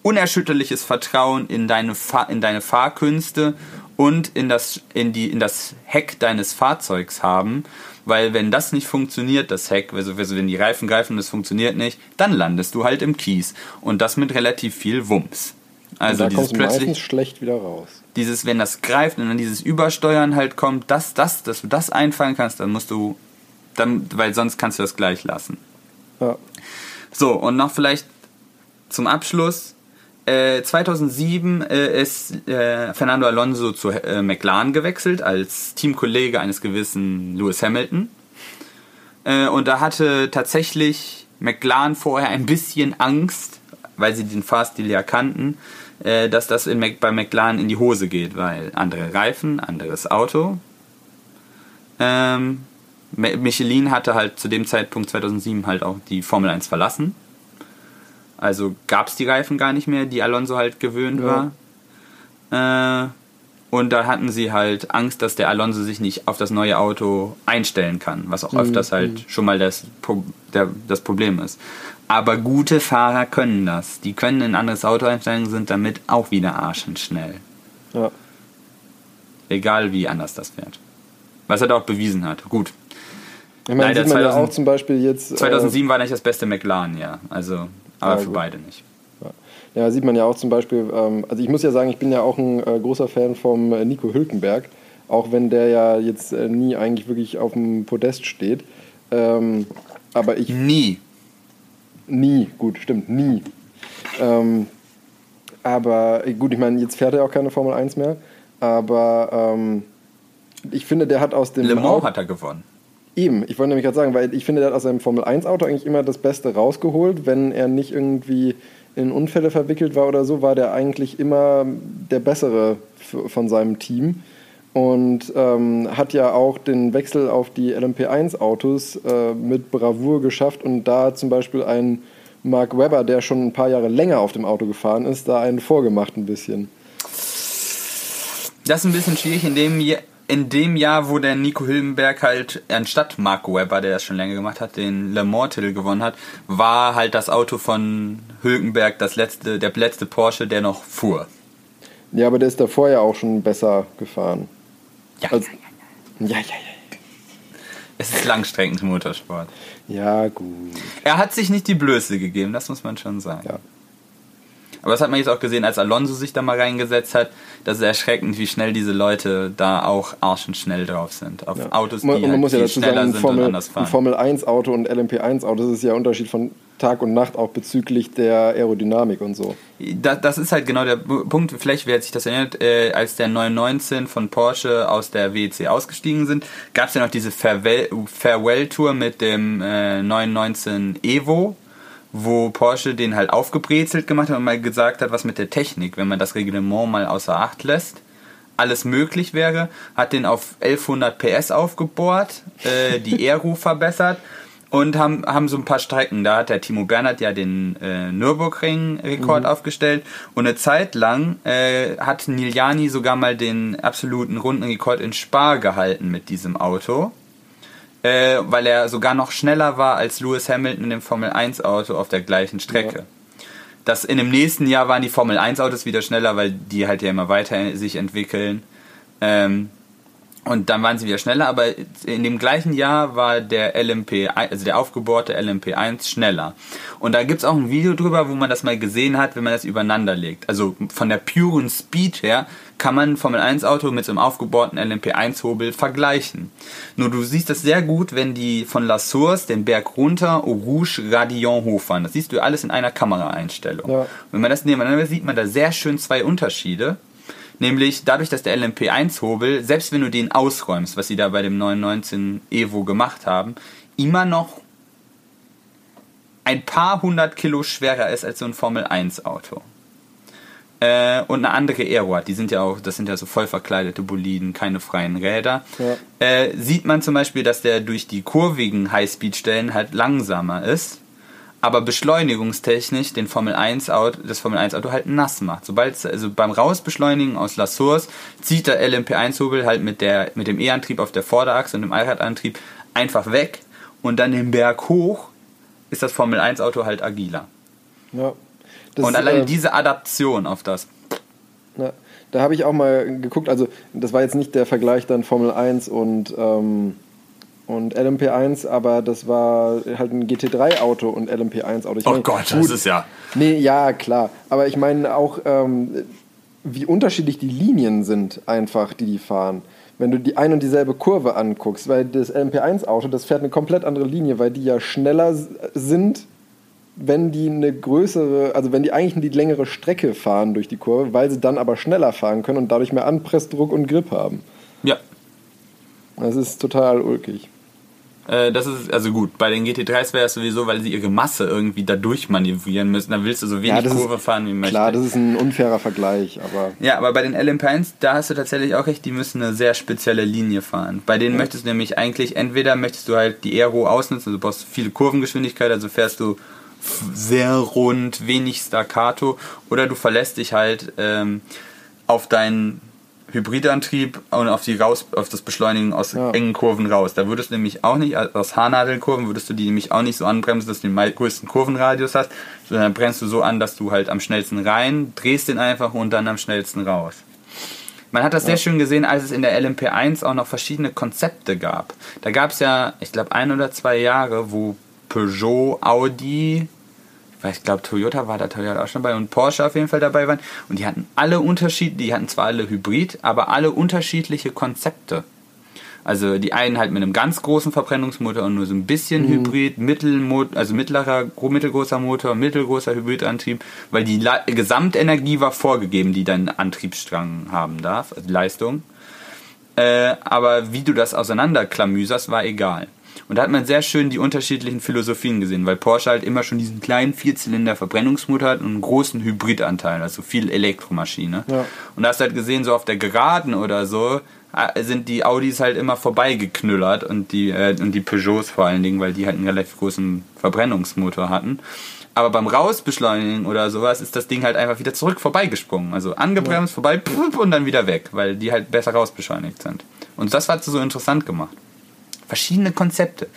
unerschütterliches Vertrauen in deine, Fa in deine Fahrkünste und in das, in, die, in das Heck deines Fahrzeugs haben. Weil wenn das nicht funktioniert, das Heck, also also wenn die Reifen greifen und es funktioniert nicht, dann landest du halt im Kies. Und das mit relativ viel Wumms. Also da dieses plötzlich, schlecht wieder raus. dieses, wenn das greift und dann dieses Übersteuern halt kommt, das, das, dass du das einfallen kannst, dann musst du, dann, weil sonst kannst du das gleich lassen. Ja. So, und noch vielleicht zum Abschluss. Äh, 2007 äh, ist äh, Fernando Alonso zu äh, McLaren gewechselt als Teamkollege eines gewissen Lewis Hamilton. Äh, und da hatte tatsächlich McLaren vorher ein bisschen Angst, weil sie den Fahrstil ja kannten, äh, dass das in bei McLaren in die Hose geht, weil andere Reifen, anderes Auto. Ähm, Mi- Michelin hatte halt zu dem Zeitpunkt 2007 halt auch die Formel 1 verlassen. Also gab es die Reifen gar nicht mehr, die Alonso halt gewöhnt Ja. war. Äh, und da hatten sie halt Angst, dass der Alonso sich nicht auf das neue Auto einstellen kann, was auch öfters halt schon mal das, der, das Problem ist. Aber gute Fahrer können das. Die können in ein anderes Auto einsteigen, sind damit auch wieder arschenschnell. Ja. Egal wie anders das fährt. Was er da auch bewiesen hat. Gut. Ich meine, Leider sieht man ja 2000 auch zum Beispiel jetzt. äh, 2007 war nicht das beste McLaren, ja. Also, aber Ja, für gut. beide nicht. Ja, sieht man ja auch zum Beispiel, ähm, also ich muss ja sagen, ich bin ja auch ein äh, großer Fan vom äh, Nico Hülkenberg, auch wenn der ja jetzt äh, nie eigentlich wirklich auf dem Podest steht. Ähm, aber ich Nie. nie, gut, stimmt, nie. Ähm, aber äh, gut, ich meine, jetzt fährt er auch keine Formel 1 mehr, aber ähm, ich finde, der hat aus dem Le Mans hat er gewonnen. Eben, ich wollte nämlich gerade sagen, weil ich finde, der hat aus seinem Formel-1-Auto eigentlich immer das Beste rausgeholt. Wenn er nicht irgendwie in Unfälle verwickelt war oder so, war der eigentlich immer der Bessere von seinem Team. Und ähm, hat ja auch den Wechsel auf die LMP1-Autos äh, mit Bravour geschafft und da zum Beispiel ein Mark Webber, der schon ein paar Jahre länger auf dem Auto gefahren ist, da einen vorgemacht ein bisschen. Das ist ein bisschen schwierig in dem, Je- in dem Jahr, wo der Nico Hülkenberg halt anstatt Marco Webber, der das schon länger gemacht hat, den Le Mans-Titel gewonnen hat, war halt das Auto von Hülkenberg das letzte, der letzte Porsche, der noch fuhr. Ja, aber der ist davor ja auch schon besser gefahren. Ja, Also- Ja, ja, ja. es ist Langstreckenmotorsport. Ja, gut. Er hat sich nicht die Blöße gegeben, das muss man schon sagen. Ja. Aber das hat man jetzt auch gesehen, als Alonso sich da mal reingesetzt hat. Das ist erschreckend, wie schnell diese Leute da auch arschenschnell drauf sind. Auf Ja. Autos, die Man, man halt muss ja viel dazu schneller sagen, ein sind und Formel, anders ein fahren. Formel 1 Auto und LMP 1 Auto, das ist ja ein Unterschied von Tag und Nacht auch bezüglich der Aerodynamik und so. Das, das ist halt genau der Punkt, vielleicht wer sich das erinnert, äh, als der 919 von Porsche aus der WEC ausgestiegen sind, gab es ja noch diese Farewell- Farewell-Tour mit dem äh, 919 Evo, wo Porsche den halt aufgebrezelt gemacht hat und mal gesagt hat, was mit der Technik, wenn man das Reglement mal außer Acht lässt, alles möglich wäre, hat den auf 1100 PS aufgebohrt, äh, die Aero verbessert und haben, haben so ein paar Strecken. Da hat der Timo Bernhard ja den äh, Nürburgring-Rekord aufgestellt und eine Zeit lang äh, hat Niljani sogar mal den absoluten Rundenrekord in Spa gehalten mit diesem Auto. Äh, weil er sogar noch schneller war als Lewis Hamilton in dem Formel 1 Auto auf der gleichen Strecke. Ja. Das in dem nächsten Jahr waren die Formel 1 Autos wieder schneller, weil die halt ja immer weiter sich entwickeln. Ähm, und dann waren sie wieder schneller, aber in dem gleichen Jahr war der LMP, also der aufgebohrte LMP1 schneller. Und da gibt's auch ein Video drüber, wo man das mal gesehen hat, wenn man das übereinander legt. Also von der puren Speed her kann man ein Formel 1 Auto mit so einem aufgebohrten LMP1 Hobel vergleichen. Nur du siehst das sehr gut, wenn die von La Source den Berg runter Eau Rouge Radillon hochfahren. Das siehst du alles in einer Kameraeinstellung. Ja. Wenn man das nebeneinander sieht, man da sehr schön zwei Unterschiede. Nämlich dadurch, dass der LMP1-Hobel, selbst wenn du den ausräumst, was sie da bei dem 919 Evo gemacht haben, immer noch ein paar hundert Kilo schwerer ist als so ein Formel-1-Auto. Äh, und eine andere Aero hat. Die sind ja auch, das sind ja so voll verkleidete Boliden, keine freien Räder. Ja. Äh, sieht man zum Beispiel, dass der durch die kurvigen Highspeed-Stellen halt langsamer ist aber beschleunigungstechnisch den Formel 1 Auto, das Formel 1 Auto halt nass macht. Sobald also beim Rausbeschleunigen aus La Source zieht der LMP1 Hobel halt mit der mit dem E-Antrieb auf der Vorderachse und dem Allradantrieb einfach weg und dann den Berg hoch ist das Formel 1 Auto halt agiler. Ja. Das, und alleine äh, diese Adaption auf das. Ja, da habe ich auch mal geguckt, also das war jetzt nicht der Vergleich dann Formel 1 und, ähm, und LMP1, aber das war halt ein GT3-Auto und LMP1-Auto. Ich Oh mein, Gott, gut, das ist ja Nee, ja, klar. Aber ich meine auch, ähm, wie unterschiedlich die Linien sind, einfach, die die fahren. Wenn du die ein und dieselbe Kurve anguckst, weil das LMP1-Auto, das fährt eine komplett andere Linie, weil die ja schneller sind, wenn die eine größere, also wenn die eigentlich die längere Strecke fahren durch die Kurve, weil sie dann aber schneller fahren können und dadurch mehr Anpressdruck und Grip haben. ja. Das ist total ulkig. Äh, das ist, also gut, bei den GT3s wäre es sowieso, weil sie ihre Masse irgendwie da durchmanövrieren müssen. Da willst du so wenig das Kurve ist, fahren wie möglich. Klar, das ist ein unfairer Vergleich, aber Ja, aber bei den LMP1, da hast du tatsächlich auch recht, die müssen eine sehr spezielle Linie fahren. Bei denen möchtest du nämlich eigentlich, entweder möchtest du halt die Aero ausnutzen, also du brauchst viele Kurvengeschwindigkeit, also fährst du sehr rund, wenig Staccato, oder du verlässt dich halt ähm, auf deinen Hybridantrieb und auf, die raus, auf das Beschleunigen aus Ja. engen Kurven raus. Da würdest du nämlich auch nicht, aus Haarnadelkurven würdest du die nämlich auch nicht so anbremsen, dass du den größten Kurvenradius hast, sondern bremst du so an, dass du halt am schnellsten rein, drehst den einfach und dann am schnellsten raus. Man hat das sehr schön gesehen, als es in der LMP1 auch noch verschiedene Konzepte gab. Da gab es ja, ich glaube, ein oder zwei Jahre, wo Peugeot, Audi, weiß, ich glaube, Toyota war da Toyota auch schon dabei und Porsche auf jeden Fall dabei waren. Und die hatten alle Unterschied, die hatten zwar alle Hybrid, aber alle unterschiedliche Konzepte. Also die einen halt mit einem ganz großen Verbrennungsmotor und nur so ein bisschen Hybrid, Mittelmot also mittlerer, gro- mittelgroßer Motor, mittelgroßer Hybridantrieb, weil die La Gesamtenergie war vorgegeben, die dein Antriebsstrang haben darf, also Leistung. Äh, aber wie du das auseinanderklamüserst, war egal. Und da hat man sehr schön die unterschiedlichen Philosophien gesehen, weil Porsche halt immer schon diesen kleinen Vierzylinder-Verbrennungsmotor hat und einen großen Hybridanteil, also viel Elektromaschine. Ja. Und da hast du halt gesehen, so auf der Geraden oder so, äh, sind die Audis halt immer vorbeigeknüllert und die, äh, und die Peugeots vor allen Dingen, weil die halt einen relativ großen Verbrennungsmotor hatten. Aber beim Rausbeschleunigen oder sowas ist das Ding halt einfach wieder zurück vorbeigesprungen. Also angebremst, vorbei pfup, und dann wieder weg, weil die halt besser rausbeschleunigt sind. Und das hat so interessant gemacht. Verschiedene Konzepte.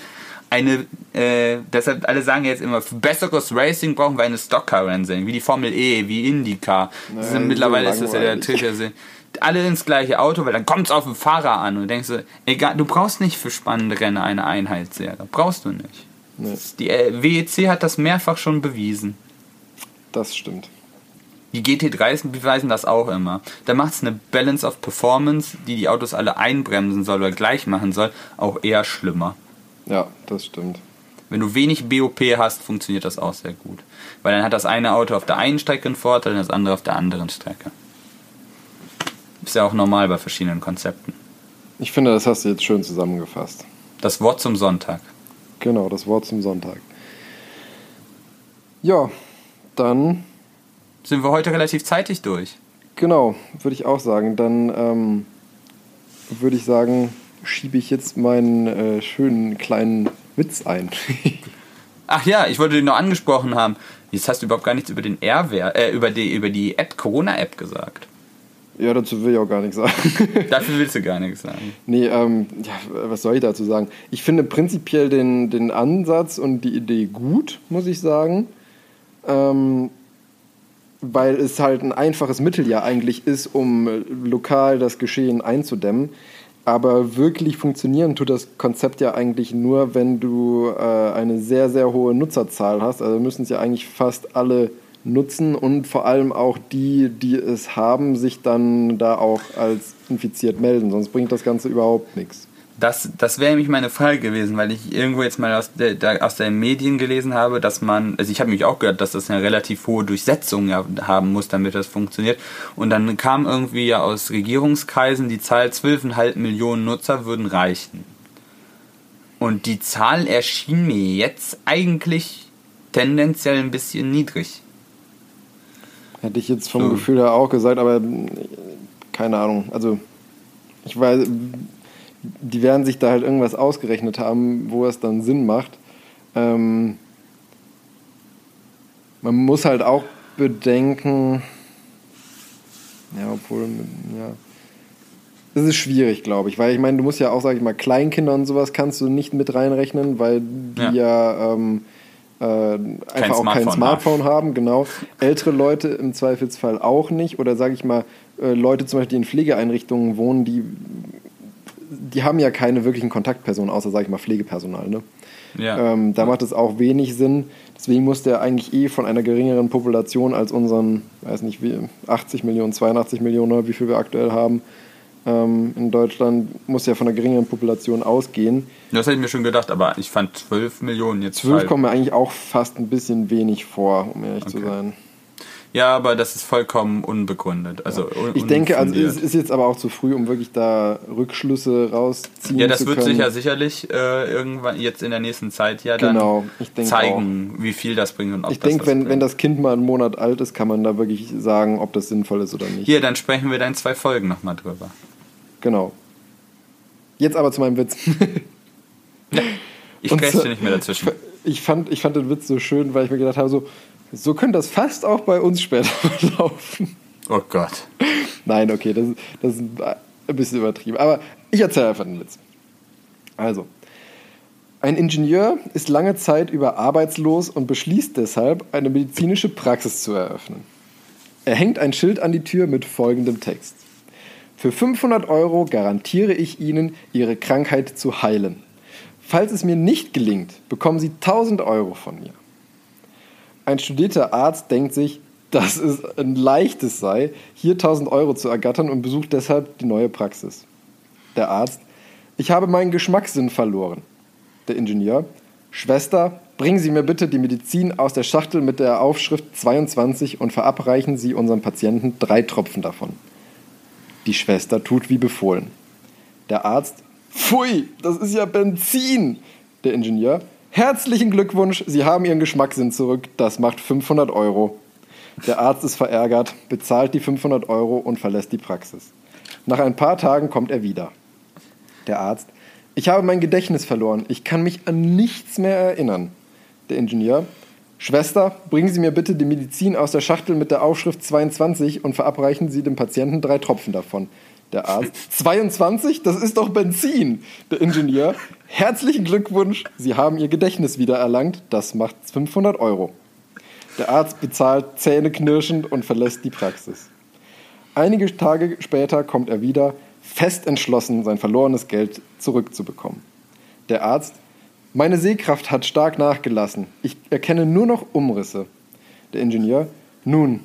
Eine, äh, deshalb alle sagen jetzt immer, für besseres Racing brauchen wir eine Stockcar-Rennserie, wie die Formel E, wie IndyCar. Nein, mittlerweile ist das ja der. Trick, alle ins gleiche Auto, weil dann kommt es auf den Fahrer an und du denkst so, egal, du brauchst nicht für spannende Rennen eine Einheitsserie. Brauchst du nicht. Nee, Die äh, WEC hat das mehrfach schon bewiesen. das stimmt. Die GT3s beweisen das auch immer. Da macht es eine Balance of Performance, die die Autos alle einbremsen soll oder gleich machen soll, auch eher schlimmer. Ja, das stimmt. Wenn du wenig BOP hast, funktioniert das auch sehr gut. Weil dann hat das eine Auto auf der einen Strecke einen Vorteil und das andere auf der anderen Strecke. Ist ja auch normal bei verschiedenen Konzepten. Ich finde, das hast du jetzt schön zusammengefasst. Das Wort zum Sonntag. Genau, das Wort zum Sonntag. Ja, dann, Sind wir heute relativ zeitig durch. genau, würde ich auch sagen. Dann ähm, würde ich sagen, schiebe ich jetzt meinen äh, schönen kleinen Witz ein. Ach ja, ich wollte den noch angesprochen haben. Jetzt hast du überhaupt gar nichts über den Airware, äh, über die, über die App, Corona-App gesagt. ja, dazu will ich auch gar nichts sagen. Dafür willst du gar nichts sagen. Nee, ähm, ja, was soll ich dazu sagen? Ich finde prinzipiell den, den Ansatz und die Idee gut, muss ich sagen. Ähm, weil es halt ein einfaches Mittel ja eigentlich ist, um äh, lokal das Geschehen einzudämmen. Aber wirklich funktionieren tut das Konzept ja eigentlich nur, wenn du äh, eine sehr, sehr hohe Nutzerzahl hast. Also müssen es ja eigentlich fast alle nutzen und vor allem auch die, die es haben, sich dann da auch als infiziert melden. Sonst bringt das Ganze überhaupt nichts. Das, das wäre nämlich meine Frage gewesen, weil ich irgendwo jetzt mal aus, der, der, aus den Medien gelesen habe, dass man, also ich habe mich auch gehört, dass das eine relativ hohe Durchsetzung ja haben muss, damit das funktioniert. Und dann kam irgendwie ja aus Regierungskreisen die Zahl 12,5 Millionen Nutzer würden reichen. Und die Zahl erschien mir jetzt eigentlich tendenziell ein bisschen niedrig. Hätte ich jetzt vom So. Gefühl her auch gesagt, aber keine Ahnung. Also ich weiß, die werden sich da halt irgendwas ausgerechnet haben, wo es dann Sinn macht. Ähm, man muss halt auch bedenken, ja, obwohl, ja, das ist schwierig, glaube ich, weil ich meine, du musst ja auch, sag ich mal, Kleinkinder und sowas kannst du nicht mit reinrechnen, weil die Ja. ja, ähm, äh, einfach auch kein Smartphone Smartphone haben, genau. Ältere Leute im Zweifelsfall auch nicht. Oder sage ich mal, äh, Leute zum Beispiel, die in Pflegeeinrichtungen wohnen, die, die haben ja keine wirklichen Kontaktpersonen, außer, sage ich mal, Pflegepersonal. Ne? Ja. Ähm, da macht es auch wenig Sinn. Deswegen muss der eigentlich eh von einer geringeren Population als unseren, weiß nicht, wie 80 Millionen, 82 Millionen, oder wie viel wir aktuell haben ähm, in Deutschland, muss ja von einer geringeren Population ausgehen. Das hätte ich mir schon gedacht, aber ich fand 12 Millionen jetzt 12 falsch. kommen mir eigentlich auch fast ein bisschen wenig vor, um ehrlich zu Okay. sein. Ja, aber das ist vollkommen unbegründet. Also un Ich denke, also es ist jetzt aber auch zu früh, um wirklich da Rückschlüsse rausziehen Ja, das zu wird können. sich ja sicherlich äh, irgendwann jetzt in der nächsten Zeit ja Genau, dann ich denke zeigen, wie viel das bringt und ob Ich das denke, wenn, bringt. wenn das Kind mal einen Monat alt ist, kann man da wirklich sagen, ob das sinnvoll ist oder nicht. Hier, dann sprechen wir da in zwei Folgen nochmal drüber. Genau. Jetzt aber zu meinem Witz. Ich Und grätsche nicht mehr dazwischen. Ich fand, ich fand den Witz so schön, weil ich mir gedacht habe, so, so könnte das fast auch bei uns später laufen. Oh Gott. Nein, okay, das, das ist ein bisschen übertrieben. Aber ich erzähle einfach den Witz. Also, ein Ingenieur ist lange Zeit über arbeitslos und beschließt deshalb, eine medizinische Praxis zu eröffnen. Er hängt ein Schild an die Tür mit folgendem Text. Für 500 Euro garantiere ich Ihnen, Ihre Krankheit zu heilen. Falls es mir nicht gelingt, bekommen Sie 1000 Euro von mir. Ein studierter Arzt denkt sich, dass es ein leichtes sei, hier 1000 Euro zu ergattern und besucht deshalb die neue Praxis. Der Arzt, ich habe meinen Geschmackssinn verloren. Der Ingenieur, Schwester, bringen Sie mir bitte die Medizin aus der Schachtel mit der Aufschrift 22 und verabreichen Sie unserem Patienten drei Tropfen davon. Die Schwester tut wie befohlen. Der Arzt, pfui, das ist ja Benzin. Der Ingenieur, herzlichen Glückwunsch, Sie haben Ihren Geschmackssinn zurück, das macht 500 Euro. Der Arzt ist verärgert, bezahlt die 500 Euro und verlässt die Praxis. Nach ein paar Tagen kommt er wieder. Der Arzt, ich habe mein Gedächtnis verloren, ich kann mich an nichts mehr erinnern. Der Ingenieur, Schwester, bringen Sie mir bitte die Medizin aus der Schachtel mit der Aufschrift 22 und verabreichen Sie dem Patienten drei Tropfen davon. Der Arzt, 22? Das ist doch Benzin. Der Ingenieur, herzlichen Glückwunsch, Sie haben Ihr Gedächtnis wiedererlangt, das macht 500 Euro. Der Arzt bezahlt zähneknirschend und verlässt die Praxis. Einige Tage später kommt er wieder, fest entschlossen, sein verlorenes Geld zurückzubekommen. Der Arzt, meine Sehkraft hat stark nachgelassen. Ich erkenne nur noch Umrisse. Der Ingenieur, nun,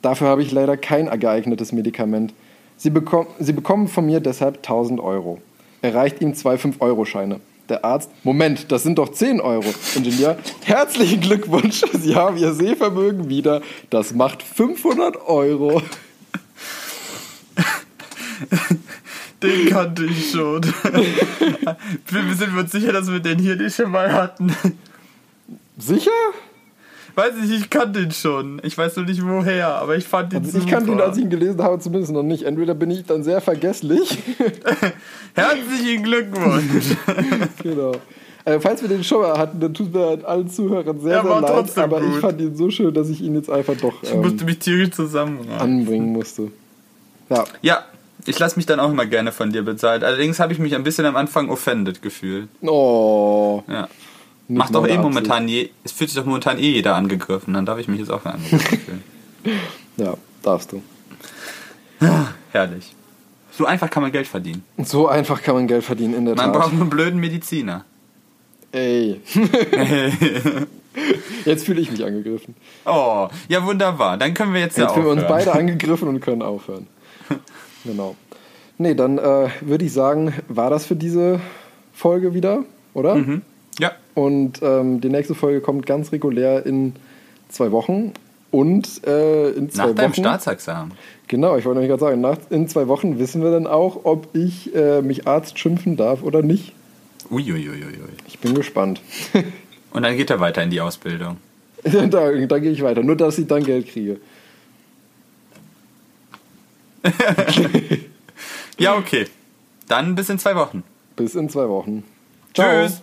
dafür habe ich leider kein geeignetes Medikament. Sie, bekom Sie bekommen von mir deshalb 1000 Euro. Er reicht ihm zwei 5-Euro-Scheine. Der Arzt, Moment, das sind doch 10 Euro. Ingenieur, herzlichen Glückwunsch, Sie haben Ihr Sehvermögen wieder. Das macht 500 Euro. Den kannte ich schon. wir sind wir uns sicher, dass wir den hier nicht schon mal hatten. Sicher? Weiß ich, ich kannte ihn schon. Ich weiß nur nicht woher, aber ich fand ihn Also super. ich kannte ihn, als ich ihn gelesen habe, zumindest noch nicht. Entweder bin ich dann sehr vergesslich. Herzlichen Glückwunsch. genau. Äh, falls wir den schon mal hatten, dann tut mir allen Zuhörern sehr, Ja, sehr leid. trotzdem Aber ich gut. fand ihn so schön, dass ich ihn jetzt einfach doch Ich musste ähm, mich tierisch zusammenreißen. anbringen musste. Ja, Ja, ich lasse mich dann auch immer gerne von dir bezahlt. Allerdings habe ich mich ein bisschen am Anfang offended gefühlt. oh. Ja. Macht doch eh momentan je, es fühlt sich doch momentan eh jeder angegriffen, dann darf ich mich jetzt auch angegriffen fühlen. Ja, darfst du. Herrlich. So einfach kann man Geld verdienen. So einfach kann man Geld verdienen, in der Man Tat. braucht nur einen blöden Mediziner. Ey. Jetzt fühle ich mich angegriffen. Oh, ja wunderbar. Dann können wir jetzt, ja Jetzt fühlen wir uns aufhören. beide angegriffen und können aufhören. Genau. Nee, dann äh, würde ich sagen, war das für diese Folge wieder, oder? Mhm. Und ähm, die nächste Folge kommt ganz regulär in zwei Wochen. Und äh, in zwei nach deinem Wochen. Staatsexamen. Genau, ich wollte nämlich gerade sagen, nach, in zwei Wochen wissen wir dann auch, ob ich äh, mich Arzt schimpfen darf oder nicht. Uiuiuiui. Ich bin gespannt. Und dann geht er weiter in die Ausbildung. da, da gehe ich weiter. Nur, dass ich dann Geld kriege. Ja, okay. Dann bis in zwei Wochen. Bis in zwei Wochen. Tschüss.